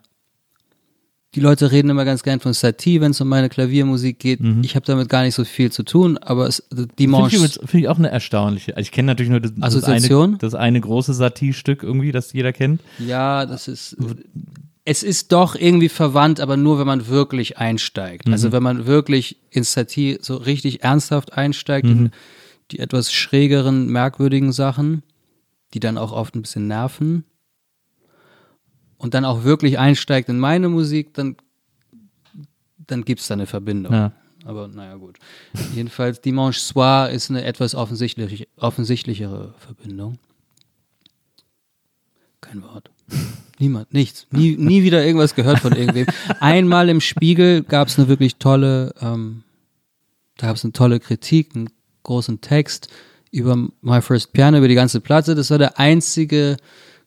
Die Leute reden immer ganz gern von Satie, wenn es um meine Klaviermusik geht. Mhm. Ich habe damit gar nicht so viel zu tun, aber es, Finde ich, Dimanche, finde ich auch eine erstaunliche. Also ich kenne natürlich nur das, das, eine, das eine große Satie-Stück irgendwie, das jeder kennt. ja, das ist, es ist doch irgendwie verwandt, aber nur, wenn man wirklich einsteigt. Mhm. Also wenn man wirklich in Satie so richtig ernsthaft einsteigt, in die etwas schrägeren, merkwürdigen Sachen, die dann auch oft ein bisschen nerven. Und dann auch wirklich einsteigt in meine Musik, dann, dann gibt es da eine Verbindung. Ja. Aber naja, gut. Jedenfalls, Dimanche Soir ist eine etwas offensichtlich, offensichtlichere Verbindung. Kein Wort. Niemand, nichts. Nie, nie wieder irgendwas gehört von irgendwem. Einmal im Spiegel gab es eine wirklich tolle, ähm, da gab es eine tolle Kritik, einen großen Text über My First Piano, über die ganze Platte. Das war der einzige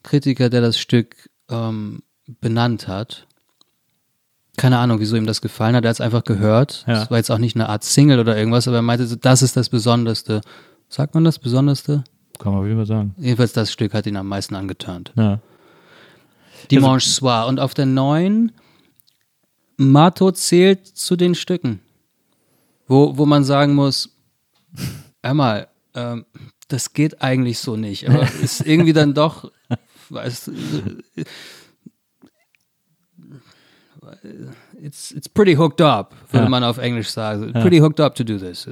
Kritiker, der das Stück ähm, benannt hat. Keine Ahnung, wieso ihm das gefallen hat. Er hat es einfach gehört. Ja. Das war jetzt auch nicht eine Art Single oder irgendwas, aber er meinte, so, das ist das Besonderste. Sagt man das Besonderste? Kann man jeden Fall sagen. Jedenfalls das Stück hat ihn am meisten angeturnt. Ja. Dimanche Soir. Und auf der neuen, Mato zählt zu den Stücken, wo, wo man sagen muss, hör mal, ähm, das geht eigentlich so nicht, aber ist irgendwie dann doch, weißt it's, it's pretty hooked up, würde Ja. man auf Englisch sagen. Pretty hooked up to do this.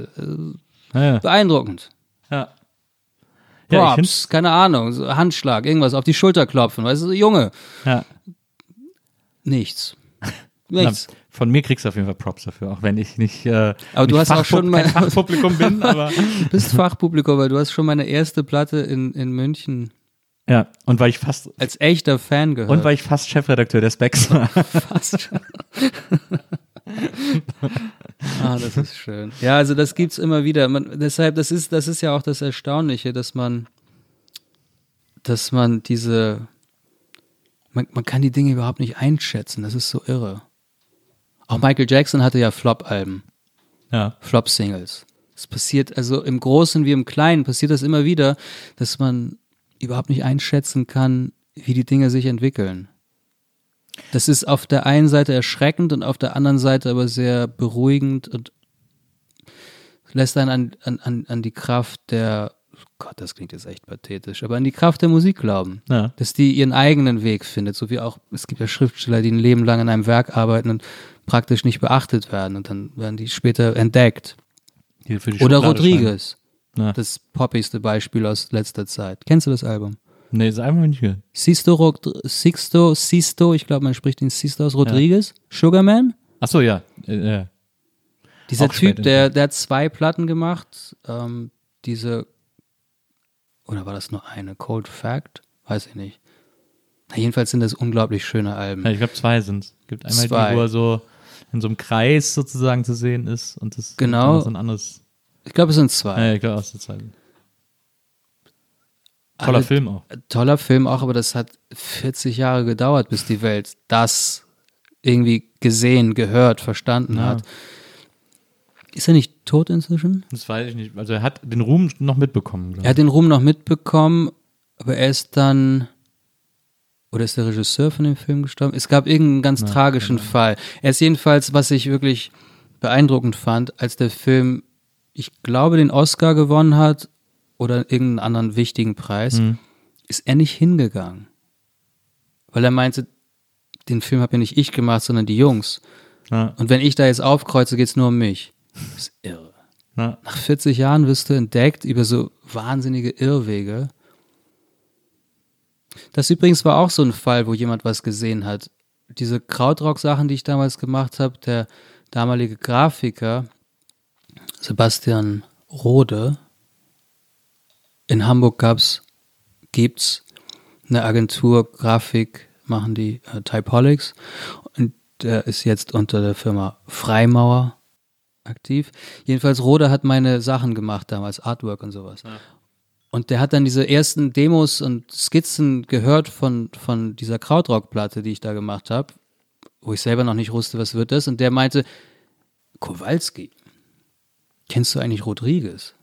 Ja, ja. Beeindruckend. ja. Ja, Props, keine Ahnung, so Handschlag, irgendwas auf die Schulter klopfen, weißt du, Junge, Ja. nichts. Na, Nichts. von mir kriegst du auf jeden Fall Props dafür, auch wenn ich nicht, äh, Aber du hast auch schon mal- kein Fachpublikum bin, aber Du bist Fachpublikum, weil du hast schon meine erste Platte in, in München Ja, und weil ich fast als echter Fan gehört. und weil ich fast Chefredakteur der Specs war. Fast schon. ah, das ist schön. Ja, also das gibt's immer wieder. Man, deshalb, das ist, das ist ja auch das Erstaunliche, dass man, dass man diese, man, man kann die Dinge überhaupt nicht einschätzen. Das ist so irre. Auch Michael Jackson hatte ja Flop-Alben, ja. Flop-Singles. Es passiert, also im Großen wie im Kleinen passiert das immer wieder, dass man überhaupt nicht einschätzen kann, wie die Dinge sich entwickeln. Das ist auf der einen Seite erschreckend und auf der anderen Seite aber sehr beruhigend und lässt einen an, an, an die Kraft der, Gott, das klingt jetzt echt pathetisch, aber an die Kraft der Musik glauben. Ja. Dass die ihren eigenen Weg findet, so wie auch, es gibt ja Schriftsteller, die ein Leben lang an einem Werk arbeiten und praktisch nicht beachtet werden und dann werden die später entdeckt. Die Oder Rodriguez, Ja. das poppigste Beispiel aus letzter Zeit. Kennst du das Album? Nee, ist einfach nicht gehört. Sisto, Rod- Sixto, Sisto, ich glaube, man spricht ihn Sisto aus Rodriguez, Sugarman. Ach so, ja. Äh, ja. Dieser Auch Typ, der, der hat zwei Platten gemacht. Ähm, diese, oder war das nur eine? Cold Fact? Weiß ich nicht. Na, jedenfalls sind das unglaublich schöne Alben. Ja, ich glaube, zwei sind es. gibt einmal Zwei. die, wo er so in so einem Kreis sozusagen zu sehen ist und das Genau. und so ein anderes. Ich glaube, es sind zwei. Ja, ich glaube auch so zwei. Toller Alle- Film auch. Toller Film auch, aber das hat 40 Jahre gedauert, bis die Welt das irgendwie gesehen, gehört, verstanden Ja. hat. Ist er nicht tot inzwischen? Das weiß ich nicht. Also er hat den Ruhm noch mitbekommen, Er hat den Ruhm noch mitbekommen, aber er ist dann. Oder ist der Regisseur von dem Film gestorben? Es gab irgendeinen ganz tragischen Fall. Er ist jedenfalls, was ich wirklich beeindruckend fand, als der Film, ich glaube, den Oscar gewonnen hat oder irgendeinen anderen wichtigen Preis, ist er nicht hingegangen. Weil er meinte, den Film habe ja nicht ich gemacht, sondern die Jungs. Ja. Und wenn ich da jetzt aufkreuze, geht es nur um mich. Das ist irre. Ja. Nach 40 Jahren wirst du entdeckt über so wahnsinnige Irrwege. Das übrigens war auch so ein Fall, wo jemand was gesehen hat. Diese Krautrock-Sachen, die ich damals gemacht habe, der damalige Grafiker Sebastian Rode. In Hamburg gab's, gibt's eine Agentur Grafik, machen die äh, Typolics und der ist jetzt unter der Firma Freimauer aktiv. Jedenfalls Rode hat meine Sachen gemacht damals, Artwork und sowas. Und der hat dann diese ersten Demos und Skizzen gehört von, von dieser Krautrock-Platte, die ich da gemacht habe, wo ich selber noch nicht wusste, was wird das. Und der meinte, Kowalski, kennst du eigentlich Rodriguez?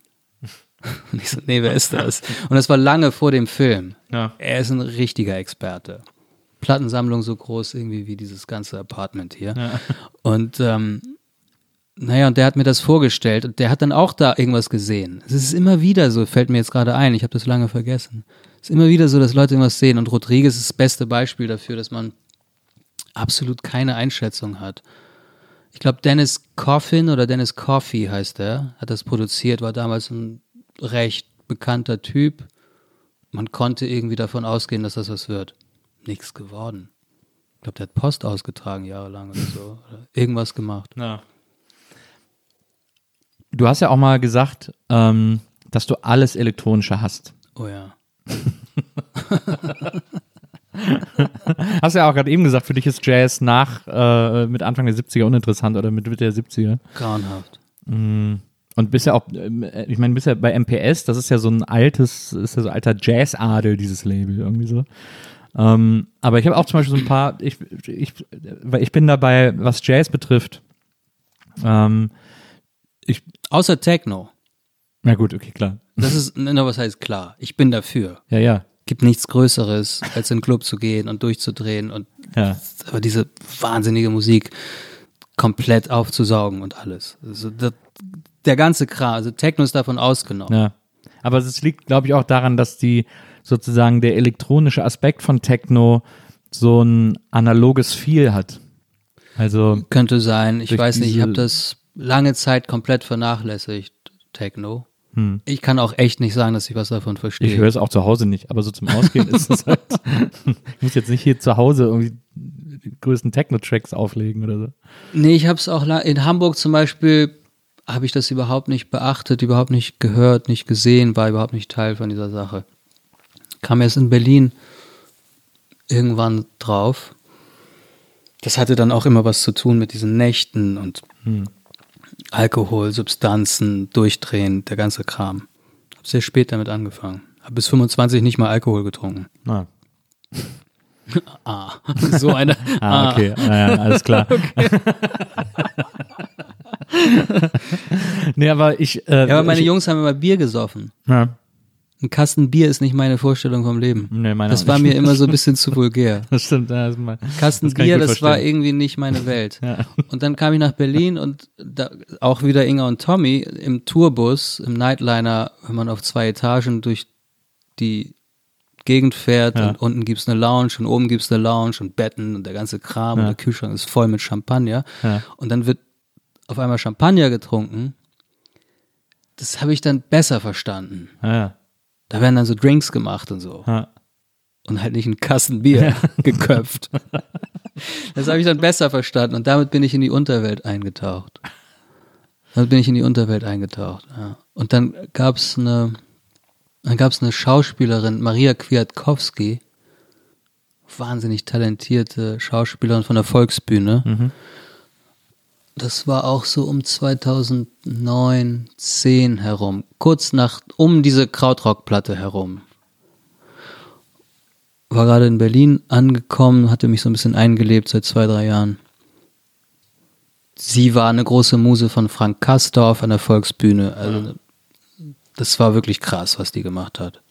Und ich so, nee, wer ist das? Und das war lange vor dem Film. Ja. Er ist ein richtiger Experte. Plattensammlung so groß irgendwie wie dieses ganze Apartment hier. Und ähm, naja, und der hat mir das vorgestellt und der hat dann auch da irgendwas gesehen. Es ist immer wieder so, fällt mir jetzt gerade ein, ich habe das lange vergessen. Es ist immer wieder so, dass Leute irgendwas sehen und Rodriguez ist das beste Beispiel dafür, dass man absolut keine Einschätzung hat. Ich glaube, Dennis Coffin oder Dennis Coffey heißt er, hat das produziert, war damals ein recht bekannter Typ. Man konnte irgendwie davon ausgehen, dass das was wird. Nichts geworden. Ich glaube, der hat Post ausgetragen jahrelang oder so. Oder irgendwas gemacht. Ja. Du hast ja auch mal gesagt, ähm, dass du alles Elektronische hast. Oh ja. Hast ja auch gerade eben gesagt, für dich ist Jazz nach äh, mit Anfang der 70er uninteressant oder mit Mitte der 70er. Grauenhaft. Und bist ja auch, ähm, äh, ich meine, bist ja bei MPS, das ist ja so ein altes, ist ja so alter Jazzadel, dieses Label, irgendwie so. Ähm, aber ich habe auch zum Beispiel so ein paar, ich, ich, weil ich bin dabei, was Jazz betrifft. Ähm, ich, Außer Techno. na gut, okay, klar. Das ist, na, was heißt klar? Ich bin dafür. Ja, ja, Gibt nichts Größeres, als in den Club zu gehen und durchzudrehen und ja. aber diese wahnsinnige Musik komplett aufzusaugen und alles. Also das, der ganze Kram, also Techno ist davon ausgenommen. Ja. Aber es liegt, glaube ich, auch daran, dass die sozusagen der elektronische Aspekt von Techno so ein analoges Feel hat. Also, Könnte sein. Ich weiß nicht, ich habe das lange Zeit komplett vernachlässigt, Techno. Hm. Ich kann auch echt nicht sagen, dass ich was davon verstehe. ich höre es auch zu Hause nicht, aber so zum Ausgehen ist es halt. ich muss jetzt nicht hier zu Hause irgendwie die größten Techno-Tracks auflegen oder so. Nee, ich habe es auch in Hamburg zum Beispiel habe ich das überhaupt nicht beachtet, überhaupt nicht gehört, nicht gesehen, war überhaupt nicht Teil von dieser Sache. kam erst in Berlin irgendwann drauf. Das hatte dann auch immer was zu tun mit diesen Nächten und Alkohol, Substanzen, Durchdrehen, der ganze Kram. Hab sehr spät damit angefangen. Hab bis 25 nicht mal Alkohol getrunken. Ah, Ah, so eine. ah okay, naja, alles klar. nee, aber ich. Äh, Ja, aber meine ich, Jungs haben immer Bier gesoffen. Ja, Ein Kasten Bier ist nicht meine Vorstellung vom Leben. nee, meine Das war mir immer so ein bisschen zu vulgär. Das stimmt, ja, das mal. Kasten Das Bier, das war verstehen. irgendwie nicht meine Welt. Ja. Und dann kam ich nach Berlin und da, auch wieder Inga und Tommy im Tourbus, im Nightliner, wenn man auf zwei Etagen durch die Gegend fährt Ja. und unten gibt's eine Lounge und oben gibt's eine Lounge und Betten und der ganze Kram Ja. und der Kühlschrank ist voll mit Champagner. Ja. Und dann wird auf einmal Champagner getrunken. Das habe ich dann besser verstanden. Ja, Da werden dann so Drinks gemacht und so. ja. Und halt nicht ein Kasten Bier geköpft. Das habe ich dann besser verstanden und damit bin ich in die Unterwelt eingetaucht. Damit bin ich in die Unterwelt eingetaucht. Ja. Und dann gab's eine, dann gab's eine Schauspielerin, Maria Kwiatkowski, wahnsinnig talentierte Schauspielerin von der Volksbühne. Das war auch so um 2009, 10 herum, kurz nach, um diese Krautrockplatte herum war gerade in Berlin angekommen, hatte mich so ein bisschen eingelebt seit zwei, drei Jahren. Sie war eine große Muse von Frank Kastorf an der Volksbühne. Also das war wirklich krass, was die gemacht hat.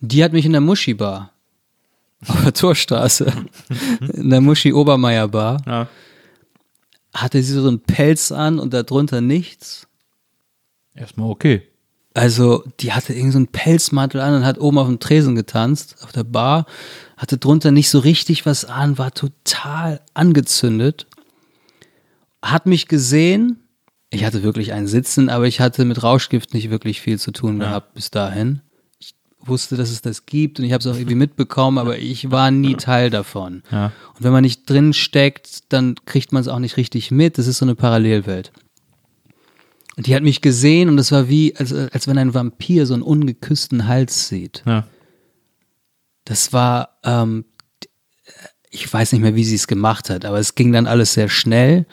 Die hat mich in der Muschi-Bar auf der Torstraße, in der Muschi-Obermeier-Bar, ja. Hatte sie so einen Pelz an und darunter nichts. Erstmal okay. Also, die hatte irgendwie so einen Pelzmantel an und hat oben auf dem Tresen getanzt, auf der Bar, hatte drunter nicht so richtig was an, war total angezündet, hat mich gesehen. Ich hatte wirklich einen Sitzen, aber ich hatte mit Rauschgift nicht wirklich viel zu tun gehabt bis dahin. Wusste, dass es das gibt und ich habe es auch irgendwie mitbekommen, aber ich war nie Teil davon. Ja. Und wenn man nicht drin steckt, dann kriegt man es auch nicht richtig mit. Das ist so eine Parallelwelt. Und die hat mich gesehen und es war wie, als, als wenn ein Vampir so einen ungeküssten Hals sieht. Ja. Das war, ähm, ich weiß nicht mehr, wie sie es gemacht hat, aber es ging dann alles sehr schnell.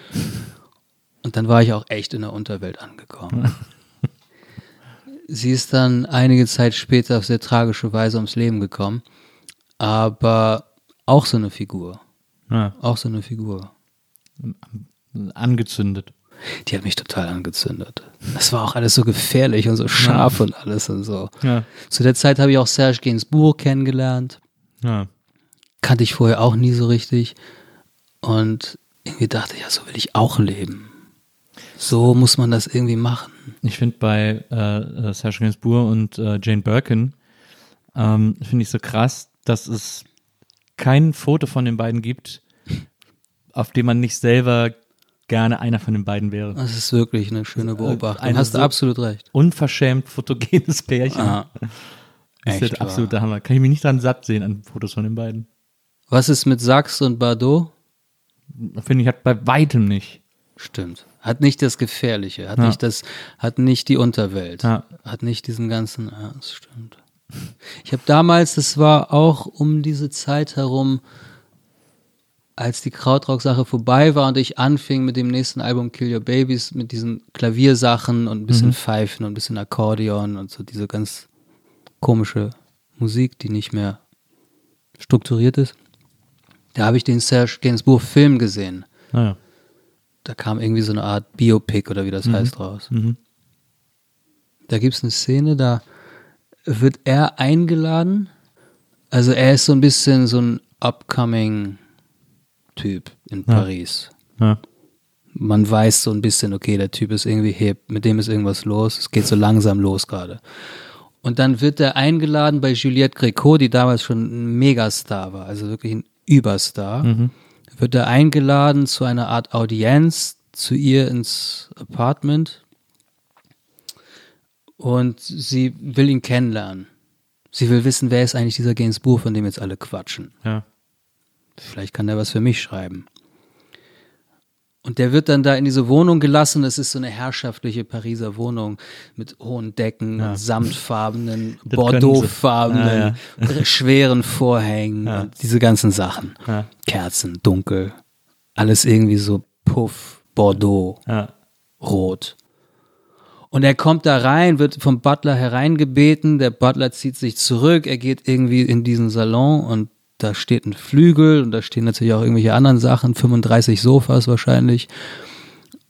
Und dann war ich auch echt in der Unterwelt angekommen. sie ist dann einige Zeit später auf sehr tragische Weise ums Leben gekommen. Aber auch so eine Figur. ja. Auch so eine Figur. Angezündet. Die hat mich total angezündet. Das war auch alles so gefährlich und so scharf und alles und so. Ja. Zu der Zeit habe ich auch Serge Gainsbourg kennengelernt. Ja. Kannte ich vorher auch nie so richtig. Und irgendwie dachte ich, ja, so will ich auch leben. So muss man das irgendwie machen. Ich finde bei äh, äh, Serge Gainsbourg und äh, Jane Birkin ähm, finde ich so krass, dass es kein Foto von den beiden gibt, auf dem man nicht selber gerne einer von den beiden wäre. Das ist wirklich eine schöne Beobachtung. eine Hast du so- absolut recht. Unverschämt fotogenes Pärchen. Ah, das ist der absolute Hammer. Kann ich mich nicht dran satt sehen an Fotos von den beiden. Was ist mit Sachs und Bardot? Finde ich, hat bei weitem nicht. Stimmt. Hat nicht das Gefährliche, hat Ja. nicht das, hat nicht die Unterwelt, Ja. hat nicht diesen ganzen, ja, das stimmt. Ich habe damals, das war auch um diese Zeit herum, als die Krautrock-Sache vorbei war und ich anfing mit dem nächsten Album Kill Your Babies mit diesen Klaviersachen und ein bisschen Pfeifen und ein bisschen Akkordeon und so diese ganz komische Musik, die nicht mehr strukturiert ist. Da habe ich den Serge Gainsbourg Film gesehen Naja. Da kam irgendwie so eine Art Biopic oder wie das heißt raus. Mhm. Da gibt es eine Szene, da wird er eingeladen. Also er ist so ein bisschen so ein upcoming Typ in Ja. Paris. Ja. Man weiß so ein bisschen, okay, der Typ ist irgendwie hip, mit dem ist irgendwas los, es geht so langsam los gerade. Und dann wird er eingeladen bei Juliette Gréco, die damals schon ein Megastar war, also wirklich ein Überstar. Wird er eingeladen zu einer Art Audienz zu ihr ins Apartment und sie will ihn kennenlernen. Sie will wissen, wer ist eigentlich dieser Gainsbourg, von dem jetzt alle quatschen. Ja. Vielleicht kann der was für mich schreiben. Und der wird dann da in diese Wohnung gelassen. Das ist so eine herrschaftliche Pariser Wohnung mit hohen Decken, Ja. samtfarbenen, bordeauxfarbenen, können schweren Vorhängen Ja. und diese ganzen Sachen. Ja. Kerzen, dunkel. Alles irgendwie so Puff, Bordeaux, Ja. rot. Und er kommt da rein, wird vom Butler hereingebeten. Der Butler zieht sich zurück. Er geht irgendwie in diesen Salon und da steht ein Flügel und da stehen natürlich auch irgendwelche anderen Sachen, 35 Sofas wahrscheinlich.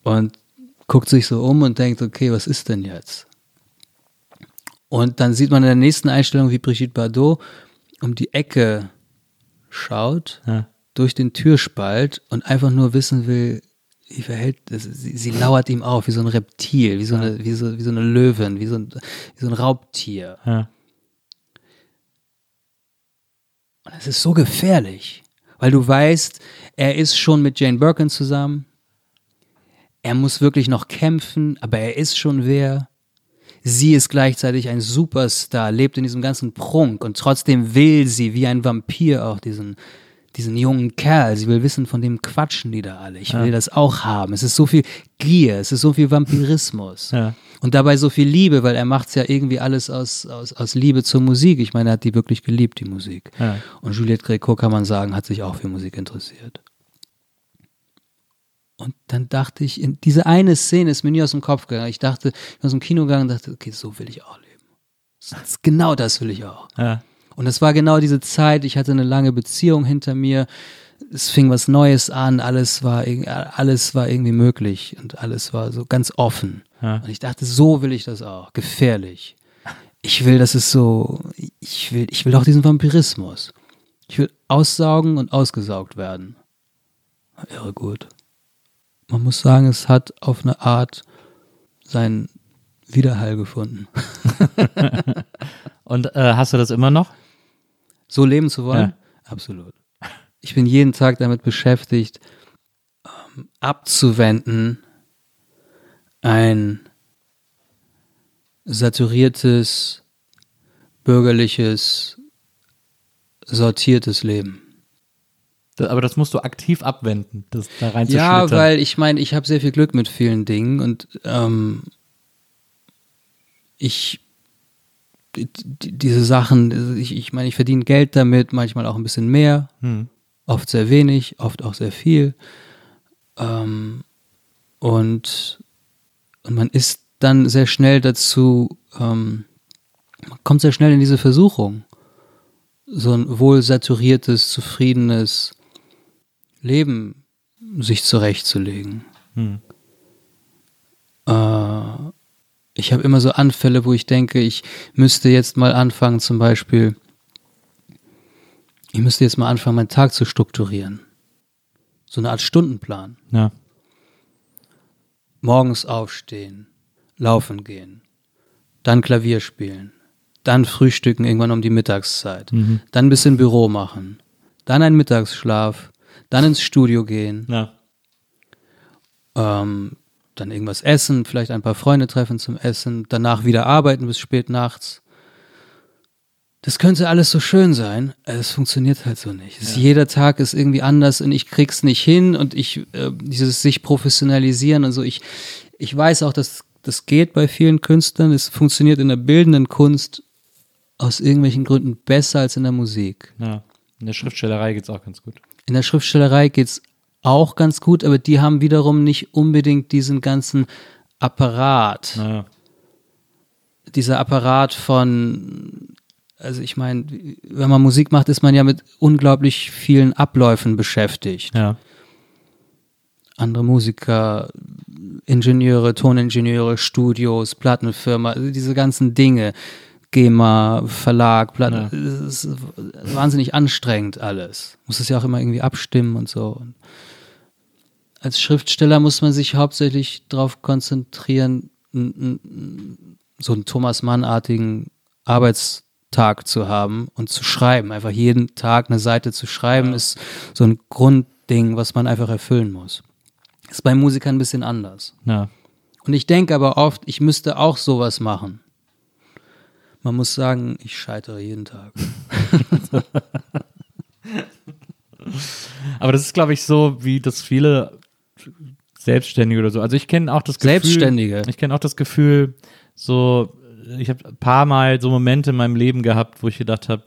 Und guckt sich so um und denkt, okay, was ist denn jetzt? Und dann sieht man in der nächsten Einstellung, wie Brigitte Bardot um die Ecke schaut, Ja. durch den Türspalt und einfach nur wissen will, wie verhält sie, sie lauert ihm auf, wie so ein Reptil, wie so eine, wie so, wie so eine Löwin, wie so ein, wie so ein Raubtier. Ja. Und es ist so gefährlich, weil du weißt, er ist schon mit Jane Birkin zusammen. Er muss wirklich noch kämpfen, aber er ist schon wer. Sie ist gleichzeitig ein Superstar, lebt in diesem ganzen Prunk und trotzdem will sie wie ein Vampir auch diesen, diesen jungen Kerl. Sie will wissen, von dem quatschen die da alle. Ich will das auch haben. Es ist so viel Gier, es ist so viel Vampirismus. Ja. Und dabei so viel Liebe, weil er macht's ja irgendwie alles aus, aus, aus Liebe zur Musik. Ich meine, er hat die wirklich geliebt, die Musik. Ja. Und Juliette Gréco, kann man sagen, hat sich auch für Musik interessiert. Und dann dachte ich, in diese eine Szene ist mir nie aus dem Kopf gegangen. Ich dachte, ich bin aus dem Kino gegangen und dachte, okay, so will ich auch leben. Das genau das will ich auch. Ja. Und es war genau diese Zeit, ich hatte eine lange Beziehung hinter mir, es fing was Neues an, alles war, alles war irgendwie möglich und alles war so ganz offen. Ja. Und ich dachte, so will ich das auch, gefährlich. Ich will, dass es so, ich will, ich will auch diesen Vampirismus. Ich will aussaugen und ausgesaugt werden. Irre gut. Man muss sagen, es hat auf eine Art seinen Widerhall gefunden. Und äh, hast du das immer noch? So leben zu wollen? Ja. Absolut. Ich bin jeden Tag damit beschäftigt, ähm, abzuwenden, ein saturiertes, bürgerliches, sortiertes Leben. Aber das musst du aktiv abwenden, das da rein Ja, weil ich meine, ich habe sehr viel Glück mit vielen Dingen und ähm, ich diese Sachen, ich, ich meine, ich verdiene Geld damit, manchmal auch ein bisschen mehr, Hm. oft sehr wenig, oft auch sehr viel. Ähm, und, und man ist dann sehr schnell dazu, ähm, man kommt sehr schnell in diese Versuchung, so ein wohl saturiertes, zufriedenes Leben sich zurechtzulegen. Hm. Äh, ich habe immer so Anfälle, wo ich denke, ich müsste jetzt mal anfangen, zum Beispiel, ich müsste jetzt mal anfangen, meinen Tag zu strukturieren. So eine Art Stundenplan. Ja. Morgens aufstehen, laufen gehen, dann Klavier spielen, dann frühstücken irgendwann um die Mittagszeit, dann ein bisschen Büro machen, dann einen Mittagsschlaf, dann ins Studio gehen, Ja. ähm, dann irgendwas essen, vielleicht ein paar Freunde treffen zum Essen, danach wieder arbeiten bis spät nachts. Das könnte alles so schön sein, es funktioniert halt so nicht. Es, jeder Tag ist irgendwie anders und ich krieg's nicht hin und ich äh, dieses sich professionalisieren und so. Ich ich weiß auch, dass das geht bei vielen Künstlern. Es funktioniert in der bildenden Kunst aus irgendwelchen Gründen besser als in der Musik. ja. In der Schriftstellerei geht's auch ganz gut. In der Schriftstellerei geht's auch ganz gut, aber die haben wiederum nicht unbedingt diesen ganzen Apparat. Naja. Dieser Apparat von, also ich meine, wenn man Musik macht, ist man ja mit unglaublich vielen Abläufen beschäftigt. Ja. Andere Musiker, Ingenieure, Toningenieure, Studios, Plattenfirma, also diese ganzen Dinge. GEMA, Verlag, Platten, es ist wahnsinnig anstrengend alles. Muss es ja auch immer irgendwie abstimmen und so. Und als Schriftsteller muss man sich hauptsächlich darauf konzentrieren, so einen Thomas Mann-artigen Arbeitstag zu haben und zu schreiben. Einfach jeden Tag eine Seite zu schreiben, ist so ein Grundding, was man einfach erfüllen muss. Ist bei Musikern ein bisschen anders. Ja. Und ich denke aber oft, ich müsste auch sowas machen. Man muss sagen, ich scheitere jeden Tag. Aber das ist, glaube ich, so, wie das viele Selbstständige oder so. Also ich kenne auch das Gefühl. Selbstständige. Ich kenne auch das Gefühl, so, ich habe ein paar Mal so Momente in meinem Leben gehabt, wo ich gedacht habe,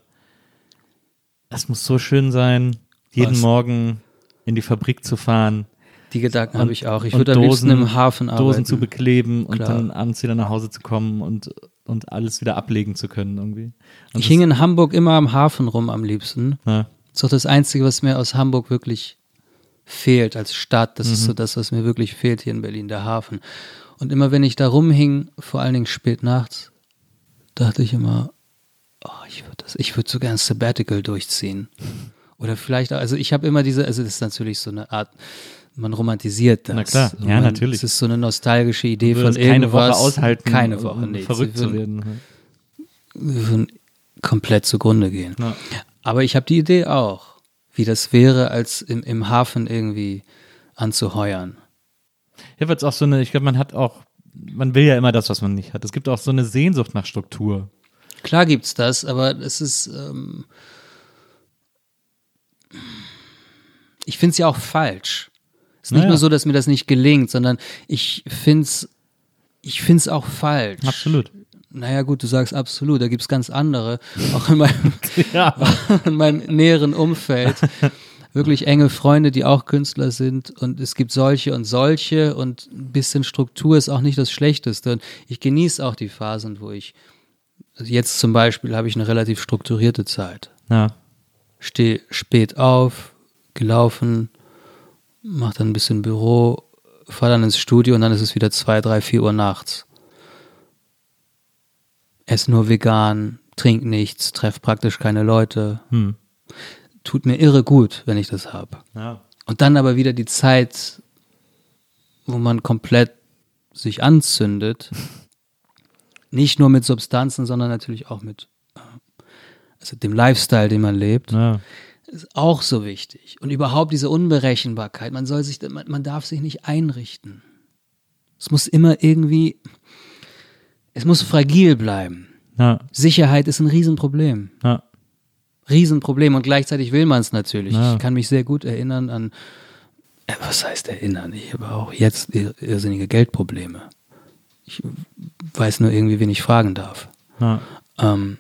das muss so schön sein, jeden Was? Morgen in die Fabrik zu fahren, Die Gedanken habe ich auch. Ich und würde am liebsten Dosen- im Hafen arbeiten. Dosen zu bekleben und Klar. dann abends wieder nach Hause zu kommen und, und alles wieder ablegen zu können irgendwie. Und ich hing in Hamburg immer am Hafen rum am liebsten. das, ja, Das ist doch das Einzige, was mir aus Hamburg wirklich fehlt als Stadt. Das Mhm. ist so das, was mir wirklich fehlt hier in Berlin, der Hafen. Und immer wenn ich da rumhing, vor allen Dingen spät nachts, dachte ich immer, oh, ich würde das, ich würde so gern Sabbatical durchziehen. Oder vielleicht, auch- also ich habe immer diese, also das ist natürlich so eine Art, man romantisiert das. Na klar, ja, man, natürlich. Es ist so eine nostalgische Idee von würdest keine irgendwas. Woche aushalten, Keine Woche, um nee. verrückt zu werden. wir würden komplett zugrunde gehen. Ja. Aber ich habe die Idee auch, wie das wäre, als im, im Hafen irgendwie anzuheuern. Ja, weil es auch so eine, ich glaube, man hat auch, man will ja immer das, was man nicht hat. Es gibt auch so eine Sehnsucht nach Struktur. Klar gibt's das, aber es ist, ähm, ich finde es ja auch falsch. Es ist nicht Naja. nur so, dass mir das nicht gelingt, sondern ich finde es ich find's auch falsch. Absolut. Naja gut, du sagst absolut, da gibt's ganz andere, auch in meinem, Ja. in meinem näheren Umfeld. Wirklich enge Freunde, die auch Künstler sind und es gibt solche und solche und ein bisschen Struktur ist auch nicht das Schlechteste. Und ich genieße auch die Phasen, wo ich, also jetzt zum Beispiel habe ich eine relativ strukturierte Zeit. Ja. Stehe spät auf, gelaufen, mache dann ein bisschen Büro, fahre dann ins Studio und dann ist es wieder zwei, drei, vier Uhr nachts. Ess nur vegan, trink nichts, treff praktisch keine Leute. Hm. Tut mir irre gut, wenn ich das habe. Ja. Und dann aber wieder die Zeit, wo man komplett sich anzündet. Nicht nur mit Substanzen, sondern natürlich auch mit äh, also dem Lifestyle, den man lebt, Ja. Ist auch so wichtig. Und überhaupt diese Unberechenbarkeit. Man soll sich, man, man darf sich nicht einrichten. Es muss immer irgendwie, es muss fragil bleiben. Ja. Sicherheit ist ein Riesenproblem. Ja. Riesenproblem und gleichzeitig will man es natürlich. Ja. Ich kann mich sehr gut erinnern an, äh, was heißt erinnern? Ich habe auch jetzt ir- irrsinnige Geldprobleme. Ich weiß nur irgendwie, wen ich fragen darf. Ähm,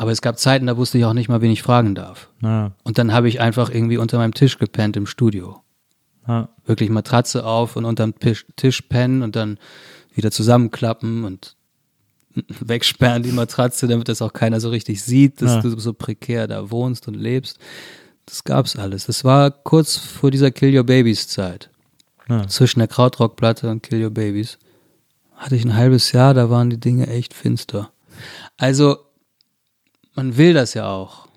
aber es gab Zeiten, da wusste ich auch nicht mal, wen ich fragen darf. Ja. Und dann habe ich einfach irgendwie unter meinem Tisch gepennt im Studio. Ja. Wirklich Matratze auf und unterm Tisch, Tisch pennen und dann wieder zusammenklappen und wegsperren die Matratze, damit das auch keiner so richtig sieht, dass Ja. du so prekär da wohnst und lebst. Das gab's alles. Das war kurz vor dieser Kill Your Babies Zeit. Ja. Zwischen der Krautrockplatte und Kill Your Babies. Hatte ich ein halbes Jahr, da waren die Dinge echt finster. Also, man will das ja auch.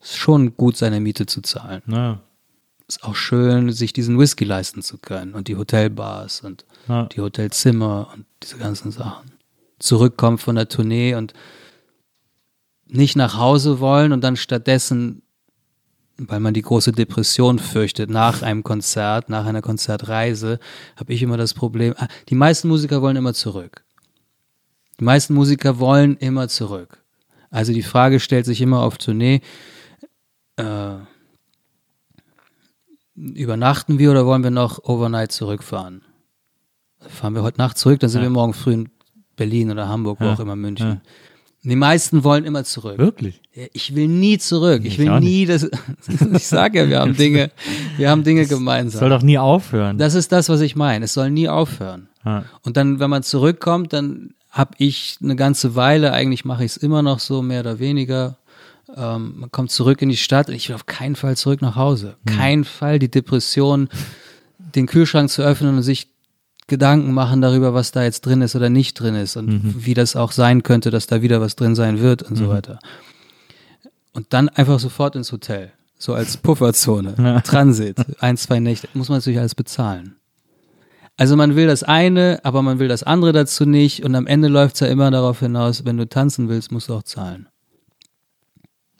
Ist schon gut, seine Miete zu zahlen Ja. ist auch schön, sich diesen Whisky leisten zu können und die Hotelbars und Ja. die Hotelzimmer und diese ganzen Sachen. Zurückkommen von der Tournee und nicht nach Hause wollen und dann stattdessen, weil man die große Depression fürchtet, nach einem Konzert, nach einer Konzertreise, habe ich immer das Problem, ah, die meisten Musiker wollen immer zurück. Die meisten Musiker wollen immer zurück. Also die Frage stellt sich immer auf Tournee, äh, übernachten wir oder wollen wir noch overnight zurückfahren? Fahren wir heute Nacht zurück, dann sind Ja. wir morgen früh in Berlin oder Hamburg, wo Ja. auch immer München. Ja. Die meisten wollen immer zurück. Wirklich? Ich will nie zurück. Ich Ich will nie das. Ich sage ja, wir haben Dinge, wir haben Dinge Soll gemeinsam. doch nie aufhören. Das ist das, was ich meine. Es soll nie aufhören. Und dann, wenn man zurückkommt, dann habe ich eine ganze Weile, eigentlich mache ich es immer noch so, mehr oder weniger. Ähm, man kommt zurück in die Stadt und ich will auf keinen Fall zurück nach Hause. Kein Fall die Depression, den Kühlschrank zu öffnen und sich Gedanken machen darüber, was da jetzt drin ist oder nicht drin ist und wie das auch sein könnte, dass da wieder was drin sein wird und so weiter. Und dann einfach sofort ins Hotel. So als Pufferzone. Transit. Ein, zwei Nächte. Muss man natürlich alles bezahlen. Also man will das eine, aber man will das andere dazu nicht. Und am Ende läuft es ja immer darauf hinaus, wenn du tanzen willst, musst du auch zahlen.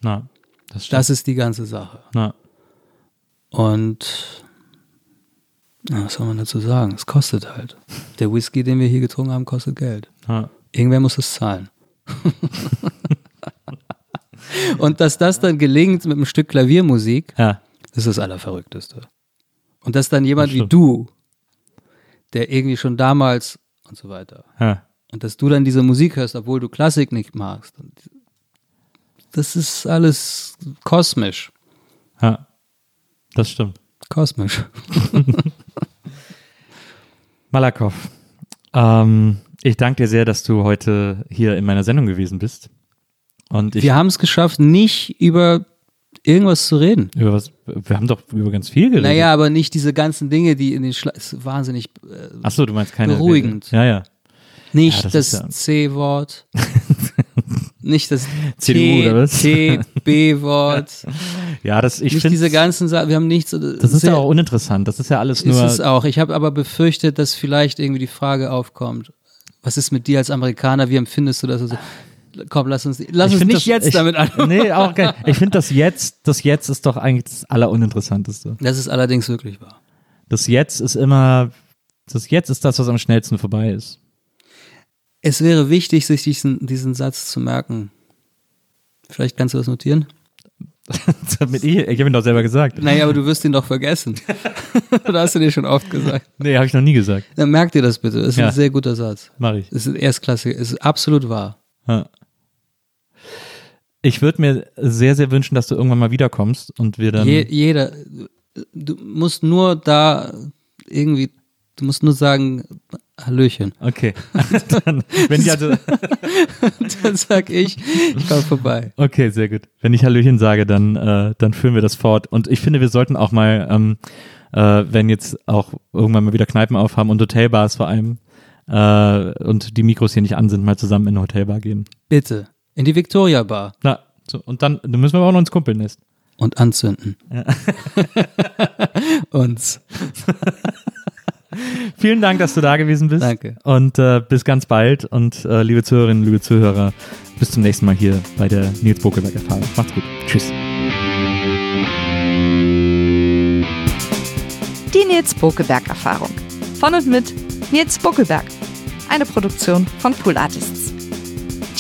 Na, das stimmt. Das ist die ganze Sache. Na, Und na, was soll man dazu sagen? Es kostet halt. Der Whisky, den wir hier getrunken haben, kostet Geld. na, Irgendwer muss es zahlen. Und dass das dann gelingt mit einem Stück Klaviermusik, ja. das ist das Allerverrückteste. Und dass dann jemand Das wie du der irgendwie schon damals und so weiter. Ja. Und dass du dann diese Musik hörst, obwohl du Klassik nicht magst. Das ist alles kosmisch. ja. Das stimmt. Kosmisch. Malakow, ähm, ich danke dir sehr, dass du heute hier in meiner Sendung gewesen bist. Und ich Wir haben es geschafft, nicht über irgendwas zu reden. über was, wir haben doch über ganz viel geredet. Naja, aber nicht diese ganzen Dinge, die in den Schla ist wahnsinnig äh, Ach so, du meinst keine Beruhigend. Ja, ja. nicht Ja, das das, ist ja- C-Wort, nicht das CDU T, oder was? T, B-Wort, Ja, das ich nicht finde diese ganzen Sachen. Wir haben nichts. das ist ja auch uninteressant. Das ist ja alles ist nur es auch. Ich habe aber befürchtet, dass vielleicht irgendwie die Frage aufkommt: Was ist mit dir als Amerikaner? Wie empfindest du das? Also, komm, lass uns, lass Ich uns nicht das- jetzt ich, damit anfangen. Nee, auch geil. Ich finde das jetzt, das jetzt ist doch eigentlich das Alleruninteressanteste. Das ist allerdings wirklich wahr. Das jetzt ist immer, das jetzt ist das, was am schnellsten vorbei ist. Es wäre wichtig, sich diesen, diesen Satz zu merken. Vielleicht kannst du das notieren? Damit ich, ich habe ihn doch selber gesagt. Naja, aber du wirst ihn doch vergessen. Oder hast du dir schon oft gesagt? Nee, habe ich noch nie gesagt. Dann merk dir das bitte. Das ist Ja. ein sehr guter Satz. Mache ich. Es ist erstklassig. Es ist absolut wahr. Ja. Ich würde mir sehr, sehr wünschen, dass du irgendwann mal wiederkommst und wir dann. Je, jeder, du musst nur da irgendwie, du musst nur sagen, Hallöchen. Okay. dann, wenn ich also, Dann sag ich, ich komme vorbei. okay, sehr gut. Wenn ich Hallöchen sage, dann, äh, dann führen wir das fort. Und ich finde, wir sollten auch mal, ähm, äh, wenn jetzt auch irgendwann mal wieder Kneipen aufhaben und Hotelbars vor allem äh, und die Mikros hier nicht an sind, mal zusammen in eine Hotelbar gehen. Bitte. In die Victoria Bar Na, so, und dann, dann müssen wir auch noch ins Kumpelnest. und anzünden. Uns. Vielen Dank, dass du da gewesen bist. Danke. Und äh, bis ganz bald. Und äh, liebe Zuhörerinnen, liebe Zuhörer, bis zum nächsten Mal hier bei der Nils Bokelberg Erfahrung. Macht's gut. Tschüss. Die Nils Bokelberg Erfahrung. Von und mit Nils Bokelberg. Eine Produktion von Pool Artists.